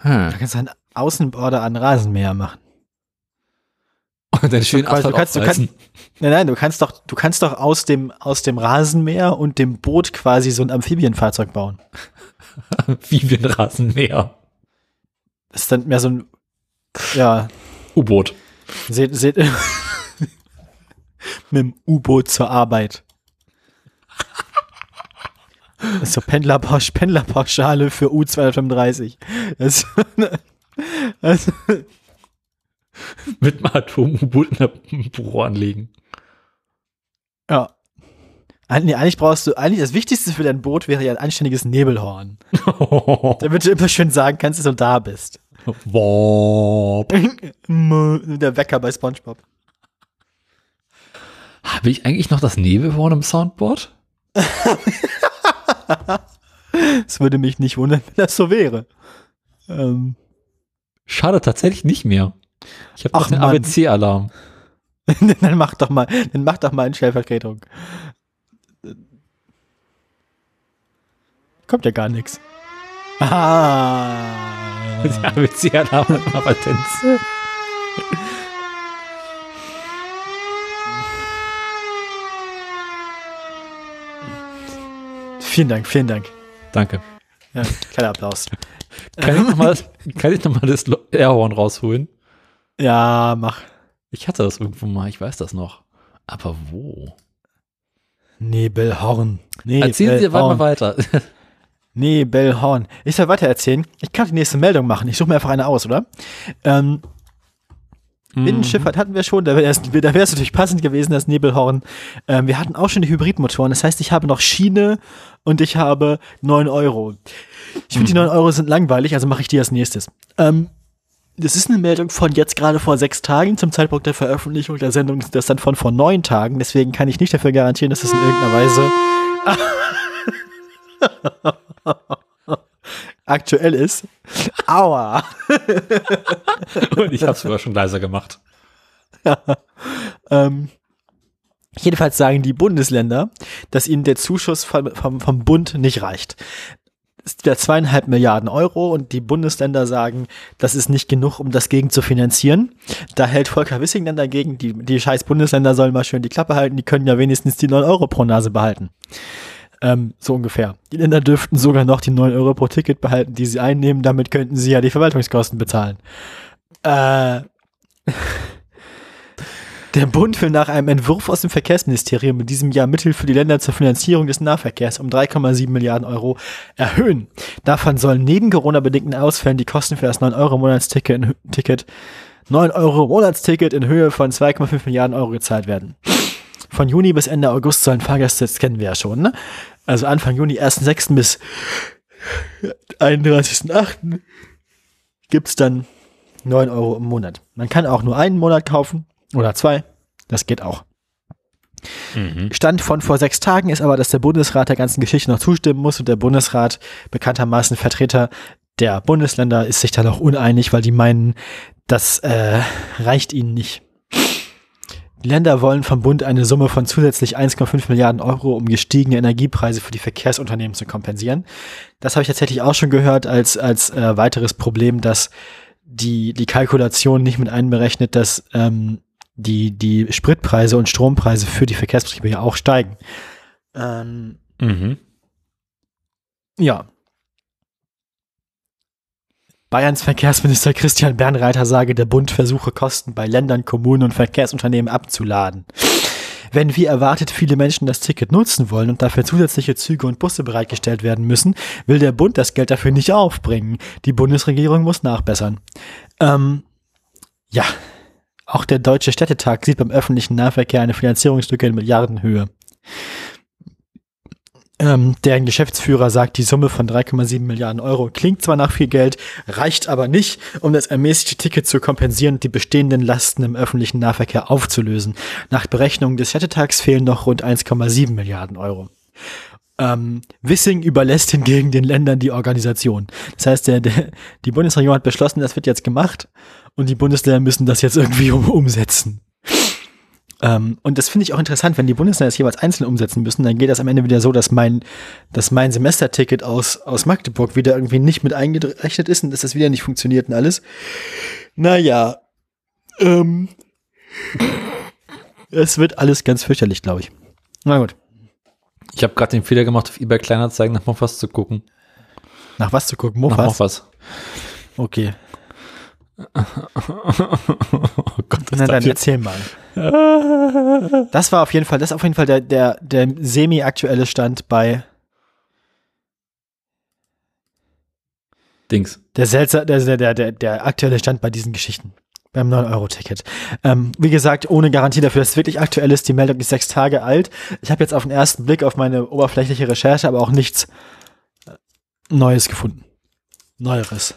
Speaker 2: hm,
Speaker 1: Da kannst du einen Außenborder an Rasenmäher machen.
Speaker 2: Und dann schön Asphalt
Speaker 1: du kannst- du
Speaker 2: aufreißen.
Speaker 1: Nein, nein, du kannst doch, du kannst doch aus dem, aus dem Rasenmäher und dem Boot quasi so ein Amphibienfahrzeug bauen.
Speaker 2: wie wir ein Rasenmäher.
Speaker 1: Das ist dann mehr so ein, ja,
Speaker 2: U-Boot.
Speaker 1: seht, seht, mit dem U-Boot zur Arbeit. Das ist so Pendlerpausch, Pendlerpauschale für U235. Das, das,
Speaker 2: Mit einem Atom-U-Boot in der Büro anlegen.
Speaker 1: ja. Nee, eigentlich brauchst du, eigentlich das Wichtigste für dein Boot wäre ja ein anständiges Nebelhorn. Damit du immer schön sagen kannst, dass du da bist. Der Wecker bei Spongebob.
Speaker 2: Habe ich eigentlich noch das Nebelhorn im Soundboard?
Speaker 1: Es würde mich nicht wundern, wenn das so wäre. Ähm,
Speaker 2: Schade, tatsächlich nicht mehr. Ich habe noch den. ABC-Alarm.
Speaker 1: dann mach doch mal, dann mach doch mal in Stellvertretung. Kommt ja gar nichts. Ah.
Speaker 2: Der ABC-Alarm mit einer Patenz.
Speaker 1: Vielen Dank, vielen Dank.
Speaker 2: Danke.
Speaker 1: Ja, kleiner Applaus.
Speaker 2: Kann ich nochmal noch das Airhorn rausholen?
Speaker 1: Ja, mach.
Speaker 2: Ich hatte das irgendwo mal, ich weiß das noch. Aber wo?
Speaker 1: Nebelhorn.
Speaker 2: Erzählen Sie mal
Speaker 1: Nebelhorn.
Speaker 2: weiter.
Speaker 1: Nebelhorn. Ich soll weiter erzählen. Ich kann die nächste Meldung machen. Ich suche mir einfach eine aus, oder? Ähm, Binnenschifffahrt hatten wir schon, da wäre es natürlich passend gewesen, das Nebelhorn. Ähm, wir hatten auch schon die Hybridmotoren, das heißt, ich habe noch Schiene und ich habe 9 Euro. Ich finde, die 9 Euro sind langweilig, also mache ich die als nächstes. Ähm, das ist eine Meldung von jetzt gerade vor sechs Tagen. Zum Zeitpunkt der Veröffentlichung der Sendung ist das dann von vor neun Tagen. Deswegen kann ich nicht dafür garantieren, dass es in irgendeiner Weise aktuell ist. Aua.
Speaker 2: Und ich habe es sogar schon leiser gemacht.
Speaker 1: Ähm, jedenfalls sagen die Bundesländer, dass ihnen der Zuschuss vom, vom, vom Bund nicht reicht. Ist wieder zweieinhalb Milliarden Euro und die Bundesländer sagen, das ist nicht genug, um das gegen zu finanzieren. Da hält Volker Wissing dann dagegen, die, die scheiß Bundesländer sollen mal schön die Klappe halten, die können ja wenigstens die 9 Euro pro Nase behalten. Ähm, so ungefähr. Die Länder dürften sogar noch die 9 Euro pro Ticket behalten, die sie einnehmen, damit könnten sie ja die Verwaltungskosten bezahlen. Äh, der Bund will nach einem Entwurf aus dem Verkehrsministerium in diesem Jahr Mittel für die Länder zur Finanzierung des Nahverkehrs um 3,7 Milliarden Euro erhöhen. Davon sollen neben Corona-bedingten Ausfällen die Kosten für das 9-Euro-Monatsticket in, Hö- Ticket, 9-Euro-Monatsticket in Höhe von 2,5 Milliarden Euro gezahlt werden. Von Juni bis Ende August sollen Fahrgäste, das kennen wir ja schon, ne? Also Anfang Juni, 1.6. bis 31.8. gibt's dann 9 Euro im Monat. Man kann auch nur einen Monat kaufen oder zwei. Das geht auch. Stand von vor sechs Tagen ist aber, dass der Bundesrat der ganzen Geschichte noch zustimmen muss und der Bundesrat, bekanntermaßen Vertreter der Bundesländer, ist sich da noch uneinig, weil die meinen, das äh, reicht ihnen nicht. Die Länder wollen vom Bund eine Summe von zusätzlich 1,5 Milliarden Euro, um gestiegene Energiepreise für die Verkehrsunternehmen zu kompensieren. Das habe ich tatsächlich auch schon gehört als, als äh, weiteres Problem, dass die, die Kalkulation nicht mit einberechnet, dass ähm, die, die Spritpreise und Strompreise für die Verkehrsbetriebe ja auch steigen. Ähm,
Speaker 2: Mhm.
Speaker 1: ja. Bayerns Verkehrsminister Christian Bernreiter sage, der Bund versuche Kosten bei Ländern, Kommunen und Verkehrsunternehmen abzuladen. Wenn wie erwartet viele Menschen das Ticket nutzen wollen und dafür zusätzliche Züge und Busse bereitgestellt werden müssen, will der Bund das Geld dafür nicht aufbringen. Die Bundesregierung muss nachbessern. Ähm, ja, auch der Deutsche Städtetag sieht beim öffentlichen Nahverkehr eine Finanzierungslücke in Milliardenhöhe. Ähm, deren Geschäftsführer sagt, die Summe von 3,7 Milliarden Euro klingt zwar nach viel Geld, reicht aber nicht, um das ermäßigte Ticket zu kompensieren und die bestehenden Lasten im öffentlichen Nahverkehr aufzulösen. Nach Berechnungen des Städtetags fehlen noch rund 1,7 Milliarden Euro. Ähm, Wissing überlässt hingegen den Ländern die Organisation. Das heißt, der, der, die Bundesregierung hat beschlossen, das wird jetzt gemacht und die Bundesländer müssen das jetzt irgendwie um, umsetzen. Ähm, und das finde ich auch interessant, wenn die Bundesländer das jeweils einzeln umsetzen müssen, dann geht das am Ende wieder so, dass mein, dass mein Semesterticket aus, aus Magdeburg wieder irgendwie nicht mit eingerechnet ist und dass das wieder nicht funktioniert und alles. Naja, ähm, es wird alles ganz fürchterlich, glaube ich. Na gut.
Speaker 2: Ich habe gerade den Fehler gemacht, auf eBay Kleinanzeigen nach Mofas zu gucken.
Speaker 1: Nach was zu gucken?
Speaker 2: Nach
Speaker 1: Mofas?
Speaker 2: Mofas.
Speaker 1: Okay.
Speaker 2: oh Gott,
Speaker 1: Na dann
Speaker 2: jetzt-
Speaker 1: erzähl mal. Das war auf jeden Fall, das ist auf jeden Fall der, der, der semi-aktuelle Stand bei
Speaker 2: Dings.
Speaker 1: der seltsam, der, der, der, der aktuelle Stand bei diesen Geschichten. Beim 9-Euro-Ticket. Ähm, wie gesagt, ohne Garantie dafür, dass es wirklich aktuell ist. Die Meldung ist sechs Tage alt. Ich habe jetzt auf den ersten Blick auf meine oberflächliche Recherche aber auch nichts äh, Neues gefunden. Neueres.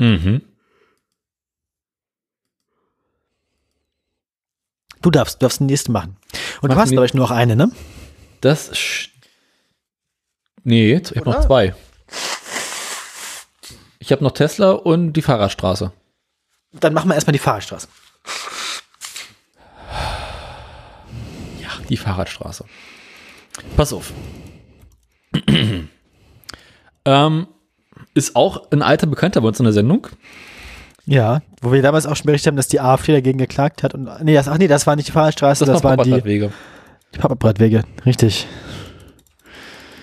Speaker 2: Mhm.
Speaker 1: Du darfst, du darfst den nächsten machen. Und du
Speaker 2: Machen
Speaker 1: hast, glaube ich, nur noch eine, ne?
Speaker 2: Das. sch- Nee, ich habe noch zwei. Ich habe noch Tesla und die Fahrradstraße.
Speaker 1: Dann machen wir erstmal die Fahrradstraße.
Speaker 2: Ja, die Fahrradstraße. Pass auf. ähm, ist auch ein alter Bekannter bei uns in der Sendung.
Speaker 1: Ja, wo wir damals auch schon berichtet haben, dass die AfD dagegen geklagt hat. Und nee, das, ach nee, das war nicht die Fahrradstraße, das, das waren die, die Pappabrettwege. Richtig.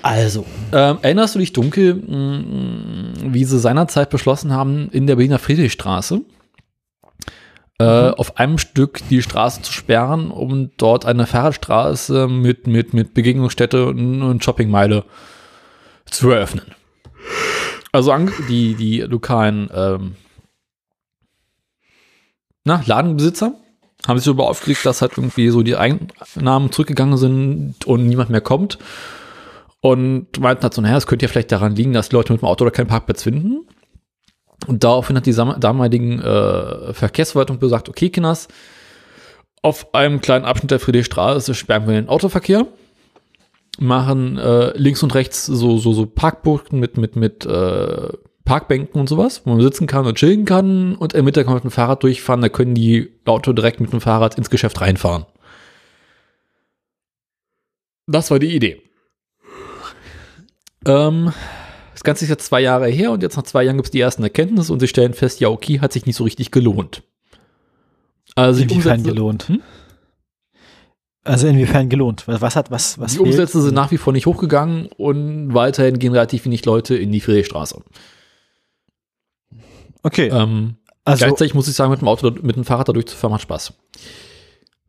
Speaker 2: Also, ähm, erinnerst du dich dunkel, mh, wie sie seinerzeit beschlossen haben, in der Berliner Friedrichstraße äh, mhm. auf einem Stück die Straße zu sperren, um dort eine Fahrradstraße mit, mit, mit Begegnungsstätte und, und Shoppingmeile zu eröffnen. Also die, die lokalen ähm, na, Ladenbesitzer haben sich darüber aufgeregt, dass halt irgendwie so die Einnahmen zurückgegangen sind und niemand mehr kommt. Und meinten halt so, naja, es könnte ja vielleicht daran liegen, dass die Leute mit dem Auto oder keinen Parkplatz finden. Und daraufhin hat die damaligen äh, Verkehrsverwaltung gesagt, okay, Kinders, auf einem kleinen Abschnitt der Friedrichstraße sperren wir den Autoverkehr, machen äh, links und rechts so, so, so Parkbuchten mit, mit, mit äh, Parkbänken und sowas, wo man sitzen kann und chillen kann und im Mittag kann man mit dem Fahrrad durchfahren, da können die Auto direkt mit dem Fahrrad ins Geschäft reinfahren. Das war die Idee. Ähm, das Ganze ist jetzt zwei Jahre her und jetzt nach zwei Jahren gibt es die ersten Erkenntnisse und sie stellen fest, ja, okay, hat sich nicht so richtig gelohnt.
Speaker 1: Also inwiefern gelohnt? Hm? Also inwiefern gelohnt? Was hat was was?
Speaker 2: Die Umsätze sind nach wie vor nicht hochgegangen und weiterhin gehen relativ wenig Leute in die Friedrichstraße.
Speaker 1: Okay.
Speaker 2: Ähm, also, gleichzeitig muss ich sagen, mit dem Auto, mit dem Fahrrad dadurch zu fahren macht Spaß.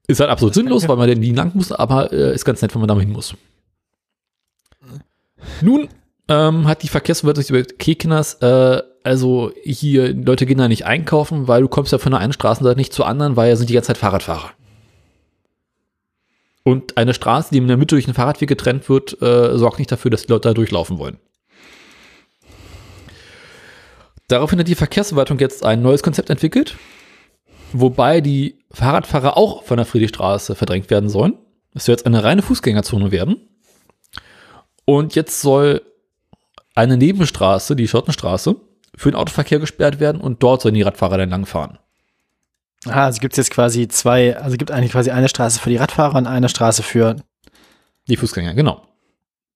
Speaker 2: Ist halt absolut sinnlos, weil man den nie lang muss, aber äh, ist ganz nett, wenn man da mal hin muss. Nun ähm, hat die Verkehrsverwaltung über Kekners, äh, also hier, Leute gehen da nicht einkaufen, weil du kommst ja von der einen Straßenseite nicht zur anderen, weil ja sind die ganze Zeit Fahrradfahrer. Und eine Straße, die in der Mitte durch einen Fahrradweg getrennt wird, äh, sorgt nicht dafür, dass die Leute da durchlaufen wollen. Daraufhin hat die Verkehrsverwaltung jetzt ein neues Konzept entwickelt, wobei die Fahrradfahrer auch von der Friedrichstraße verdrängt werden sollen. Es soll jetzt eine reine Fußgängerzone werden. Und jetzt soll eine Nebenstraße, die Schottenstraße, für den Autoverkehr gesperrt werden und dort sollen die Radfahrer dann langfahren.
Speaker 1: Ah, also gibt es jetzt quasi zwei, also gibt eigentlich quasi eine Straße für die Radfahrer und eine Straße für
Speaker 2: die Fußgänger, genau.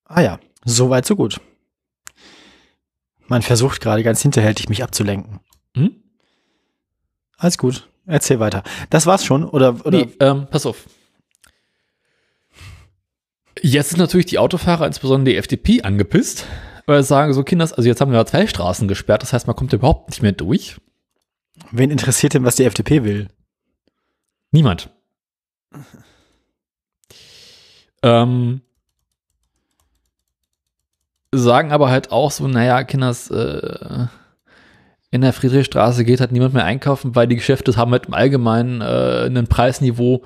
Speaker 1: Ah ja, so weit, so gut. Man versucht gerade ganz hinterhältig mich abzulenken. Hm? Alles gut. Erzähl weiter. Das war's schon, oder? oder?
Speaker 2: Nee, ähm, pass auf. Jetzt sind natürlich die Autofahrer, insbesondere die FDP, angepisst, weil sie sagen, so Kinders, also jetzt haben wir zwei Straßen gesperrt, das heißt, man kommt überhaupt nicht mehr durch.
Speaker 1: Wen interessiert denn, was die FDP will?
Speaker 2: Niemand. ähm, sagen aber halt auch so, naja, Kinders, äh, in der Friedrichstraße geht halt niemand mehr einkaufen, weil die Geschäfte haben halt im Allgemeinen äh, ein Preisniveau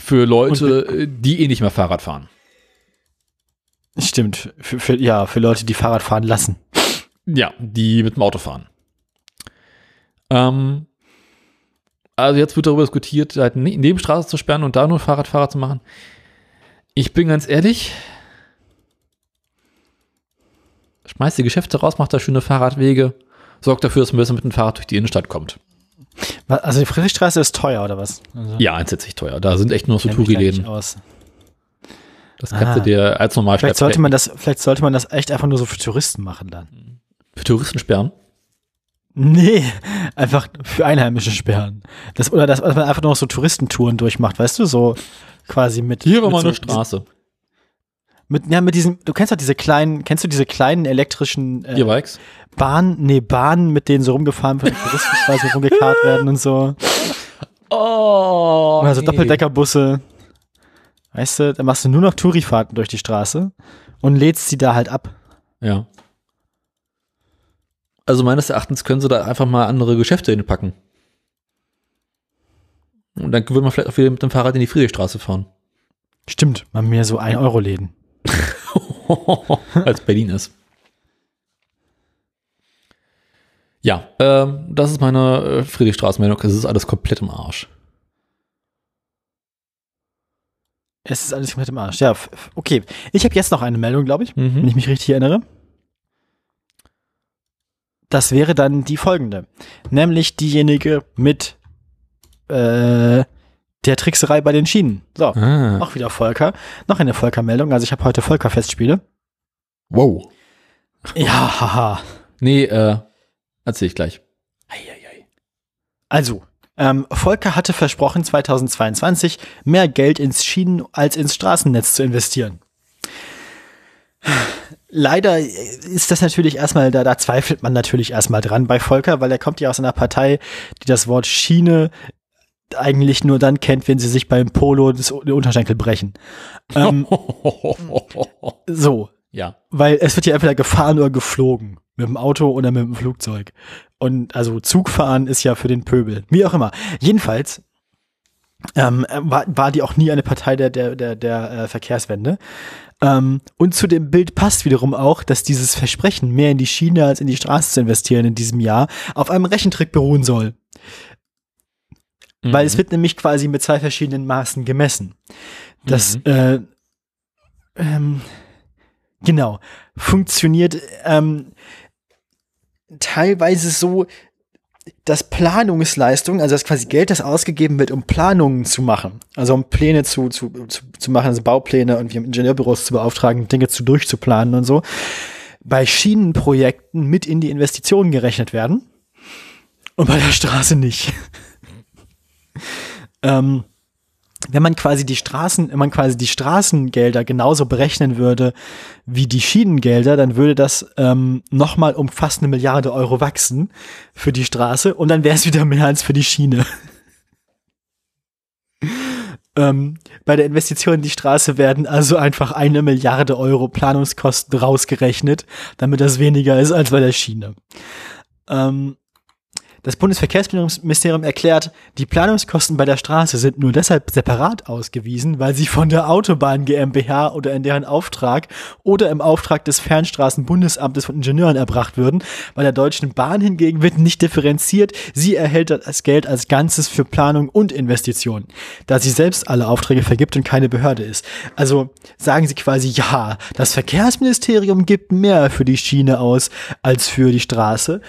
Speaker 2: für Leute, die eh nicht mehr Fahrrad fahren.
Speaker 1: Stimmt, für, für, ja, für Leute, die Fahrrad fahren lassen.
Speaker 2: Ja, die mit dem Auto fahren. Ähm, also jetzt wird darüber diskutiert, halt ne-, Nebenstraße zu sperren und da nur Fahrradfahrer zu machen. Ich bin ganz ehrlich, schmeißt die Geschäfte raus, macht da schöne Fahrradwege, sorgt dafür, dass man besser mit dem Fahrrad durch die Innenstadt kommt.
Speaker 1: Also die Friedrichstraße ist teuer, oder was? Also
Speaker 2: ja, entsetzlich teuer. Da sind echt nur so Touri-Läden. Das kannst ah. du dir als normal
Speaker 1: vielleicht sollte man das Vielleicht sollte man das echt einfach nur so für Touristen machen dann.
Speaker 2: Für Touristen sperren?
Speaker 1: Nee, einfach für Einheimische sperren. Das, oder dass man einfach nur so Touristentouren durchmacht, weißt du, so quasi mit.
Speaker 2: Hier war
Speaker 1: mal
Speaker 2: so, eine Straße.
Speaker 1: Mit, ja, mit diesem, du kennst doch diese kleinen, kennst du diese kleinen elektrischen
Speaker 2: äh, E-Bikes?
Speaker 1: Bahnen, nee, Bahnen, mit denen so rumgefahren wird, Touristen quasi rumgekarrt werden und so.
Speaker 2: Oh.
Speaker 1: Also nee. Doppeldeckerbusse. Weißt du, da machst du nur noch Tourifahrten durch die Straße und lädst sie da halt ab.
Speaker 2: Ja. Also meines Erachtens können sie da einfach mal andere Geschäfte hinpacken. Und dann würde man vielleicht auch wieder mit dem Fahrrad in die Friedrichstraße fahren.
Speaker 1: Stimmt, mal mehr so 1-Euro-Läden.
Speaker 2: Als Berlin ist. Ja, ähm, das ist meine äh, Friedrichstraßenmeldung. Es ist alles komplett im Arsch.
Speaker 1: Es ist alles komplett im Arsch. Ja, okay. Ich habe jetzt noch eine Meldung, glaube ich, mhm. wenn ich mich richtig erinnere. das wäre dann die folgende. Nämlich diejenige mit äh, der Trickserei bei den Schienen. So,
Speaker 2: Ah.
Speaker 1: auch wieder Volker. Noch eine Volker-Meldung. Also ich habe heute Volker-Festspiele.
Speaker 2: Wow.
Speaker 1: Ja, haha.
Speaker 2: Nee, äh, erzähl ich gleich.
Speaker 1: Also, ähm, Volker hatte versprochen, 2022 mehr Geld ins Schienen- als ins Straßennetz zu investieren. Leider ist das natürlich erstmal, da, da zweifelt man natürlich erstmal dran bei Volker, weil er kommt ja aus einer Partei, die das Wort Schiene eigentlich nur dann kennt, wenn sie sich beim Polo das, den Unterschenkel brechen. Ähm, so,
Speaker 2: ja.
Speaker 1: weil es wird ja entweder gefahren oder geflogen. Mit dem Auto oder mit dem Flugzeug. Und also Zugfahren ist ja für den Pöbel. Wie auch immer. Jedenfalls ähm, war, war die auch nie eine Partei der, der, der, der äh, Verkehrswende. Ähm, und zu dem Bild passt wiederum auch, dass dieses Versprechen, mehr in die Schiene als in die Straße zu investieren in diesem Jahr, auf einem Rechentrick beruhen soll. Weil es wird nämlich quasi mit zwei verschiedenen Maßen gemessen. Das,
Speaker 2: Mhm.
Speaker 1: äh, ähm, genau, funktioniert ähm, teilweise so, dass Planungsleistung, also das quasi Geld, das ausgegeben wird, um Planungen zu machen, also um Pläne zu, zu, zu, zu machen, also Baupläne und wir Ingenieurbüros zu beauftragen, Dinge zu durchzuplanen und so, bei Schienenprojekten mit in die Investitionen gerechnet werden und bei der Straße nicht. Ähm, wenn man quasi die Straßen, wenn man quasi die Straßengelder genauso berechnen würde wie die Schienengelder, dann würde das ähm, nochmal um fast eine Milliarde Euro wachsen für die Straße und dann wäre es wieder mehr als für die Schiene. ähm, bei der Investition in die Straße werden also einfach eine Milliarde Euro Planungskosten rausgerechnet, damit das weniger ist als bei der Schiene. Ähm, das Bundesverkehrsministerium erklärt, die Planungskosten bei der Straße sind nur deshalb separat ausgewiesen, weil sie von der Autobahn GmbH oder in deren Auftrag oder im Auftrag des Fernstraßenbundesamtes von Ingenieuren erbracht würden. Bei der Deutschen Bahn hingegen wird nicht differenziert. Sie erhält das Geld als Ganzes für Planung und Investitionen, da sie selbst alle Aufträge vergibt und keine Behörde ist. Also sagen sie quasi, ja, das Verkehrsministerium gibt mehr für die Schiene aus als für die Straße.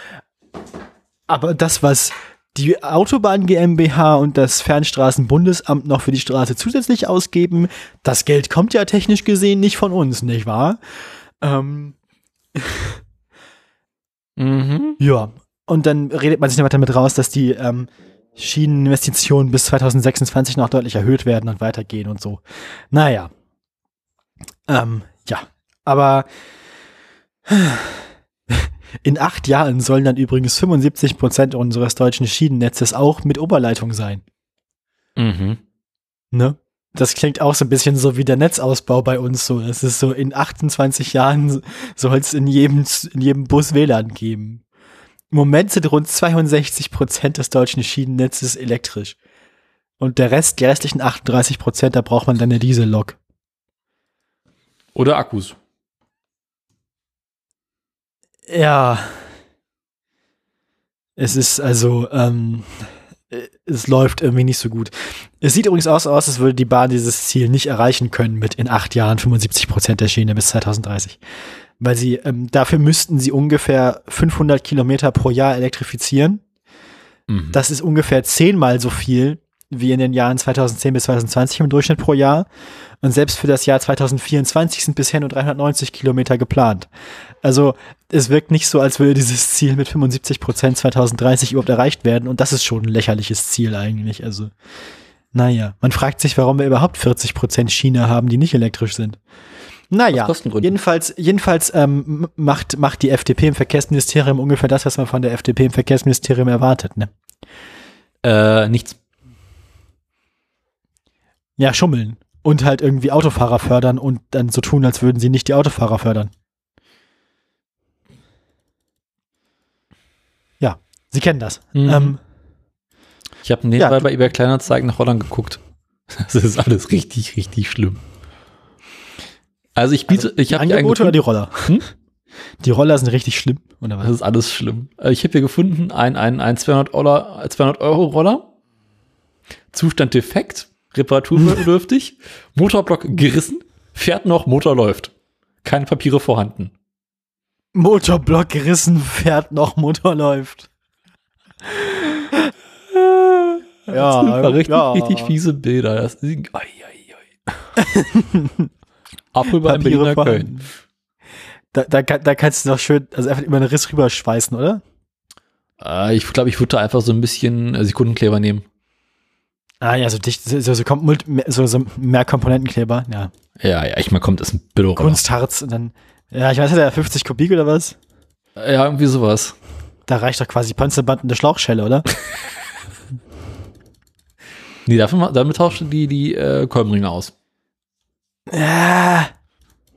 Speaker 1: Aber das, was die Autobahn GmbH und das Fernstraßenbundesamt noch für die Straße zusätzlich ausgeben, das Geld kommt ja technisch gesehen nicht von uns, nicht wahr? Ähm,
Speaker 2: Mhm.
Speaker 1: ja. Und dann redet man sich noch weiter damit raus, dass die ähm, Schieneninvestitionen bis 2026 noch deutlich erhöht werden und weitergehen und so. Naja. Ähm, ja. Aber in acht Jahren sollen dann übrigens 75 Prozent unseres deutschen Schienennetzes auch mit Oberleitung sein.
Speaker 2: Mhm.
Speaker 1: Ne? Das klingt auch so ein bisschen so wie der Netzausbau bei uns so. Es ist so, in 28 Jahren soll es in jedem, in jedem Bus WLAN geben. Im Moment sind rund 62 Prozent des deutschen Schienennetzes elektrisch. Und der Rest, die restlichen 38 Prozent, da braucht man dann eine Diesellok.
Speaker 2: Oder Akkus.
Speaker 1: Ja. Es ist also, ähm, äh, es läuft irgendwie nicht so gut. Es sieht übrigens aus, aus, als würde die Bahn dieses Ziel nicht erreichen können mit in acht Jahren 75 Prozent der Schiene bis 2030. Weil sie, ähm, dafür müssten sie ungefähr 500 Kilometer pro Jahr elektrifizieren.
Speaker 2: Mhm.
Speaker 1: Das ist ungefähr zehnmal so viel wie in den Jahren 2010 bis 2020 im Durchschnitt pro Jahr. Und selbst für das Jahr 2024 sind bisher nur 390 Kilometer geplant. Also es wirkt nicht so, als würde dieses Ziel mit 75 Prozent 2030 überhaupt erreicht werden. Und das ist schon ein lächerliches Ziel eigentlich. Also naja, man fragt sich, warum wir überhaupt 40 Prozent Schiene haben, die nicht elektrisch sind. Naja, jedenfalls, jedenfalls ähm, macht, macht die FDP im Verkehrsministerium ungefähr das, was man von der FDP im Verkehrsministerium erwartet. Ne?
Speaker 2: Äh, nichts.
Speaker 1: Ja, schummeln. Und halt irgendwie Autofahrer fördern und dann so tun, als würden sie nicht die Autofahrer fördern. Ja, Sie kennen das.
Speaker 2: Mhm.
Speaker 1: Ähm,
Speaker 2: Ich habe nebenbei
Speaker 1: Ja,
Speaker 2: bei eBay Kleinanzeigen nach Holland geguckt. Das ist alles richtig, richtig schlimm. Also ich biete, ich
Speaker 1: die
Speaker 2: habe
Speaker 1: Angebote oder die Roller?
Speaker 2: Hm?
Speaker 1: Die Roller sind richtig schlimm, oder
Speaker 2: das
Speaker 1: was?
Speaker 2: ist alles schlimm. Äh, Ich habe hier gefunden ein, ein, ein 200 Euro, 200 Euro Roller. Zustand defekt, reparaturbedürftig, Motorblock gerissen, fährt noch, Motor läuft. Keine Papiere vorhanden.
Speaker 1: Motorblock gerissen, fährt noch, Motor läuft.
Speaker 2: Ja, das sind richtig,
Speaker 1: ja.
Speaker 2: richtig fiese Bilder. Das ist, oi, oi, oi. Ab über in
Speaker 1: Papiere
Speaker 2: Berliner. Köln.
Speaker 1: Da, da, da kannst du doch schön, also einfach über den Riss rüberschweißen, oder?
Speaker 2: Äh, ich glaube, ich würde da einfach so ein bisschen äh, Sekundenkleber nehmen.
Speaker 1: Ah ja, so dicht, so, so, kommt Mult- mehr- so, so mehr Komponentenkleber, ja.
Speaker 2: Ja, ja, ich mal kommt, ist ein Billo.
Speaker 1: Kunstharz und dann, ja, ich weiß, hat er 50 Kubik oder was?
Speaker 2: Ja, irgendwie sowas.
Speaker 1: Da reicht doch quasi Panzerband und eine Schlauchschelle, oder?
Speaker 2: Nee, ma- damit tauscht die, die äh, Kolbenringe aus.
Speaker 1: Ja.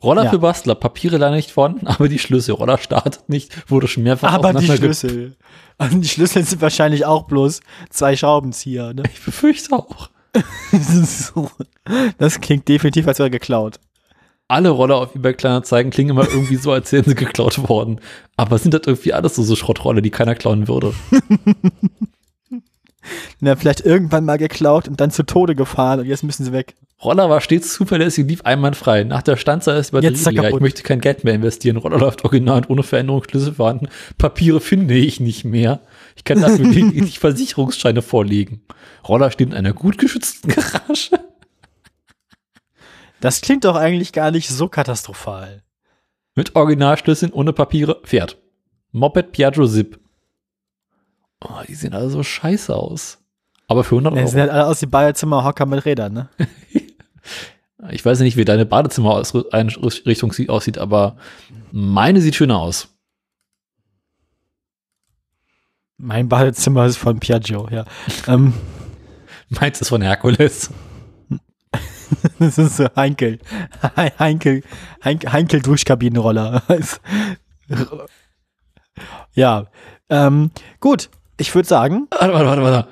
Speaker 2: Roller
Speaker 1: Ja.
Speaker 2: für Bastler, Papiere leider nicht vorhanden, aber die Schlüssel. Roller startet nicht, wurde schon mehrfach
Speaker 1: Aber die Schlüssel. Und die Schlüssel sind wahrscheinlich auch bloß zwei Schraubenzieher, ne?
Speaker 2: Ich befürchte auch.
Speaker 1: Das, klingt definitiv, als wäre geklaut.
Speaker 2: Alle Roller auf eBay Kleinanzeigen klingen immer irgendwie so, als wären sie geklaut worden. Aber sind das irgendwie alles so, so Schrottrolle, die keiner klauen würde.
Speaker 1: Na, vielleicht irgendwann mal geklaut und dann zu Tode gefahren und jetzt müssen sie weg.
Speaker 2: Roller war stets zuverlässig, lief einwandfrei. Nach der Standzahl ist Batterie
Speaker 1: Jetzt ist er
Speaker 2: leer. Ich möchte kein Geld mehr investieren. Roller läuft original und ohne Veränderung Schlüssel vorhanden. Papiere finde ich nicht mehr. Ich kann dafür lediglich Versicherungsscheine vorlegen. Roller steht in einer gut geschützten Garage.
Speaker 1: Das klingt doch eigentlich gar nicht so katastrophal.
Speaker 2: Mit Originalschlüsseln ohne Papiere fährt. Moped Piaggio Zip. Oh, die sehen alle so scheiße aus. Aber für 100
Speaker 1: Die
Speaker 2: Euro.
Speaker 1: sehen halt alle aus wie Badezimmerhocker mit Rädern, ne?
Speaker 2: Ich weiß nicht, wie deine Badezimmer-Einrichtung sie- aussieht, aber meine sieht schöner aus.
Speaker 1: Mein Badezimmer ist von Piaggio, ja. ähm,
Speaker 2: Meins ist von Herkules.
Speaker 1: das ist so Heinkel. He- Heinkel, Heinkel, Heinkel Duschkabinenroller. ja. Ähm, gut, ich würde sagen,
Speaker 2: Warte, warte, warte, warte.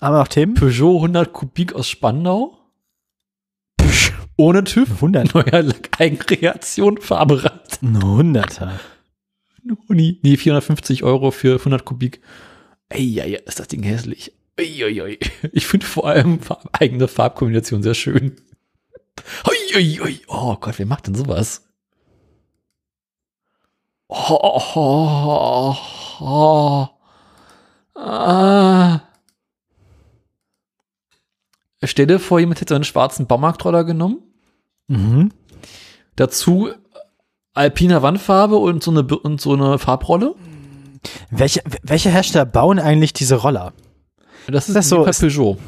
Speaker 1: haben wir noch Themen?
Speaker 2: Peugeot 100 Kubik aus Spandau. Ohne TÜV.
Speaker 1: 100.
Speaker 2: Neuer Eigenkreation, Farberad.
Speaker 1: Ein Hunderter.
Speaker 2: Uni. Nee, 450 Euro für 100 Kubik. Ja, ist das Ding hässlich. Ui. Ich finde vor allem eigene Farbkombination sehr schön. Ui. Oh Gott, wer macht denn sowas? Oh, oh, oh, oh. Ah. Stell dir vor, jemand hätte so einen schwarzen Baumarktroller genommen.
Speaker 1: Mhm.
Speaker 2: Dazu alpiner Wandfarbe und so eine, und so eine Farbrolle.
Speaker 1: Welche, welche Hersteller bauen eigentlich diese Roller?
Speaker 2: Das ist
Speaker 1: Das so
Speaker 2: so
Speaker 1: ist-
Speaker 2: Peugeot.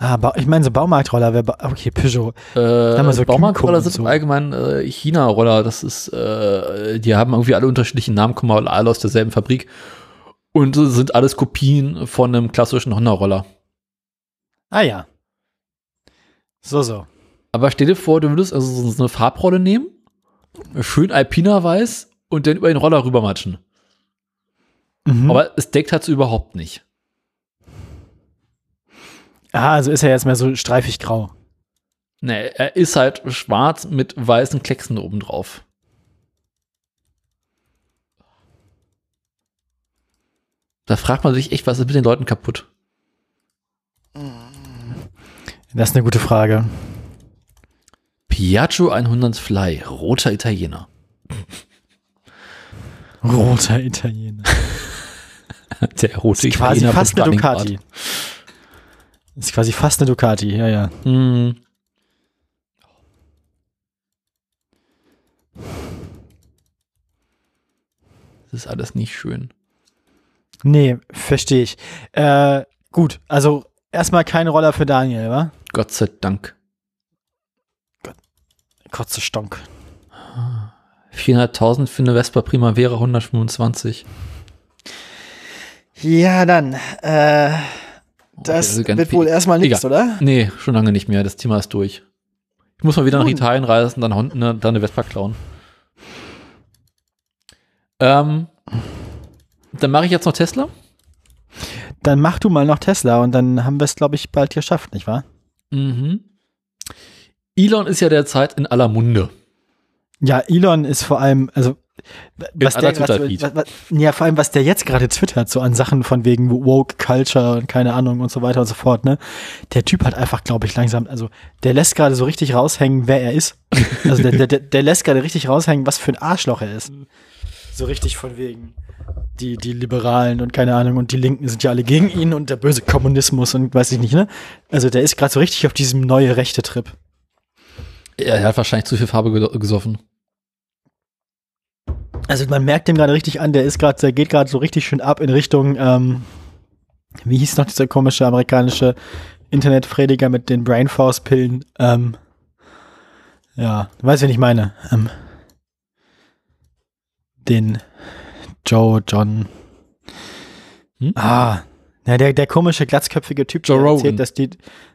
Speaker 1: Ah, Ba- ich meine so Baumarktroller. Wer ba okay, Peugeot.
Speaker 2: Äh,
Speaker 1: so
Speaker 2: Baumarktroller sind
Speaker 1: und
Speaker 2: im
Speaker 1: so.
Speaker 2: Allgemeinen äh, China-Roller. Das ist, äh, die haben irgendwie alle unterschiedlichen Namen, kommen alle aus derselben Fabrik. Und sind alles Kopien von einem klassischen Honda-Roller.
Speaker 1: Ah ja. So, so.
Speaker 2: Aber stell dir vor, du würdest also so eine Farbrolle nehmen, schön alpiner weiß und dann über den Roller rübermatschen.
Speaker 1: Mhm.
Speaker 2: Aber es deckt halt so überhaupt nicht.
Speaker 1: ah, also ist er jetzt mehr so streifig grau.
Speaker 2: Nee, er ist halt schwarz mit weißen Klecksen oben Da fragt man sich echt, was ist mit den Leuten kaputt?
Speaker 1: Das ist eine gute Frage.
Speaker 2: Piaggio 100 Fly, roter Italiener.
Speaker 1: Roter Italiener.
Speaker 2: Der rote
Speaker 1: Ist quasi
Speaker 2: Italiener
Speaker 1: fast eine. Ducati. Ist quasi fast eine Ducati, ja, ja.
Speaker 2: Hm. Das ist alles nicht schön.
Speaker 1: Nee, verstehe ich. Äh, gut, also erstmal kein Roller für Daniel, wa?
Speaker 2: Gott sei Dank.
Speaker 1: Kotze Stonk.
Speaker 2: 400.000 für eine Vespa Primavera 125.
Speaker 1: Ja, dann, äh, das
Speaker 2: also ganz
Speaker 1: wird wohl erstmal nichts, oder?
Speaker 2: Nee, schon lange nicht mehr. Das Thema ist durch. Ich muss mal wieder nach. Italien reisen, dann, ne, dann eine Vespa klauen. Ähm, dann mache ich jetzt noch Tesla.
Speaker 1: Dann mach du mal noch Tesla und dann haben wir es, glaube ich, bald geschafft, nicht wahr?
Speaker 2: Mhm. Elon ist ja derzeit in aller Munde.
Speaker 1: Ja, Elon ist vor allem, also was der
Speaker 2: Twitter-Feed.
Speaker 1: was, was, ja, vor allem, was der jetzt gerade twittert, so an Sachen von wegen Woke Culture und keine Ahnung und so weiter und so fort, ne? Der Typ hat einfach, glaube ich, langsam, also der lässt gerade so richtig raushängen, wer er ist. Also der, der, der, der lässt gerade richtig raushängen, was für ein Arschloch er ist. So richtig von wegen. Die, die Liberalen und keine Ahnung und die Linken sind ja alle gegen ihn und der böse Kommunismus und weiß ich nicht, ne? Also der ist gerade so richtig auf diesem neue rechte Trip.
Speaker 2: Er hat wahrscheinlich zu viel Farbe ge- gesoffen.
Speaker 1: Also man merkt dem gerade richtig an, der ist gerade, der geht gerade so richtig schön ab in Richtung, ähm, wie hieß noch dieser komische amerikanische Internetprediger mit den Brain Force Pillen? Ähm, ja, du weißt, wen ich meine. Ähm, den Joe John.
Speaker 2: Hm?
Speaker 1: Ah, ja, der, der komische glatzköpfige Typ,
Speaker 2: Joe
Speaker 1: der
Speaker 2: Rogan.
Speaker 1: erzählt, dass die,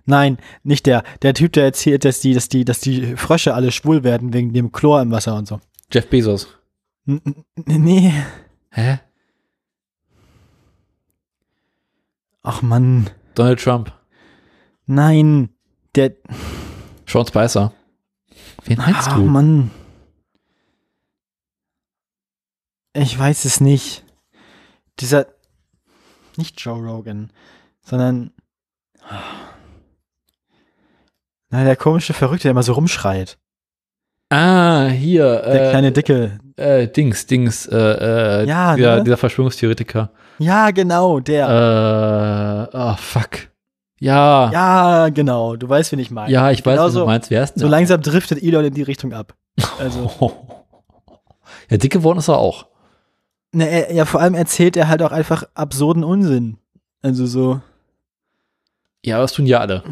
Speaker 1: nein, nicht der, der Typ, der erzählt, dass die, dass die, dass die Frösche alle schwul werden wegen dem Chlor im Wasser und so.
Speaker 2: Jeff Bezos.
Speaker 1: N n- nee.
Speaker 2: Hä?
Speaker 1: Ach Mann.
Speaker 2: Donald Trump.
Speaker 1: Nein. Der.
Speaker 2: Sean Spicer. Wen meinst
Speaker 1: Ach
Speaker 2: du?
Speaker 1: Mann. Ich weiß es nicht. Dieser. Nicht Joe Rogan, sondern. Na, der komische Verrückte, der immer so rumschreit.
Speaker 2: Ah, hier.
Speaker 1: Der
Speaker 2: äh,
Speaker 1: kleine Dicke.
Speaker 2: Äh, Dings, Dings. Äh, äh,
Speaker 1: Ja,
Speaker 2: dieser,
Speaker 1: ne?
Speaker 2: dieser Verschwörungstheoretiker.
Speaker 1: Ja, genau, der.
Speaker 2: Äh, oh, fuck. Ja.
Speaker 1: ja, genau. Du weißt, wen ich meine.
Speaker 2: Ja, ich weiß,
Speaker 1: Genau
Speaker 2: was du meinst. Wer ist denn
Speaker 1: So langsam driftet Elon in die Richtung ab. Also.
Speaker 2: Ja, dick geworden ist er auch.
Speaker 1: Ne, er, ja, vor allem erzählt er halt auch einfach absurden Unsinn. Also so.
Speaker 2: Ja, das tun ja alle.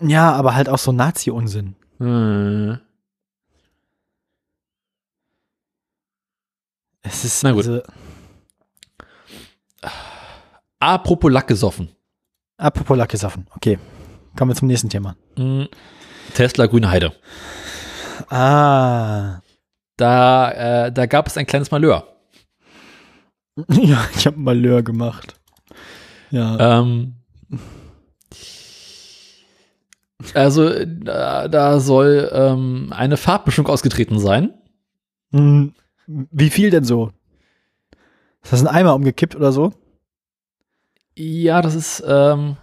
Speaker 1: Ja, aber halt auch so Nazi-Unsinn.
Speaker 2: Hm.
Speaker 1: Es ist
Speaker 2: Na gut.
Speaker 1: Also,
Speaker 2: Apropos Lack gesoffen.
Speaker 1: apropos Lackgesoffen. Okay. Kommen wir zum nächsten Thema.
Speaker 2: Hm. Tesla Grüne Heide.
Speaker 1: Ah.
Speaker 2: Da, äh, da gab es ein kleines Malheur.
Speaker 1: Ja, ich habe Malheur gemacht. Ja.
Speaker 2: Ähm, also, da, da soll ähm, eine Farbmischung ausgetreten sein.
Speaker 1: Hm, Wie viel denn so? Ist das ein Eimer umgekippt oder so?
Speaker 2: Ja, das ist, ähm,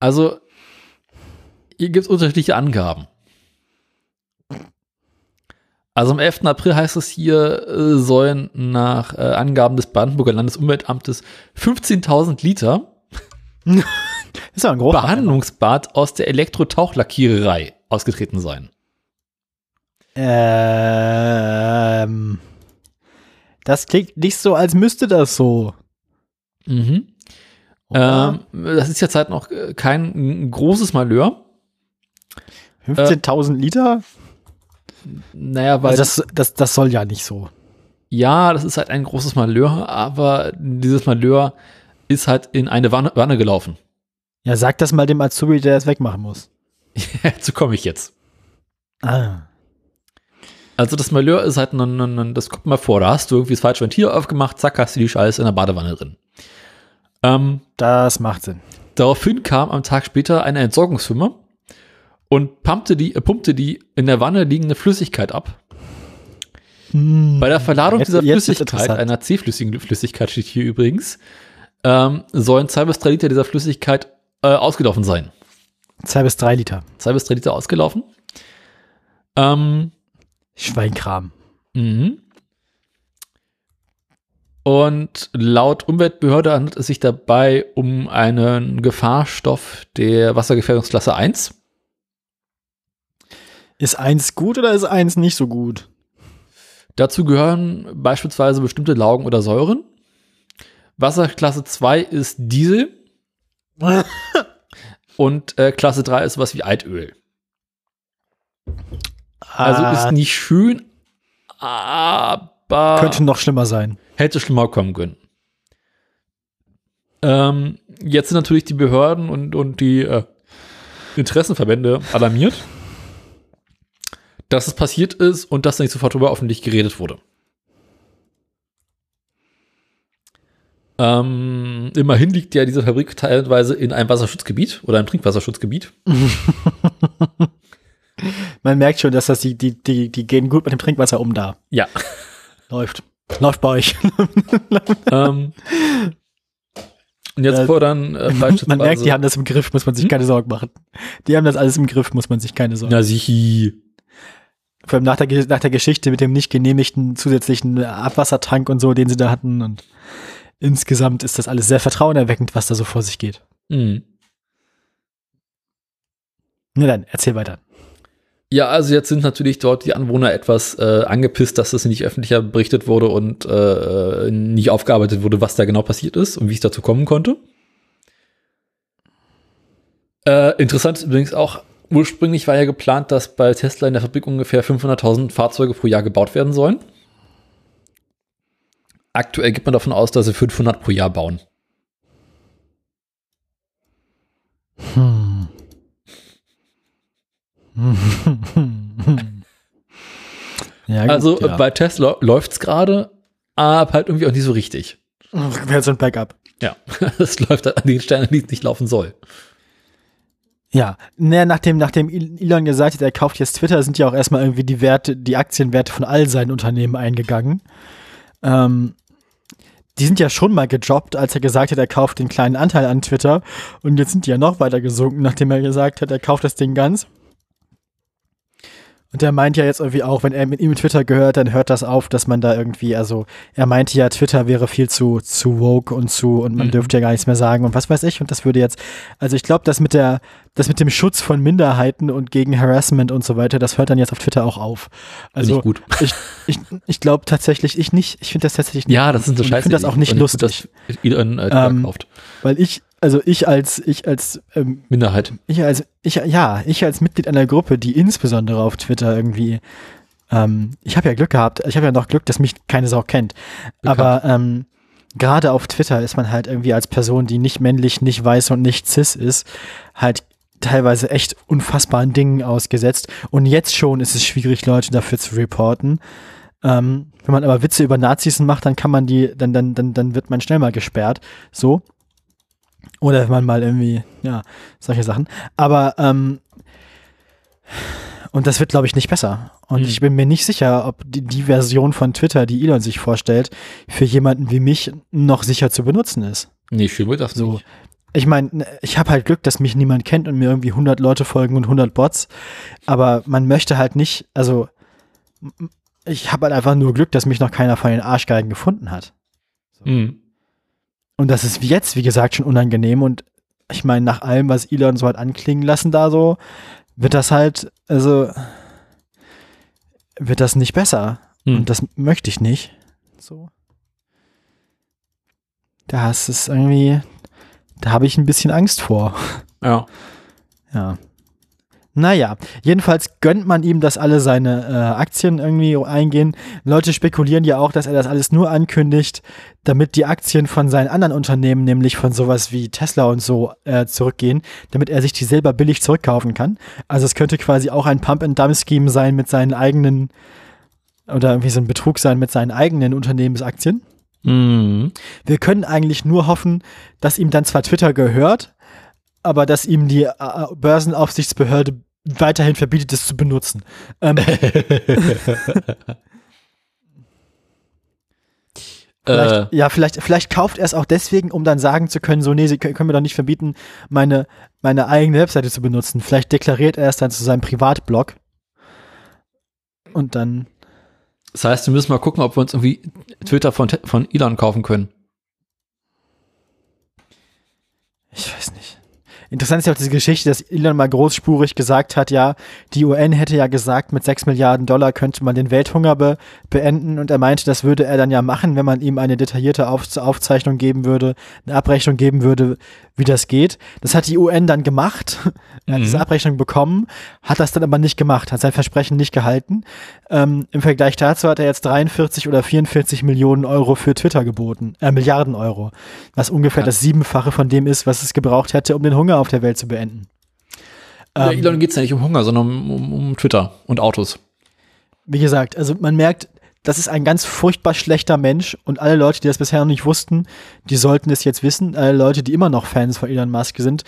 Speaker 2: also, hier gibt es unterschiedliche Angaben. Also am 11. April heißt es hier, äh, sollen nach äh, Angaben des Brandenburger Landesumweltamtes 15.000 Liter
Speaker 1: Ist ja ein großer
Speaker 2: Behandlungsbad aus der Elektro-Tauchlackiererei ausgetreten sein.
Speaker 1: Ähm. Das klingt nicht so, als müsste das so.
Speaker 2: Mhm. Ähm, das ist jetzt halt noch äh, kein großes Malheur.
Speaker 1: 15.000 Liter?
Speaker 2: Naja, weil
Speaker 1: Also das, das, das soll ja nicht so.
Speaker 2: Ja, das ist halt ein großes Malheur, aber dieses Malheur ist halt in eine Wanne, Wanne gelaufen.
Speaker 1: Ja, sag das mal dem Azubi, der es wegmachen muss.
Speaker 2: Dazu komme ich jetzt.
Speaker 1: Ah.
Speaker 2: Also das Malheur ist halt, ein, ein, ein, das kommt mal vor, da hast du irgendwie das falsche Ventil aufgemacht, zack, hast du die Scheiße in der Badewanne drin. Ähm,
Speaker 1: Das macht Sinn.
Speaker 2: daraufhin kam am Tag später eine Entsorgungsfirma und pumpte die, äh, pumpte die in der Wanne liegende Flüssigkeit ab. Bei der Verladung
Speaker 1: Jetzt-
Speaker 2: dieser
Speaker 1: jetzt
Speaker 2: Flüssigkeit, einer C-flüssigen Flüssigkeit steht hier übrigens, ähm, sollen zwei bis drei Liter dieser Flüssigkeit äh, ausgelaufen sein.
Speaker 1: Zwei bis drei Liter.
Speaker 2: Zwei bis drei Liter ausgelaufen. Ähm,
Speaker 1: Schweinkram.
Speaker 2: mhm. Und laut Umweltbehörde handelt es sich dabei um einen Gefahrstoff der Wassergefährdungsklasse 1.
Speaker 1: Ist eins gut oder ist eins nicht so gut?
Speaker 2: Dazu gehören beispielsweise bestimmte Laugen oder Säuren. Wasserklasse 2 ist Diesel und äh, Klasse 3 ist was wie Altöl. Also
Speaker 1: Ah,
Speaker 2: ist nicht schön, aber
Speaker 1: könnte noch schlimmer sein.
Speaker 2: hätte schlimmer kommen können. Ähm, jetzt sind natürlich die Behörden und, und die äh, Interessenverbände alarmiert, dass es passiert ist und dass nicht sofort darüber öffentlich geredet wurde. Ähm, immerhin liegt ja diese Fabrik teilweise in einem Wasserschutzgebiet oder einem Trinkwasserschutzgebiet.
Speaker 1: Man merkt schon, dass das die, die, die, die gehen gut mit dem Trinkwasser um da.
Speaker 2: Ja.
Speaker 1: Läuft. Läuft bei euch.
Speaker 2: ähm, und jetzt
Speaker 1: Äh,
Speaker 2: fordern äh, beispielsweise.
Speaker 1: Man merkt, die haben das im Griff, muss man sich keine Sorgen machen. Die haben das alles im Griff, muss man sich keine Sorgen
Speaker 2: Na, sichi.
Speaker 1: Vor allem nach der, nach der Geschichte mit dem nicht genehmigten zusätzlichen Abwassertank und so, den sie da hatten. Und insgesamt ist das alles sehr vertrauenerweckend, was da so vor sich geht.
Speaker 2: Mhm.
Speaker 1: Na dann, erzähl weiter.
Speaker 2: Ja, also jetzt sind natürlich dort die Anwohner etwas äh, angepisst, dass das nicht öffentlicher berichtet wurde und äh, nicht aufgearbeitet wurde, was da genau passiert ist und wie es dazu kommen konnte. Äh, interessant ist übrigens auch, ursprünglich war ja geplant, dass bei Tesla in der Fabrik ungefähr 500.000 Fahrzeuge pro Jahr gebaut werden sollen. Aktuell geht man davon aus, dass sie 500 pro Jahr bauen.
Speaker 1: Hm. ja, gut,
Speaker 2: Also
Speaker 1: ja.
Speaker 2: bei Tesla läuft's gerade, aber halt irgendwie auch nicht so richtig.
Speaker 1: Wäre so ein Backup.
Speaker 2: Ja, es läuft halt an den Stellen, die es nicht laufen soll.
Speaker 1: Ja, naja, nachdem, nachdem Elon gesagt hat, er kauft jetzt Twitter, sind ja auch erstmal irgendwie die Werte, die Aktienwerte von all seinen Unternehmen eingegangen. Ähm, die sind ja schon mal gedroppt, als er gesagt hat, er kauft den kleinen Anteil an Twitter. Und jetzt sind die ja noch weiter gesunken, nachdem er gesagt hat, er kauft das Ding ganz. Und er meint ja jetzt irgendwie auch, wenn er mit ihm Twitter gehört, dann hört das auf, dass man da irgendwie, also er meinte ja, Twitter wäre viel zu, zu woke und zu, und man
Speaker 2: Mhm.
Speaker 1: dürfte ja gar nichts mehr sagen und was weiß ich. Und das würde jetzt, also ich glaube, das mit der, das mit dem Schutz von Minderheiten und gegen Harassment und so weiter, das hört dann jetzt auf Twitter auch auf. Also
Speaker 2: ich gut.
Speaker 1: ich, ich, ich glaube tatsächlich, ich nicht, ich finde das tatsächlich nicht.
Speaker 2: Ja, das ist so scheiße.
Speaker 1: Ich finde das auch nicht
Speaker 2: gut,
Speaker 1: lustig,
Speaker 2: dass Elon äh, Twitter
Speaker 1: Ähm,
Speaker 2: kauft.
Speaker 1: weil ich, also ich als, ich als, ähm,
Speaker 2: Minderheit.
Speaker 1: ich als, ich, ja, ich als Mitglied einer Gruppe, die insbesondere auf Twitter irgendwie, ähm, ich habe ja Glück gehabt, ich habe ja noch Glück, dass mich keine Sau kennt. Aber ähm, gerade auf Twitter ist man halt irgendwie als Person, die nicht männlich, nicht weiß und nicht cis ist, halt teilweise echt unfassbaren Dingen ausgesetzt. Und jetzt schon ist es schwierig, Leute dafür zu reporten. Ähm, wenn man aber Witze über Nazis macht, dann kann man die, dann, dann, dann, dann wird man schnell mal gesperrt. So. Oder wenn man mal irgendwie, ja, solche Sachen. Aber, ähm, und das wird, glaube ich, nicht besser. Und
Speaker 2: Hm.
Speaker 1: ich bin mir nicht sicher, ob die, die Version von Twitter, die Elon sich vorstellt, für jemanden wie mich noch sicher zu benutzen ist.
Speaker 2: Nee, schön wird das
Speaker 1: So.
Speaker 2: nicht.
Speaker 1: Ich meine, ich habe halt Glück, dass mich niemand kennt und mir irgendwie 100 Leute folgen und 100 Bots. Aber man möchte halt nicht, also ich habe halt einfach nur Glück, dass mich noch keiner von den Arschgeigen gefunden hat.
Speaker 2: Mhm.
Speaker 1: Und das ist jetzt, wie gesagt, schon unangenehm. Und ich meine, nach allem, was Elon so hat anklingen lassen da so, wird das halt, also wird das nicht besser.
Speaker 2: Mhm.
Speaker 1: Und das möchte ich nicht. So. Das ist irgendwie, da habe ich ein bisschen Angst vor.
Speaker 2: Ja.
Speaker 1: Ja. Naja, jedenfalls gönnt man ihm, dass alle seine äh, Aktien irgendwie eingehen. Leute spekulieren ja auch, dass er das alles nur ankündigt, damit die Aktien von seinen anderen Unternehmen, nämlich von sowas wie Tesla und so, äh, zurückgehen, damit er sich die selber billig zurückkaufen kann. Also es könnte quasi auch ein Pump-and-Dump-Scheme sein mit seinen eigenen, oder irgendwie so ein Betrug sein mit seinen eigenen Unternehmensaktien.
Speaker 2: Mhm.
Speaker 1: Wir können eigentlich nur hoffen, dass ihm dann zwar Twitter gehört, aber dass ihm die äh, Börsenaufsichtsbehörde weiterhin verbietet, es zu benutzen. Ähm, vielleicht,
Speaker 2: Äh,
Speaker 1: ja, vielleicht, vielleicht kauft er es auch deswegen, um dann sagen zu können, so, nee, sie können, können mir doch nicht verbieten, meine, meine eigene Webseite zu benutzen. Vielleicht deklariert er es dann zu seinem Privatblog. Und dann,
Speaker 2: das heißt, wir müssen mal gucken, ob wir uns irgendwie Twitter von, von Elon kaufen können.
Speaker 1: ich weiß nicht. Interessant ist ja auch diese Geschichte, dass Elon mal großspurig gesagt hat, ja, die UN hätte ja gesagt, mit 6 Milliarden Dollar könnte man den Welthunger be beenden und er meinte, das würde er dann ja machen, wenn man ihm eine detaillierte Auf Aufzeichnung geben würde, eine Abrechnung geben würde, wie das geht. Das hat die UN dann gemacht. Er hat
Speaker 2: Mhm.
Speaker 1: diese Abrechnung bekommen, hat das dann aber nicht gemacht, hat sein Versprechen nicht gehalten. Ähm, Im Vergleich dazu hat er jetzt 43 oder 44 Millionen Euro für Twitter geboten, äh, Milliarden Euro, was ungefähr
Speaker 2: Ja.
Speaker 1: das Siebenfache von dem ist, was es gebraucht hätte, um den Hunger auf der Welt zu beenden.
Speaker 2: Ja,
Speaker 1: Ähm,
Speaker 2: Elon geht es ja nicht um Hunger, sondern um, um, um Twitter und Autos.
Speaker 1: wie gesagt, also man merkt, das ist ein ganz furchtbar schlechter Mensch und alle Leute, die das bisher noch nicht wussten, die sollten es jetzt wissen. Alle Leute, die immer noch Fans von Elon Musk sind,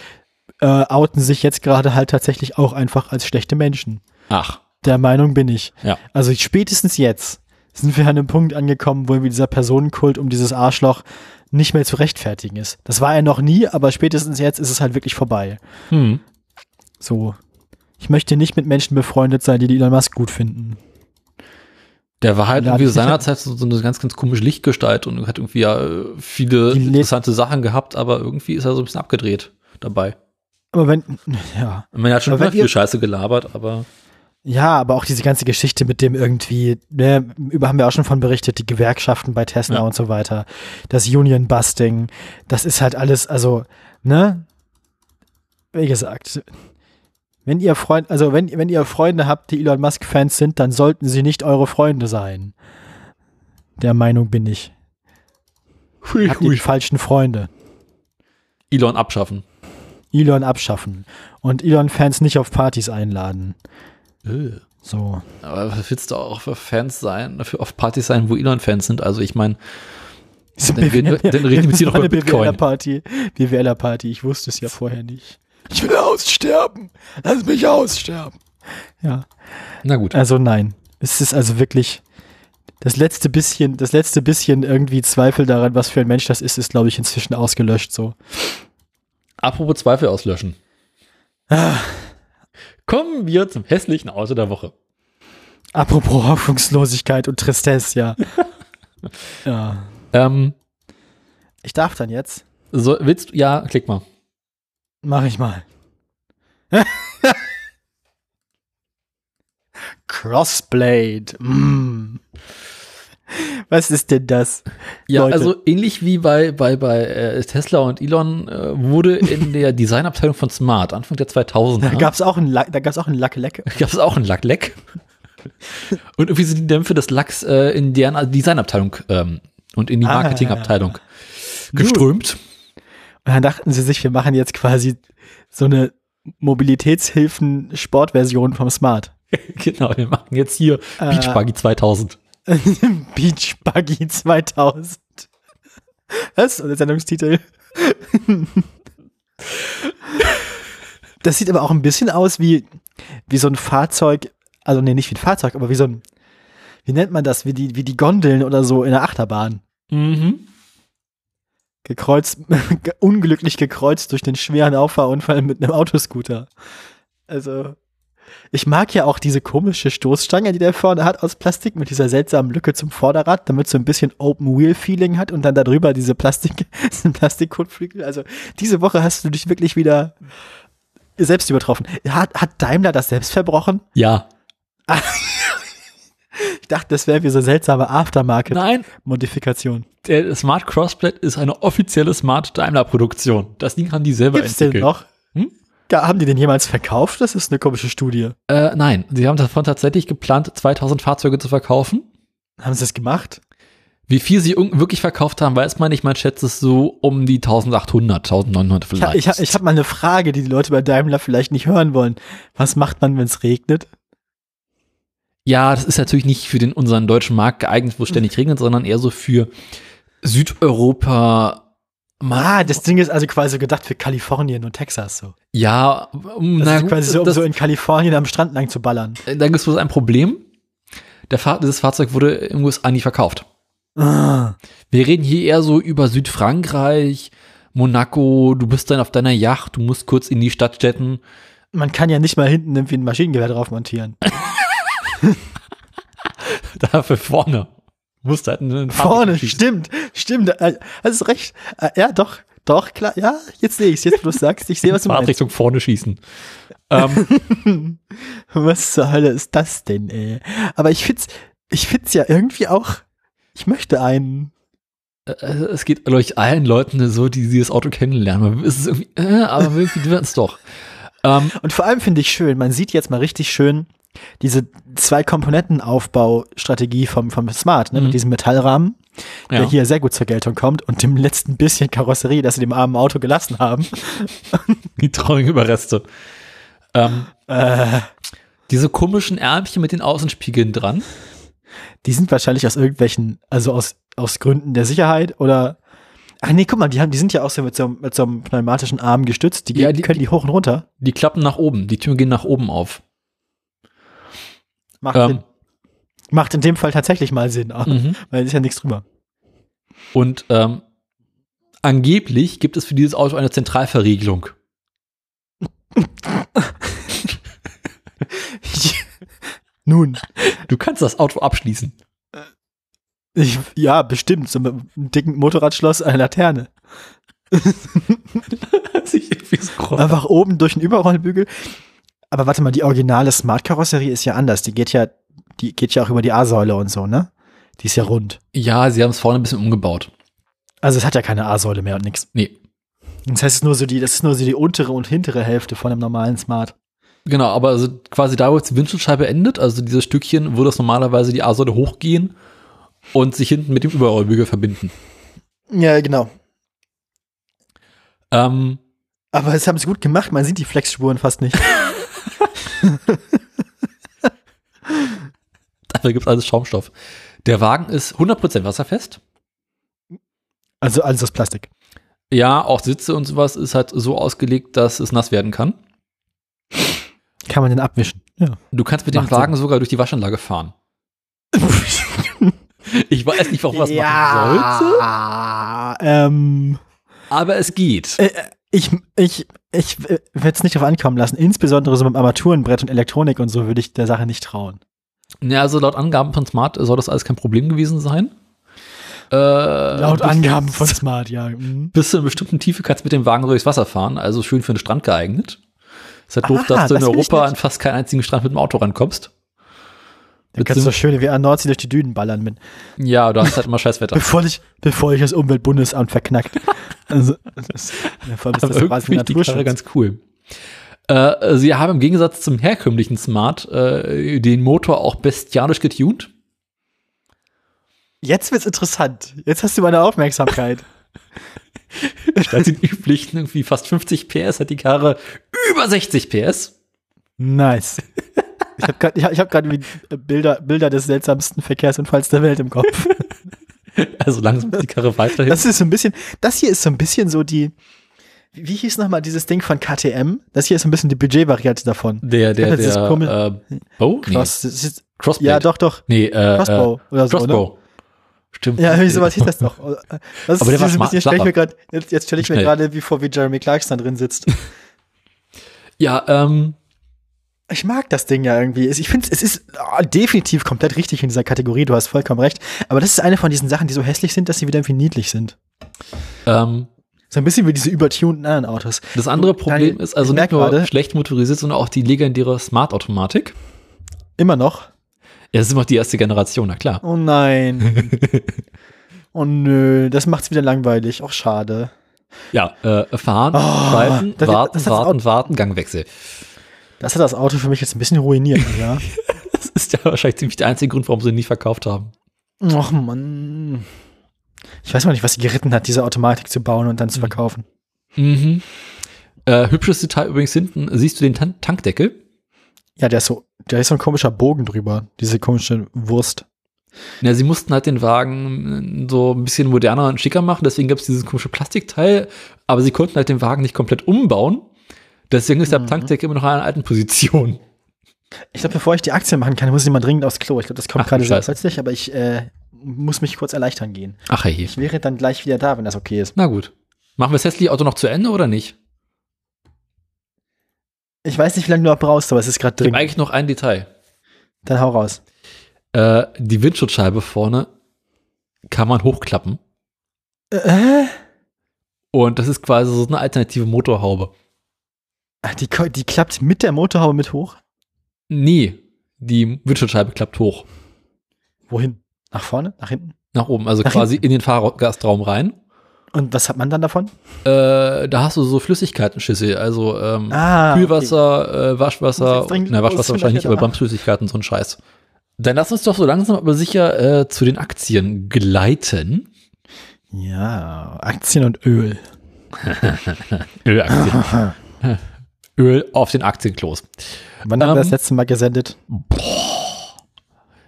Speaker 1: äh, outen sich jetzt gerade halt tatsächlich auch einfach als schlechte Menschen.
Speaker 2: Ach,
Speaker 1: Der Meinung bin ich.
Speaker 2: ja.
Speaker 1: Also spätestens jetzt sind wir an einem Punkt angekommen, wo irgendwie dieser Personenkult um dieses Arschloch nicht mehr zu rechtfertigen ist. Das war er noch nie, aber spätestens jetzt ist es halt wirklich vorbei.
Speaker 2: Hm.
Speaker 1: So. Ich möchte nicht mit Menschen befreundet sein, die, die Elon Musk gut finden.
Speaker 2: Der war halt
Speaker 1: Ja,
Speaker 2: irgendwie seinerzeit so, eine ganz, ganz komische Lichtgestalt und hat irgendwie ja äh, viele interessante Sachen gehabt, aber irgendwie ist er so ein bisschen abgedreht dabei.
Speaker 1: Aber wenn, ja.
Speaker 2: Er hat schon
Speaker 1: Aber
Speaker 2: immer viel Scheiße gelabert, aber
Speaker 1: Ja, aber auch diese ganze Geschichte mit dem irgendwie, ne, über haben wir auch schon von berichtet, die Gewerkschaften bei Tesla
Speaker 2: Ja.
Speaker 1: und so weiter, das Union Busting, das ist halt alles, also, ne, wie gesagt, wenn ihr Freund, also wenn, wenn ihr Freunde habt, die Elon Musk Fans sind, dann sollten sie nicht eure Freunde sein. Der Meinung bin ich.
Speaker 2: hui,
Speaker 1: Habt ihr die falschen Freunde.
Speaker 2: Elon abschaffen.
Speaker 1: Elon abschaffen und Elon Fans nicht auf Partys einladen.
Speaker 2: Äh.
Speaker 1: So.
Speaker 2: Aber was willst du auch für Fans sein, für auf Partys sein, wo Elon-Fans sind? Also ich meine, Dann reden wir- dann reden wir jetzt hier noch über Bitcoin.
Speaker 1: BWLer-Party. BWLer-Party. Ich wusste es ja vorher nicht. Ich will aussterben. Lass mich aussterben. Ja.
Speaker 2: na gut.
Speaker 1: Also nein. Es ist also wirklich das letzte bisschen, das letzte bisschen irgendwie Zweifel daran, was für ein Mensch das ist, ist, glaube ich, inzwischen ausgelöscht so.
Speaker 2: Apropos Zweifel auslöschen.
Speaker 1: Ah.
Speaker 2: Kommen wir zum hässlichen Auto der Woche.
Speaker 1: Apropos Hoffnungslosigkeit und Tristesse, ja. ja.
Speaker 2: Ähm,
Speaker 1: Ich darf dann jetzt.
Speaker 2: so, willst du, ja, klick mal.
Speaker 1: Mach ich mal. Crossblade. Mm. Was ist denn das?
Speaker 2: Ja,
Speaker 1: Leute.
Speaker 2: also ähnlich wie bei, bei, bei äh, Tesla und Elon äh, wurde in der Designabteilung von Smart Anfang der 2000er
Speaker 1: Da gab's auch ein, La- da gab's auch ein Lack-Leck.
Speaker 2: gab es auch einen Lackleck. und irgendwie sind die Dämpfe des Lacks äh, in deren Designabteilung ähm, und in die
Speaker 1: Ah.
Speaker 2: Marketingabteilung geströmt.
Speaker 1: Und dann dachten sie sich, wir machen jetzt quasi so eine Mobilitätshilfen-Sportversion vom Smart.
Speaker 2: genau, wir machen jetzt hier
Speaker 1: Äh.
Speaker 2: Beach Buggy 2000.
Speaker 1: Beach Buggy 2000. Was? Und der Sendungstitel? Das sieht aber auch ein bisschen aus wie, wie so ein Fahrzeug, also nee, nicht wie ein Fahrzeug, aber wie so ein, wie nennt man das, wie die, wie die Gondeln oder so in der Achterbahn.
Speaker 2: Mhm.
Speaker 1: Gekreuzt, unglücklich gekreuzt durch den schweren Auffahrunfall mit einem Autoscooter. Also, ich mag ja auch diese komische Stoßstange, die der vorne hat aus Plastik mit dieser seltsamen Lücke zum Vorderrad, damit so ein bisschen Open-Wheel-Feeling hat und dann darüber diese Plastik, diesen Plastikkotflügel. Also, diese Woche hast du dich wirklich wieder selbst übertroffen. Hat, hat Daimler das selbst verbrochen?
Speaker 2: Ja.
Speaker 1: Ich dachte, das wäre wie so eine seltsame Aftermarket-Modifikation.
Speaker 2: Der Smart Crossblade ist eine offizielle Smart Daimler Produktion. Das Ding haben die selber
Speaker 1: Gibt's
Speaker 2: entwickelt.
Speaker 1: noch? Haben die den jemals verkauft? Das ist eine komische Studie.
Speaker 2: Äh, nein, sie haben davon tatsächlich geplant, 2000 Fahrzeuge zu verkaufen.
Speaker 1: Haben sie das gemacht?
Speaker 2: Wie viel sie wirklich verkauft haben, weiß man nicht. Man schätzt es so um die 1800, 1900
Speaker 1: Ich
Speaker 2: vielleicht.
Speaker 1: habe ich hab, ich hab mal eine Frage, die die Leute bei Daimler vielleicht nicht hören wollen. Was macht man, wenn es regnet?
Speaker 2: ja, das ist natürlich nicht für den unseren deutschen Markt geeignet, wo es ständig regnet, sondern eher so für Südeuropa. Ma-
Speaker 1: das Ding ist also quasi gedacht für Kalifornien und Texas so.
Speaker 2: ja, um,
Speaker 1: Das
Speaker 2: na gut,
Speaker 1: quasi so, um
Speaker 2: das,
Speaker 1: so in Kalifornien am Strand lang zu ballern.
Speaker 2: da gibt es bloß ein Problem. Der Fahr dieses Fahrzeug wurde in den USA nie verkauft.
Speaker 1: Ah,
Speaker 2: Wir reden hier eher so über Südfrankreich, Monaco, du bist dann auf deiner Yacht, du musst kurz in die Stadt jetten.
Speaker 1: man kann ja nicht mal hinten irgendwie ein Maschinengewehr drauf montieren.
Speaker 2: Dafür vorne. Musst halt einen
Speaker 1: Vorne,
Speaker 2: schießen.
Speaker 1: stimmt, stimmt. Äh, Hast recht. Äh, Ja, doch, doch, klar. Ja, jetzt sehe ich es. Jetzt, wo du es sagst, ich sehe, was du meinst.
Speaker 2: Fahrtrichtung vorne schießen. ähm,
Speaker 1: Was zur Hölle ist das denn, ey? Aber ich find's, ich find's ja irgendwie auch, ich möchte einen.
Speaker 2: äh, es geht, glaube ich, allen Leuten so, die dieses Auto kennenlernen. Es ist irgendwie, äh, aber irgendwie wird es doch. Ähm,
Speaker 1: Und vor allem finde ich schön, man sieht jetzt mal richtig schön diese zwei Komponentenaufbaustrategie vom, vom Smart, ne,
Speaker 2: Mhm.
Speaker 1: mit diesem Metallrahmen,
Speaker 2: ja.
Speaker 1: der hier sehr gut zur Geltung kommt und dem letzten bisschen Karosserie, das sie dem armen Auto gelassen haben.
Speaker 2: die traurigen Überreste. Ähm,
Speaker 1: Äh,
Speaker 2: diese komischen Ärmchen mit den Außenspiegeln dran.
Speaker 1: Die sind wahrscheinlich aus irgendwelchen, also aus, aus Gründen der Sicherheit oder. Ach nee, guck mal, die, haben, die sind ja auch so mit so, einem- mit so einem pneumatischen Arm gestützt. Die,
Speaker 2: Ja,
Speaker 1: gehen-
Speaker 2: die-
Speaker 1: können die hoch und runter.
Speaker 2: Die klappen nach oben, die Türen gehen nach oben auf.
Speaker 1: Macht
Speaker 2: Ähm.
Speaker 1: Sinn. Macht in dem Fall tatsächlich mal Sinn,
Speaker 2: Mhm.
Speaker 1: weil es ist ja nichts drüber.
Speaker 2: Und ähm, angeblich gibt es für dieses Auto eine Zentralverriegelung.
Speaker 1: Nun,
Speaker 2: Du kannst das Auto abschließen.
Speaker 1: ich, ja, bestimmt. So mit einem dicken Motorradschloss, eine Laterne. Einfach oben durch den Überrollbügel. Aber warte mal, die originale Smart-Karosserie ist ja anders. Die geht ja, die geht ja auch über die A-Säule und so, ne? Die ist ja rund.
Speaker 2: ja, sie haben es vorne ein bisschen umgebaut.
Speaker 1: Also es hat ja keine A-Säule mehr und nix.
Speaker 2: Nee.
Speaker 1: Das heißt, es ist nur so die, das ist nur so die untere und hintere Hälfte von einem normalen Smart.
Speaker 2: Genau, aber also quasi da, wo jetzt die Windschutzscheibe endet, also dieses Stückchen, wo das normalerweise die A-Säule hochgehen und sich hinten mit dem Überrollbügel verbinden.
Speaker 1: Ja, genau.
Speaker 2: Ähm,
Speaker 1: Aber es haben sie gut gemacht, man sieht die Flexspuren fast nicht.
Speaker 2: dafür gibt es alles Schaumstoff. Der Wagen ist 100% wasserfest.
Speaker 1: Also alles aus Plastik.
Speaker 2: Ja, auch Sitze und sowas ist halt so ausgelegt, dass es nass werden kann.
Speaker 1: Kann man den abwischen. Ja.
Speaker 2: Du kannst mit dem
Speaker 1: Macht
Speaker 2: Wagen sogar durch die Waschanlage fahren. Ich weiß nicht, warum man das machen sollte,
Speaker 1: ja, ähm,
Speaker 2: aber es geht.
Speaker 1: äh, ich, ich, ich werde es nicht darauf ankommen lassen. Insbesondere so beim Armaturenbrett und Elektronik und so würde ich der Sache nicht trauen.
Speaker 2: Ja, also laut Angaben von Smart soll das alles kein Problem gewesen sein. Äh,
Speaker 1: Laut Angaben von Smart, ja. Mhm.
Speaker 2: Bis zu einer bestimmten Tiefe kannst du mit dem Wagen durchs Wasser fahren, also schön für den Strand geeignet. Ist halt doof, dass du in Europa an fast keinen einzigen Strand mit dem Auto rankommst.
Speaker 1: Da kannst du so schön wie an Nordsee durch die Dünen ballern mit.
Speaker 2: Ja, du hast halt immer Scheißwetter.
Speaker 1: Bevor dich, bevor dich das Umweltbundesamt verknackt. Also, das ist, ja, vor allem ist
Speaker 2: Aber
Speaker 1: das
Speaker 2: irgendwie ist die Karre ganz cool. Äh, sie haben im Gegensatz zum herkömmlichen Smart äh, den Motor auch bestialisch getuned.
Speaker 1: Jetzt wird's interessant. Jetzt hast du meine Aufmerksamkeit.
Speaker 2: Statt den üblichen irgendwie fast 50 PS hat die Karre über 60 PS.
Speaker 1: Nice. Ich habe gerade ich hab, ich hab grad Bilder, Bilder des seltsamsten Verkehrsunfalls der Welt im Kopf.
Speaker 2: Also langsam ist die Karre weiterhin.
Speaker 1: Das ist so ein bisschen, das hier ist so ein bisschen so die, wie hieß nochmal dieses Ding von KTM? Das hier ist so ein bisschen die Budgetvariante davon.
Speaker 2: der, der,
Speaker 1: Das ist
Speaker 2: der,
Speaker 1: komisch.
Speaker 2: äh, Bow? Nee,
Speaker 1: Cross, das ist,
Speaker 2: Crossblade.
Speaker 1: ja, doch, doch.
Speaker 2: Nee, äh,
Speaker 1: Crossbow
Speaker 2: äh,
Speaker 1: oder so,
Speaker 2: Crossbow. Stimmt.
Speaker 1: Ja, irgendwie sowas hieß das doch. Das
Speaker 2: Aber der war
Speaker 1: so ein bisschen, stell ich mir grad, jetzt, jetzt stelle ich mir gerade wie vor, wie Jeremy Clarkson drin sitzt.
Speaker 2: Ja, ähm,
Speaker 1: Ich mag das Ding ja irgendwie. Ich finde, es ist ah, definitiv komplett richtig in dieser Kategorie. Du hast vollkommen recht. Aber das ist eine von diesen Sachen, die so hässlich sind, dass sie wieder irgendwie niedlich sind.
Speaker 2: ähm,
Speaker 1: So ein bisschen wie diese übertunten anderen Autos.
Speaker 2: das andere Problem ist also nicht nur
Speaker 1: gerade-
Speaker 2: schlecht motorisiert, sondern auch die legendäre Smart-Automatik.
Speaker 1: Immer noch.
Speaker 2: Ja, das ist immer noch die erste Generation, na klar.
Speaker 1: Oh nein. oh nö, das macht's wieder langweilig. Auch schade.
Speaker 2: Ja, äh, fahren,
Speaker 1: Oh,
Speaker 2: schalten,
Speaker 1: das-
Speaker 2: warten,
Speaker 1: das
Speaker 2: warten, warten, Gangwechsel.
Speaker 1: Das hat das Auto für mich jetzt ein bisschen ruiniert, ja.
Speaker 2: Das ist ja wahrscheinlich ziemlich der einzige Grund, warum sie ihn nie verkauft haben.
Speaker 1: Och Mann. Ich weiß mal nicht, was sie geritten hat, diese Automatik zu bauen und dann zu verkaufen.
Speaker 2: Mhm. Äh, hübsches Detail übrigens hinten, siehst du den Tan Tankdeckel?
Speaker 1: Ja, der ist so, der ist so ein komischer Bogen drüber. Diese komische Wurst.
Speaker 2: Ja, sie mussten halt den Wagen äh, so ein bisschen moderner und schicker machen, deswegen gab es dieses komische Plastikteil, aber sie konnten halt den Wagen nicht komplett umbauen. Deswegen ist der
Speaker 1: Mhm.
Speaker 2: Tankdeckel immer noch in einer alten Position.
Speaker 1: Ich glaube, bevor ich die Aktie machen kann, muss ich mal dringend aufs Klo. Ich glaube, das kommt
Speaker 2: Ach,
Speaker 1: gerade sehr plötzlich, aber ich äh, muss mich kurz erleichtern gehen.
Speaker 2: Ach hey.
Speaker 1: Ich wäre dann gleich wieder da, wenn das okay ist.
Speaker 2: Na gut. Machen wir das hässliche Auto noch zu Ende oder nicht?
Speaker 1: Ich weiß nicht, wie lange du noch brauchst, aber es ist gerade
Speaker 2: Ich habe
Speaker 1: dringend.
Speaker 2: eigentlich noch ein Detail.
Speaker 1: Dann hau raus.
Speaker 2: Äh, die Windschutzscheibe vorne kann man hochklappen.
Speaker 1: Äh?
Speaker 2: Und das ist quasi so eine alternative Motorhaube.
Speaker 1: Ach, Die, die klappt mit der Motorhaube mit hoch?
Speaker 2: Nee, die Windschutzscheibe klappt hoch.
Speaker 1: Wohin? Nach vorne? Nach hinten?
Speaker 2: Nach oben, also
Speaker 1: Nach
Speaker 2: quasi in den Fahrgastraum rein.
Speaker 1: Und was hat man dann davon?
Speaker 2: Äh, da hast du so Flüssigkeitenschüssel, also ähm,
Speaker 1: Ah,
Speaker 2: Kühlwasser, äh,
Speaker 1: Muss
Speaker 2: Waschwasser, na,
Speaker 1: los,
Speaker 2: Waschwasser wahrscheinlich nicht, aber. Bremsflüssigkeiten, so ein Scheiß. Dann lass uns doch so langsam aber sicher äh, zu den Aktien gleiten.
Speaker 1: Ja, Aktien und Öl.
Speaker 2: Ölaktien. Öl auf den Aktienklos.
Speaker 1: Wann haben wir
Speaker 2: Ähm,
Speaker 1: das letzte Mal gesendet?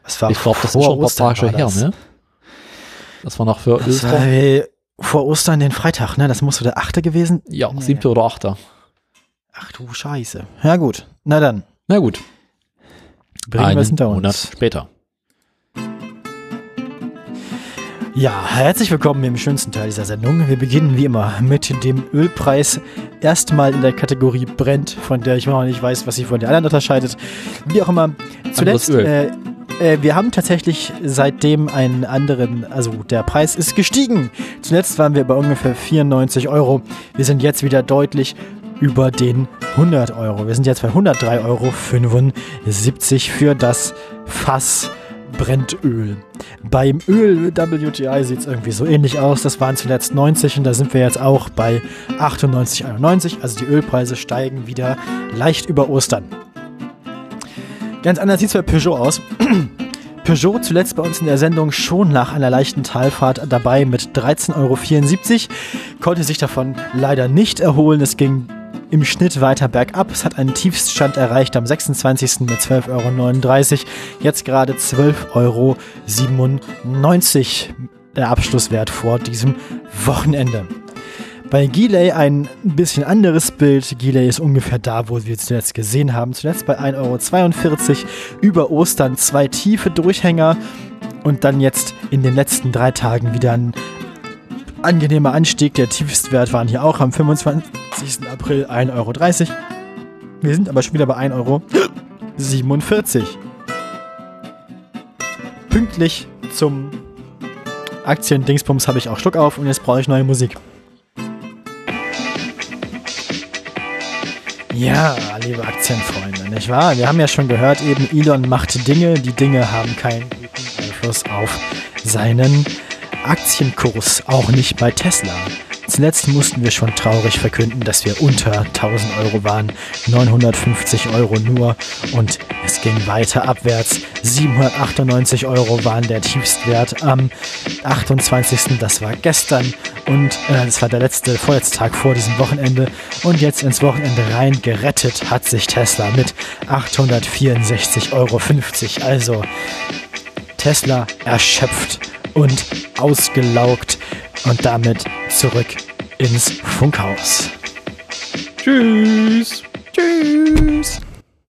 Speaker 1: Was war
Speaker 2: Ich glaube, das ist schon ein paar Tage
Speaker 1: war
Speaker 2: her,
Speaker 1: das.
Speaker 2: ne? Das war noch für
Speaker 1: Das war,
Speaker 2: Ölstorm.
Speaker 1: äh, vor Ostern den Freitag, ne? Das muss so der achte gewesen.
Speaker 2: Ja,
Speaker 1: Nee.
Speaker 2: siebte oder achte.
Speaker 1: Ach du Scheiße. Ja gut. Na dann.
Speaker 2: Na gut,
Speaker 1: Bringen wir es hinter
Speaker 2: Monat
Speaker 1: uns.
Speaker 2: später.
Speaker 1: Ja, herzlich willkommen im schönsten Teil dieser Sendung. Wir beginnen wie immer mit dem Ölpreis. Erstmal in der Kategorie brennt, von der ich noch nicht weiß, was sie von der anderen unterscheidet. Wie auch immer. Zuletzt, äh, äh, wir haben tatsächlich seitdem einen anderen, also der Preis ist gestiegen. Zuletzt waren wir bei ungefähr 94 Euro. Wir sind jetzt wieder deutlich über den 100 Euro. Wir sind jetzt bei 103,75 Euro für das Fass Brennöl. Beim Öl WTI sieht es irgendwie so ähnlich aus. Das waren zuletzt 90 und da sind wir jetzt auch bei 98,91. Also die Ölpreise steigen wieder leicht über Ostern. Ganz anders sieht es bei Peugeot aus. Peugeot zuletzt bei uns in der Sendung schon nach einer leichten Talfahrt dabei mit 13,74 Euro. Konnte sich davon leider nicht erholen. Es ging im Schnitt weiter bergab. Es hat einen Tiefststand erreicht am 26. mit 12,39 Euro. Jetzt gerade 12,97 Euro der Abschlusswert vor diesem Wochenende. Bei Gilei ein bisschen anderes Bild. Gilei ist ungefähr da, wo wir es zuletzt gesehen haben. Zuletzt bei 1,42 Euro. Über Ostern zwei tiefe Durchhänger. Und dann jetzt in den letzten drei Tagen wieder ein angenehmer Anstieg. Der Tiefstwert waren hier auch am 25. April 1,30 Euro. Wir sind aber schon wieder bei 1,47 Euro. Pünktlich zum Aktien-Dingsbums habe ich auch Schluck auf und jetzt brauche ich neue Musik. Ja, liebe Aktienfreunde, nicht wahr? Wir haben ja schon gehört, eben Elon macht Dinge, die Dinge haben keinen guten Einfluss auf seinen Aktienkurs, auch nicht bei Tesla. Zuletzt mussten wir schon traurig verkünden, dass wir unter 1000 Euro waren, 950 Euro nur und es ging weiter abwärts. 798 Euro waren der Tiefstwert am 28. Das war gestern und äh, das war der letzte, vorletzte vor diesem Wochenende und jetzt ins Wochenende rein gerettet hat sich Tesla mit 864,50 Euro. Also Tesla erschöpft und ausgelaugt und damit zurück ins Funkhaus.
Speaker 2: Tschüss.
Speaker 1: Tschüss.